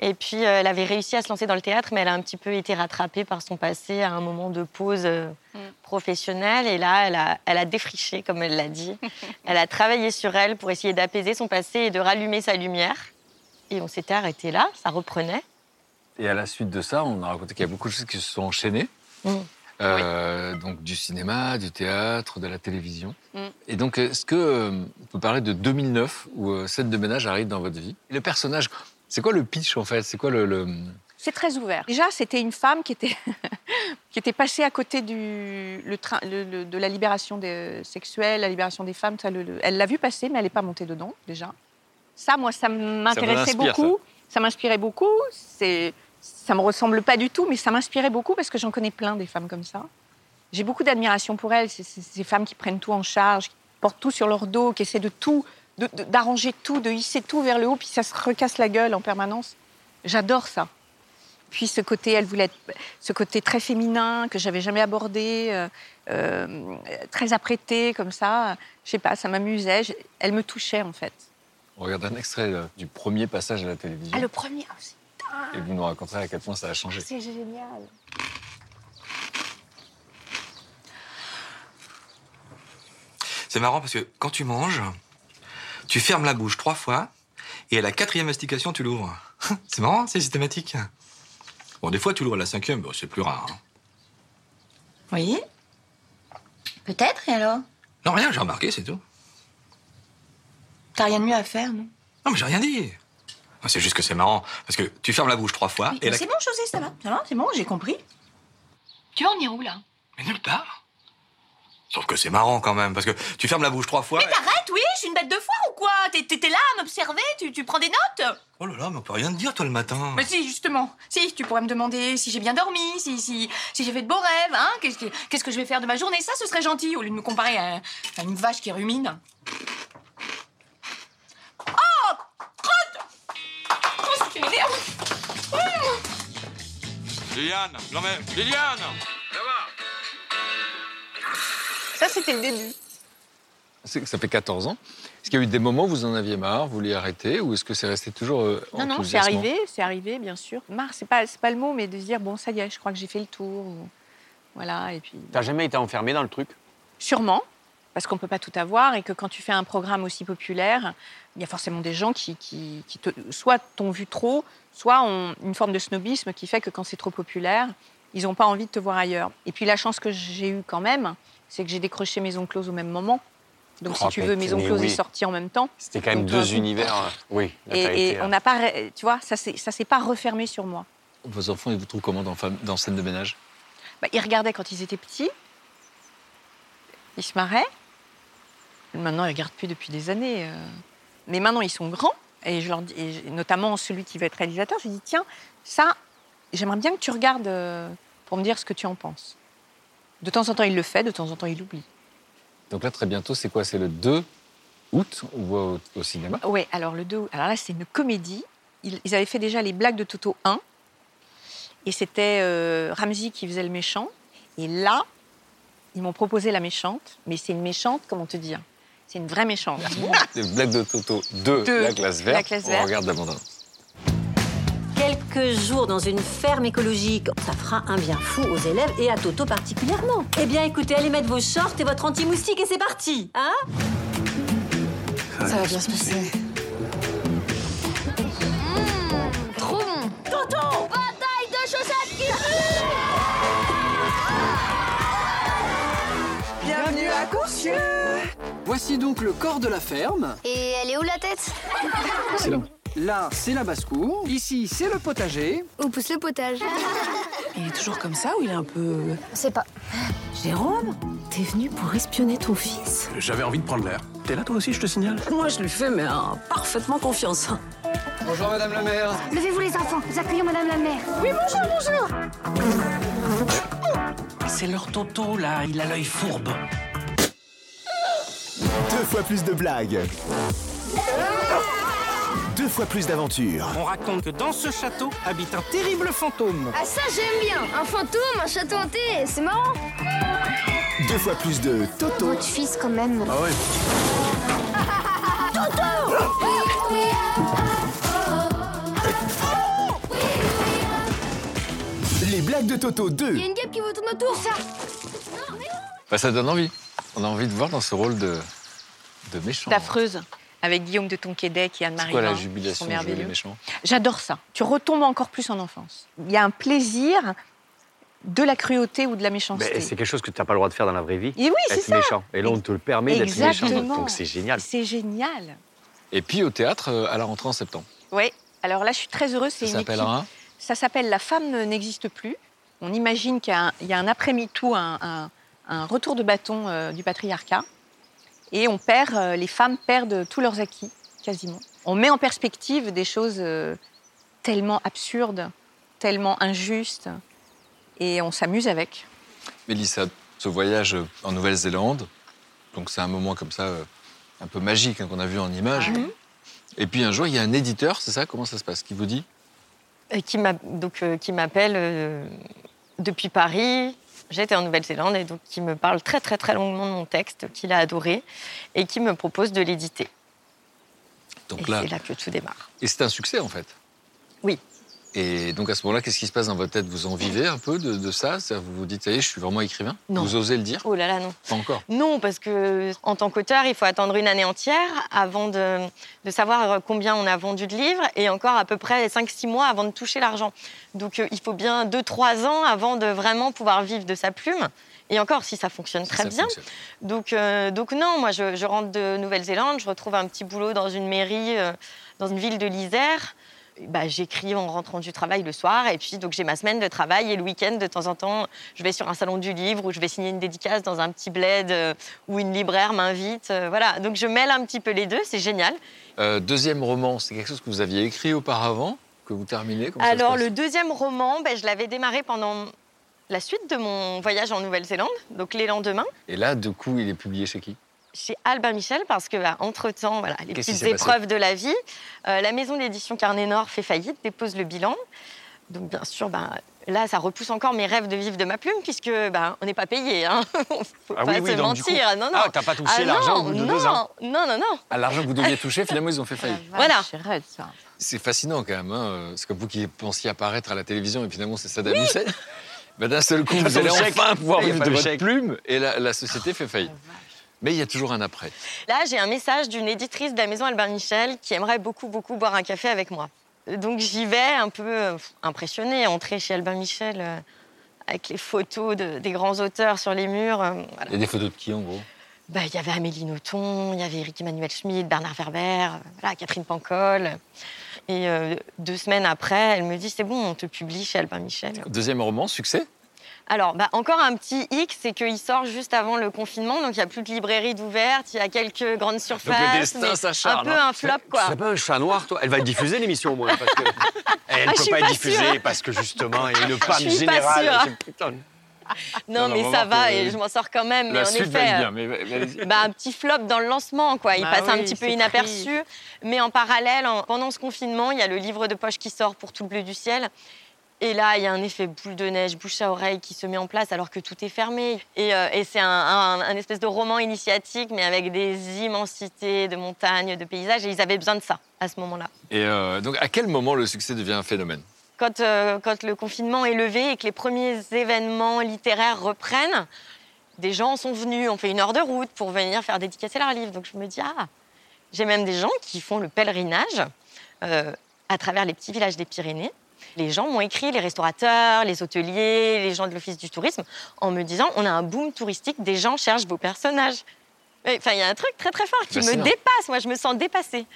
Speaker 5: Et puis, euh, elle avait réussi à se lancer dans le théâtre, mais elle a un petit peu été rattrapée par son passé à un moment de pause euh, professionnelle. Et là, elle a, elle a défriché, comme elle l'a dit. elle a travaillé sur elle pour essayer d'apaiser son passé et de rallumer sa lumière. Et on s'était arrêté là, ça reprenait.
Speaker 6: Et à la suite de ça, on a raconté qu'il y a beaucoup de choses qui se sont enchaînées.
Speaker 5: Mm.
Speaker 6: Euh, Donc du cinéma, du théâtre, de la télévision.
Speaker 4: Mm.
Speaker 6: Et donc, est-ce que euh, on peut parler de 2009 où euh, scène de ménage arrive dans votre vie? Le personnage, c'est quoi le pitch en fait? C'est quoi le, le-
Speaker 4: C'est très ouvert. Déjà, c'était une femme qui était, qui était passée à côté du, le train, le- le- de la libération des, sexuelle, la libération des femmes. ça, le- le- elle l'a vu passer, mais elle n'est pas montée dedans, déjà. Ça, moi, ça m'intéressait beaucoup. Ça, m'inspirait beaucoup. C'est, ça me ressemble pas du tout, mais ça m'inspirait beaucoup parce que j'en connais plein des femmes comme ça. J'ai beaucoup d'admiration pour elles. C'est c'est- ces femmes qui prennent tout en charge, qui portent tout sur leur dos, qui essaient de tout, d'arranger tout, de hisser tout vers le haut, puis ça se recasse la gueule en permanence. J'adore ça. Puis ce côté, elle voulait être, ce côté très féminin que j'avais jamais abordé, euh, euh, très apprêté comme ça. Je sais pas, ça m'amusait. Elle me touchait en fait.
Speaker 6: On regarde un extrait euh, du premier passage à la télévision.
Speaker 4: Ah, le premier, ah, c'est
Speaker 6: Et vous nous raconterez à quel point ça a changé.
Speaker 4: c'est génial.
Speaker 16: C'est marrant parce que quand tu manges, tu fermes la bouche trois fois et à la quatrième mastication, tu l'ouvres. C'est marrant, c'est systématique. Bon, des fois, tu l'ouvres à la cinquième, bon, c'est plus rare. hein.
Speaker 17: Oui Peut-être, et alors?
Speaker 16: Non, rien, j'ai remarqué, c'est tout.
Speaker 17: T'as rien de mieux à faire, non?
Speaker 16: Non, mais j'ai rien dit. Ah, C'est juste que c'est marrant parce que tu fermes la bouche trois fois et
Speaker 17: Mais
Speaker 16: la...
Speaker 17: C'est bon, José, ça va. Ça va, c'est bon, j'ai compris. Tu vas en venir où, là?
Speaker 16: Mais nulle part. Sauf que c'est marrant quand même parce que tu fermes la bouche trois fois.
Speaker 17: Mais t'arrêtes, oui Je suis une bête de foire ou quoi? T'es t'es- t'es là à m'observer tu, tu prends des notes?
Speaker 16: Oh là là, mais on peut rien te dire toi le matin.
Speaker 17: Mais si, justement. Si, tu pourrais me demander si j'ai bien dormi, si, si, si j'ai fait de beaux rêves, hein Qu'est-ce que, qu'est-ce que je vais faire de ma journée? Ça, ce serait gentil, au lieu de me comparer à, à une vache qui rumine. Oh Crotte Oh, c'est une m'énerve
Speaker 16: Liliane, non mais Liliane
Speaker 4: Ça, c'était le début.
Speaker 6: Ça fait 14 ans. Est-ce qu'il y a eu des moments où vous en aviez marre, vous vouliez arrêter, ou est-ce que c'est resté toujours euh,
Speaker 4: Non, non, c'est arrivé, c'est arrivé, bien sûr. Marre, c'est pas, c'est pas le mot, mais de se dire, bon, ça y est, je crois que j'ai fait le tour. ou- Voilà, et puis.
Speaker 3: T'as jamais été enfermé dans le truc?
Speaker 4: Sûrement, parce qu'on ne peut pas tout avoir et que quand tu fais un programme aussi populaire, il y a forcément des gens qui, qui, qui te, soit t'ont vu trop, soit ont une forme de snobisme qui fait que quand c'est trop populaire, ils n'ont pas envie de te voir ailleurs. Et puis la chance que j'ai eue quand même, c'est que j'ai décroché Maison Close au même moment. Donc
Speaker 3: Oh,
Speaker 4: si tu
Speaker 3: mais-
Speaker 4: veux, Maison
Speaker 3: mais
Speaker 4: Close
Speaker 3: oui.
Speaker 4: est sortie en même temps.
Speaker 3: C'était quand même
Speaker 4: Donc,
Speaker 3: deux
Speaker 4: euh,
Speaker 3: univers. hein. Oui. là,
Speaker 4: Et,
Speaker 3: t'as
Speaker 4: et
Speaker 3: été, euh,
Speaker 4: on n'a pas, tu vois, ça s'est ça s'est pas refermé sur moi.
Speaker 6: Vos enfants, ils vous trouvent comment dans, dans scène de ménage?
Speaker 4: Bah, ils regardaient quand ils étaient petits. Ils se marraient. Maintenant, ils regardent plus depuis des années. euh. Mais maintenant, ils sont grands. Et, je leur dis, et notamment celui qui veut être réalisateur, je lui dis tiens, ça, j'aimerais bien que tu regardes euh, pour me dire ce que tu en penses. De temps en temps, il le fait, de temps en temps, il l'oublie.
Speaker 6: Donc là, très bientôt, c'est quoi? C'est le 2 août, on voit au, au cinéma?
Speaker 4: Oui, alors le 2, alors là, c'est une comédie ils, ils avaient fait déjà les blagues de Toto 1. Et c'était euh, Ramsey qui faisait le méchant. Et là, ils m'ont proposé la méchante. Mais c'est une méchante, comment te dire? C'est une vraie méchante.
Speaker 6: Les blagues de Toto 2,
Speaker 4: Deux,
Speaker 6: la classe verte.
Speaker 4: la classe
Speaker 6: On
Speaker 4: verte.
Speaker 6: regarde la bande-annonce.
Speaker 18: Quelques jours dans une ferme écologique, ça fera un bien fou aux élèves et à Toto particulièrement. Eh bien, écoutez, allez mettre vos shorts et votre anti-moustique et c'est parti, hein
Speaker 17: Ça va bien se passer.
Speaker 1: Trop bon Tonton Bataille de chaussettes qui
Speaker 14: Bienvenue à Courcieux
Speaker 19: Voici donc le corps de la ferme.
Speaker 1: Et elle est où la tête?
Speaker 19: C'est là. Là, c'est la basse-cour. Ici, c'est le potager.
Speaker 1: Où pousse le potage
Speaker 14: Il est toujours comme ça ou il est un peu...
Speaker 1: On sait pas.
Speaker 20: Jérôme, t'es venu pour espionner ton fils
Speaker 21: J'avais envie de prendre l'air. T'es là toi aussi, je te signale?
Speaker 20: Moi, je lui fais mais euh, parfaitement confiance.
Speaker 19: Bonjour, madame la maire.
Speaker 1: Levez-vous les enfants, nous accueillons madame la mère. Oui, bonjour, bonjour
Speaker 21: C'est leur Toto, là. Il a l'œil fourbe.
Speaker 22: Deux fois plus de blagues. Deux fois plus d'aventures.
Speaker 19: On raconte que dans ce château habite un terrible fantôme.
Speaker 1: Ah ça j'aime bien Un fantôme, un château hanté, c'est marrant
Speaker 22: Deux fois plus de Toto.
Speaker 1: Votre fils quand même.
Speaker 21: Ah ouais
Speaker 22: Les blagues de Toto 2.
Speaker 1: Il y a une guêpe qui vous tourne autour, ça
Speaker 6: Bah, ça donne envie. On a envie de voir dans ce rôle de, de méchant.
Speaker 4: D'affreuse, avec Guillaume de Tonquédec et
Speaker 6: C'est
Speaker 4: Anne-Marie
Speaker 6: quoi la jubilation jouer les
Speaker 4: merveilleux.
Speaker 6: méchants
Speaker 4: J'adore ça. Tu retombes encore plus en enfance. Il y a un plaisir de la cruauté ou de la méchanceté.
Speaker 3: Mais c'est quelque chose que tu n'as pas le droit de faire dans la vraie vie.
Speaker 4: Et oui, c'est
Speaker 3: être
Speaker 4: ça.
Speaker 3: méchant. Et là, on te le permet d'être méchant.
Speaker 4: Exactement.
Speaker 3: Donc c'est génial.
Speaker 4: C'est génial.
Speaker 6: Et puis au théâtre, euh, à la rentrée en septembre.
Speaker 4: Oui. Alors là, je suis très heureuse. C'est
Speaker 6: Ça
Speaker 4: équipe.
Speaker 6: s'appellera
Speaker 4: Ça s'appelle La femme ne- n'existe plus. On imagine qu'il y a un, il y a un après-MeToo, un, un- un retour de bâton euh, du patriarcat. Et on perd, euh, les femmes perdent tous leurs acquis, quasiment. On met en perspective des choses euh, tellement absurdes, tellement injustes. Et on s'amuse avec.
Speaker 6: Mélissa, ce voyage en Nouvelle-Zélande, donc c'est un moment comme ça, euh, un peu magique hein, qu'on a vu en images.
Speaker 5: Mhm.
Speaker 6: Et puis un jour, il y a un éditeur, c'est ça Comment ça se passe Qui vous dit?
Speaker 5: Qui euh, m'appelle euh, depuis Paris. J'étais en Nouvelle-Zélande et donc qui me parle très très très longuement de mon texte qu'il a adoré et qui me propose de l'éditer.
Speaker 6: Donc
Speaker 5: Et
Speaker 6: là,
Speaker 5: c'est là que tout démarre.
Speaker 6: et c'est un succès en fait?
Speaker 5: Oui.
Speaker 6: Et donc à ce moment-là, qu'est-ce qui se passe dans votre tête? Vous en vivez un peu de, de ça? Vous vous dites, ça y est, je suis vraiment écrivain
Speaker 5: Non.
Speaker 6: Vous osez le dire?
Speaker 5: Oh là là, non.
Speaker 6: Pas encore.
Speaker 5: Non, parce que en tant qu'auteur, il faut attendre une année entière avant de, de savoir combien on a vendu de livres et encore à peu près 5-6 mois avant de toucher l'argent. Donc euh, il faut bien 2-3 ans avant de vraiment pouvoir vivre de sa plume. Et encore, si ça fonctionne très
Speaker 6: ça
Speaker 5: bien.
Speaker 6: fonctionne.
Speaker 5: Donc, euh, donc non, moi je, je rentre de Nouvelle-Zélande, je retrouve un petit boulot dans une mairie, euh, dans une ville de l'Isère. Bah, j'écris en rentrant du travail le soir et puis donc j'ai ma semaine de travail et le week-end de temps en temps je vais sur un salon du livre ou je vais signer une dédicace dans un petit bled euh, où une libraire m'invite euh, voilà. Donc je mêle un petit peu les deux c'est génial.
Speaker 6: Euh, deuxième roman, c'est quelque chose que vous aviez écrit auparavant, que vous terminez Comment
Speaker 5: alors le deuxième roman ben, je l'avais démarré pendant la suite de mon voyage en Nouvelle-Zélande donc les lendemains.
Speaker 6: Et là, du coup, il est publié chez qui?
Speaker 5: Chez Albin Michel parce que bah, entre temps voilà les petites épreuves de la vie euh, la maison d'édition Carnet Nord fait faillite dépose le bilan donc bien sûr bah, là ça repousse encore mes rêves de vivre de ma plume puisque bah, on n'est pas payé hein. faut
Speaker 3: Ah
Speaker 5: pas
Speaker 3: oui, oui,
Speaker 5: se
Speaker 3: du
Speaker 5: mentir
Speaker 3: coup-
Speaker 5: non non
Speaker 3: Ah, t'as pas touché
Speaker 5: Ah
Speaker 3: l'argent
Speaker 5: non,
Speaker 3: au bout de
Speaker 5: non,
Speaker 3: deux ans.
Speaker 5: non non non
Speaker 6: À l'argent que vous deviez toucher, finalement, ils ont fait faillite.
Speaker 5: voilà
Speaker 6: C'est fascinant quand même. Hein. C'est comme vous qui pensiez apparaître à la télévision et finalement c'est Saddam Hussein. Ben, D'un seul coup, vous allez enfin pouvoir vivre de votre
Speaker 3: chèque.
Speaker 6: plume et la, la société fait faillite. Mais il y a toujours un après.
Speaker 5: Là, j'ai un message d'une éditrice de la maison Albin Michel qui aimerait beaucoup, beaucoup boire un café avec moi. Donc j'y vais un peu euh, impressionnée, entrer chez Albin Michel euh, avec les photos de- des grands auteurs sur les murs. euh, voilà.
Speaker 6: Il y a des photos de qui en gros?
Speaker 5: Bah, Il y avait Amélie Nothomb, il y avait Eric Emmanuel Schmitt, Bernard Werber, euh, voilà, Catherine Pancol. Et euh, deux semaines après, elle me dit c'est bon, on te publie chez Albin Michel.
Speaker 6: Deuxième roman, succès?
Speaker 5: Alors, bah, encore un petit hic, c'est qu'il sort juste avant le confinement, donc il n'y a plus de librairie d'ouverte, il y a quelques grandes surfaces.
Speaker 3: destin
Speaker 5: mais
Speaker 3: s'acharne,
Speaker 5: Un peu
Speaker 3: hein.
Speaker 5: un flop, quoi.
Speaker 3: C'est pas un chat noir, toi Elle va être diffusée, l'émission, au moins. Parce que... Elle
Speaker 5: Ah,
Speaker 3: ne
Speaker 5: je
Speaker 3: peut pas être
Speaker 5: pas
Speaker 3: diffusée
Speaker 5: sûre.
Speaker 3: parce que, justement, il y a une
Speaker 5: Je
Speaker 3: panne
Speaker 5: suis pas
Speaker 3: générale. putain.
Speaker 5: Non,
Speaker 6: Non,
Speaker 5: mais ça va et je m'en sors quand même.
Speaker 6: La
Speaker 5: mais en
Speaker 6: suite
Speaker 5: effet,
Speaker 6: va bien, mais,
Speaker 5: bah, un petit flop dans le lancement, quoi. Il
Speaker 4: Bah
Speaker 5: passe un petit peu inaperçu. Mais en parallèle, en- pendant ce confinement, il y a le livre de poche qui sort pour tout le bleu du ciel. Et là, il y a un effet boule de neige, bouche à oreille qui se met en place alors que tout est fermé. Et, euh, et c'est un, un- un espèce de roman initiatique, mais avec des immensités de montagnes, de paysages. Et ils avaient besoin de ça à ce moment-là.
Speaker 6: Et euh, donc, à quel moment le succès devient un phénomène?
Speaker 5: Quand, euh, quand le confinement est levé et que les premiers événements littéraires reprennent, des gens sont venus, ont fait une heure de route pour venir faire dédicacer leurs livres. Donc je me dis, ah, j'ai même des gens qui font le pèlerinage à travers les petits villages des Pyrénées. Les gens m'ont écrit, les restaurateurs, les hôteliers, les gens de l'Office du tourisme, en me disant, on a un boom touristique, des gens cherchent vos personnages. Enfin, il y a un truc très très fort qui me
Speaker 6: Fascinant.
Speaker 5: dépasse. Moi, je me sens dépassée.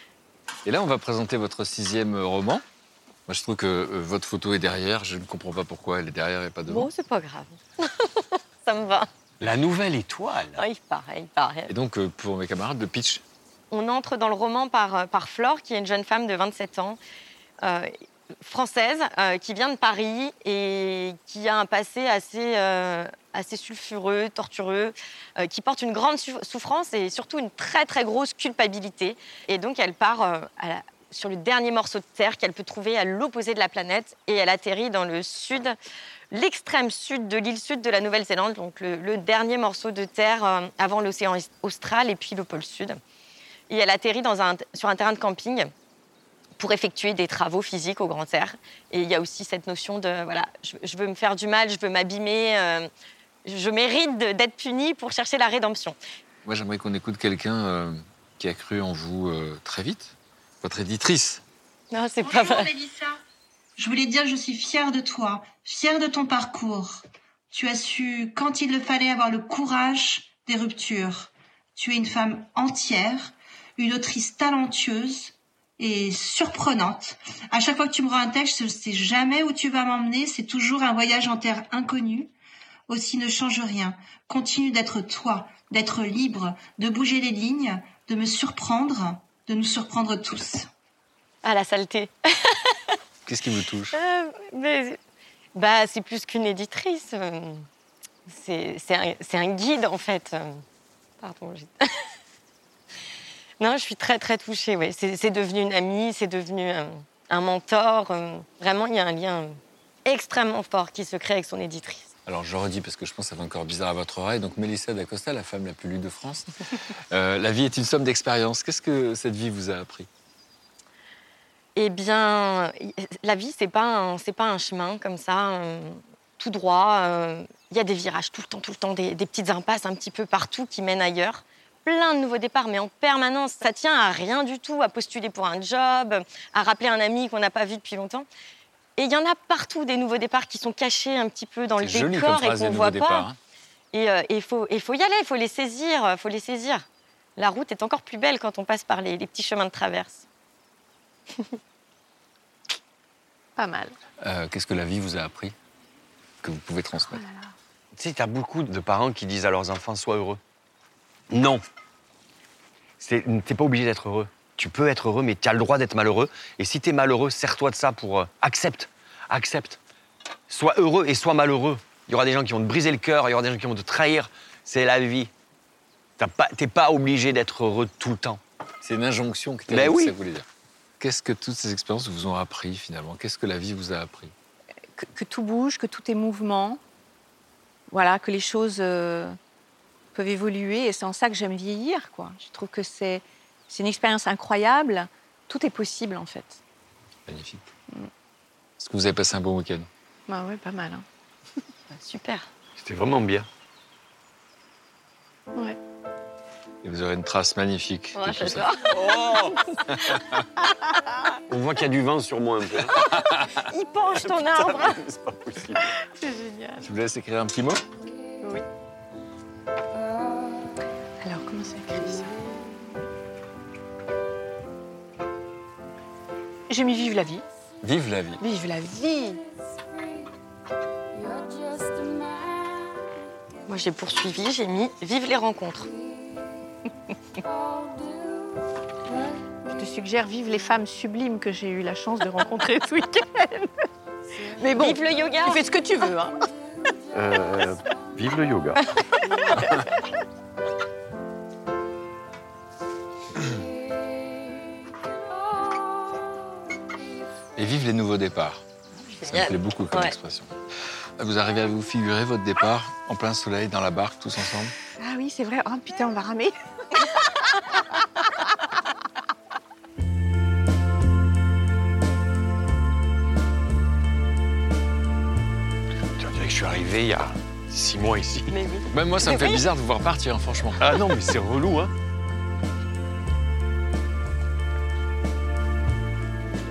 Speaker 6: Et là, on va présenter votre sixième roman. Moi, je trouve que euh, votre photo est derrière. Je ne comprends pas pourquoi elle est derrière et pas devant.
Speaker 5: Bon, c'est pas grave. Ça me va.
Speaker 3: La nouvelle étoile.
Speaker 5: Ah, il paraît, il paraît.
Speaker 6: Et donc, euh, pour mes camarades, le pitch.
Speaker 5: On entre dans le roman par, euh, par Flore, qui est une jeune femme de 27 ans, euh, française, euh, qui vient de Paris et qui a un passé assez, euh, assez sulfureux, tortureux, euh, qui porte une grande sou- souffrance et surtout une très très grosse culpabilité. Et donc elle part sur le dernier morceau de terre qu'elle peut trouver à l'opposé de la planète et elle atterrit dans le sud, l'extrême sud de l'île sud de la Nouvelle-Zélande, donc le, dernier morceau de terre avant l'océan austral et puis le pôle sud. Et elle atterrit sur un terrain de camping pour effectuer des travaux physiques au grand air. Et il y a aussi cette notion de, voilà, je, je veux me faire du mal, je veux m'abîmer, euh, je mérite d'être punie pour chercher la rédemption.
Speaker 6: Moi, j'aimerais qu'on écoute quelqu'un euh, qui a cru en vous euh, très vite. Votre éditrice.
Speaker 5: Non, c'est pas
Speaker 23: Bonjour,
Speaker 5: vrai.
Speaker 23: Mélissa. Je voulais dire que je suis fière de toi, fière de ton parcours. Tu as su, quand il le fallait, avoir le courage des ruptures. Tu es une femme entière, une autrice talentueuse et surprenante. À chaque fois que tu me rends un texte, je ne sais jamais où tu vas m'emmener. C'est toujours un voyage en terre inconnue. Aussi, ne change rien. Continue d'être toi, d'être libre, de bouger les lignes, de me surprendre, de nous surprendre tous.
Speaker 5: Ah, la saleté.
Speaker 6: Qu'est-ce qui vous touche?
Speaker 5: Euh, mais, bah, c'est plus qu'une éditrice. euh, C'est c'est un, c'est un guide, en fait. Euh, Pardon. non, je suis très, très touchée. C'est devenu une amie, c'est devenu un, un mentor. euh, Vraiment, il y a un lien extrêmement fort qui se crée avec son éditrice.
Speaker 6: Alors, je redis parce que je pense que ça fait encore bizarre à votre oreille. Donc, Mélissa d'Acosta, la femme la plus lue de France. Euh, la vie est une somme d'expériences. Qu'est-ce que cette vie vous a appris?
Speaker 5: Eh bien, la vie, c'est pas c'est pas un chemin comme ça, euh, tout droit. Il y a des virages tout le temps, tout le temps, des, des petites impasses un petit peu partout qui mènent ailleurs. Plein de nouveaux départs, mais en permanence. Ça tient à rien du tout, à postuler pour un job, à rappeler un ami qu'on n'a pas vu depuis longtemps. Et il y en a partout des nouveaux départs qui sont cachés un petit peu dans le décor et qu'on ne voit
Speaker 6: départs,
Speaker 5: pas.
Speaker 6: hein.
Speaker 5: Et euh, il faut, il faut y aller, il faut les saisir, il faut les saisir. La route est encore plus belle quand on passe par les, les petits chemins de traverse.
Speaker 4: Pas mal.
Speaker 6: Euh, Qu'est-ce que la vie vous a appris que vous pouvez transmettre?
Speaker 3: Tu sais, t'as beaucoup de parents qui disent à leurs enfants sois heureux. Non. C'est- T'es pas obligé d'être heureux. Tu peux être heureux, mais tu as le droit d'être malheureux. Et si t'es malheureux, sers-toi de ça pour. euh, accepte. Accepte. Sois heureux et sois malheureux. Il y aura des gens qui vont te briser le cœur, il y aura des gens qui vont te trahir. C'est la vie. T'as pas- T'es pas, obligé d'être heureux tout le temps.
Speaker 6: C'est une injonction que
Speaker 3: Ben oui.
Speaker 6: ça voulait dire. Qu'est-ce que toutes ces expériences vous ont appris finalement? Qu'est-ce que la vie vous a appris?
Speaker 4: Que, que tout bouge, que tout est mouvement. Voilà, que les choses euh, peuvent évoluer. Et c'est en ça que j'aime vieillir, quoi. Je trouve que c'est c'est une expérience incroyable. Tout est possible, en fait.
Speaker 6: Magnifique. Est-ce que vous avez passé un bon week-end?
Speaker 4: Bah ouais, pas mal. hein.
Speaker 5: Super.
Speaker 3: C'était vraiment bien.
Speaker 4: Ouais.
Speaker 6: Et vous aurez une trace magnifique de
Speaker 5: Ouais,
Speaker 6: tout ça.
Speaker 5: j'adore.
Speaker 3: On voit qu'il y a du vent sur moi un peu.
Speaker 5: Il penche ton arbre.
Speaker 3: C'est pas possible.
Speaker 4: C'est génial.
Speaker 6: Je vous laisse écrire un petit mot?
Speaker 4: Oui. Alors, comment ça écrit ça J'ai mis Vive la vie.
Speaker 6: Vive la vie.
Speaker 4: Vive la vie.
Speaker 5: Moi, j'ai poursuivi, j'ai mis Vive les rencontres.
Speaker 4: Je te suggère Vive les femmes sublimes que j'ai eu la chance de rencontrer ce week-end. Mais bon,
Speaker 5: Vive le yoga.
Speaker 4: tu fais ce que tu veux. Hein.
Speaker 3: Euh, vive le yoga.
Speaker 6: vive les nouveaux départs. Ça me plaît beaucoup comme
Speaker 5: Ouais.
Speaker 6: expression. Vous arrivez à vous figurer votre départ en plein soleil dans la barque tous ensemble?
Speaker 4: Ah oui, c'est vrai. Oh putain, on va ramer.
Speaker 3: Tu dirais que je suis arrivé il y a six mois ici.
Speaker 5: Mais oui.
Speaker 6: Même moi, ça me fait bizarre de vous voir partir, hein, franchement.
Speaker 3: Ah non, mais c'est relou, hein.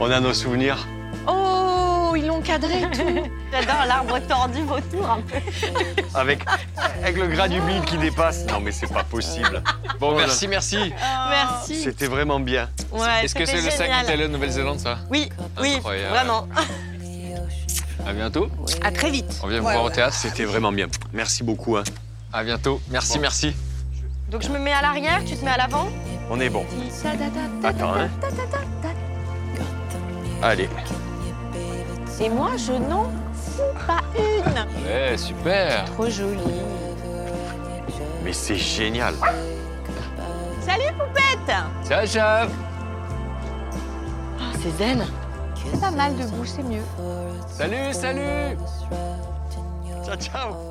Speaker 3: On a nos souvenirs.
Speaker 4: Oh, ils l'ont cadré et tout.
Speaker 5: J'adore l'arbre tordu vautour un peu.
Speaker 3: Avec, avec le gras du bide qui dépasse. Non, mais c'est pas possible.
Speaker 6: Bon, merci, merci.
Speaker 5: Merci.
Speaker 3: C'était vraiment bien.
Speaker 5: Ouais,
Speaker 6: Est-ce que c'est le sac
Speaker 5: génial.
Speaker 6: De Nouvelle-Zélande, ça
Speaker 5: Oui, oui,
Speaker 6: Incroyable.
Speaker 5: vraiment.
Speaker 6: À bientôt.
Speaker 4: À très vite.
Speaker 6: On vient vous voir au théâtre.
Speaker 3: C'était vraiment bien. Merci beaucoup. Hein.
Speaker 6: À bientôt. Merci,
Speaker 3: Bon.
Speaker 6: merci.
Speaker 5: Donc je me mets à l'arrière, tu te mets à l'avant
Speaker 3: On est bon. Attends, hein. Allez.
Speaker 4: Et moi, je n'en fous pas une.
Speaker 6: Ouais, super.
Speaker 4: Trop jolie.
Speaker 3: Mais c'est génial.
Speaker 4: Salut, poupette.
Speaker 6: Ciao, ciao.
Speaker 5: Oh, c'est zen.
Speaker 4: Pas mal debout, c'est mieux.
Speaker 6: Salut, salut.
Speaker 3: Ciao, ciao.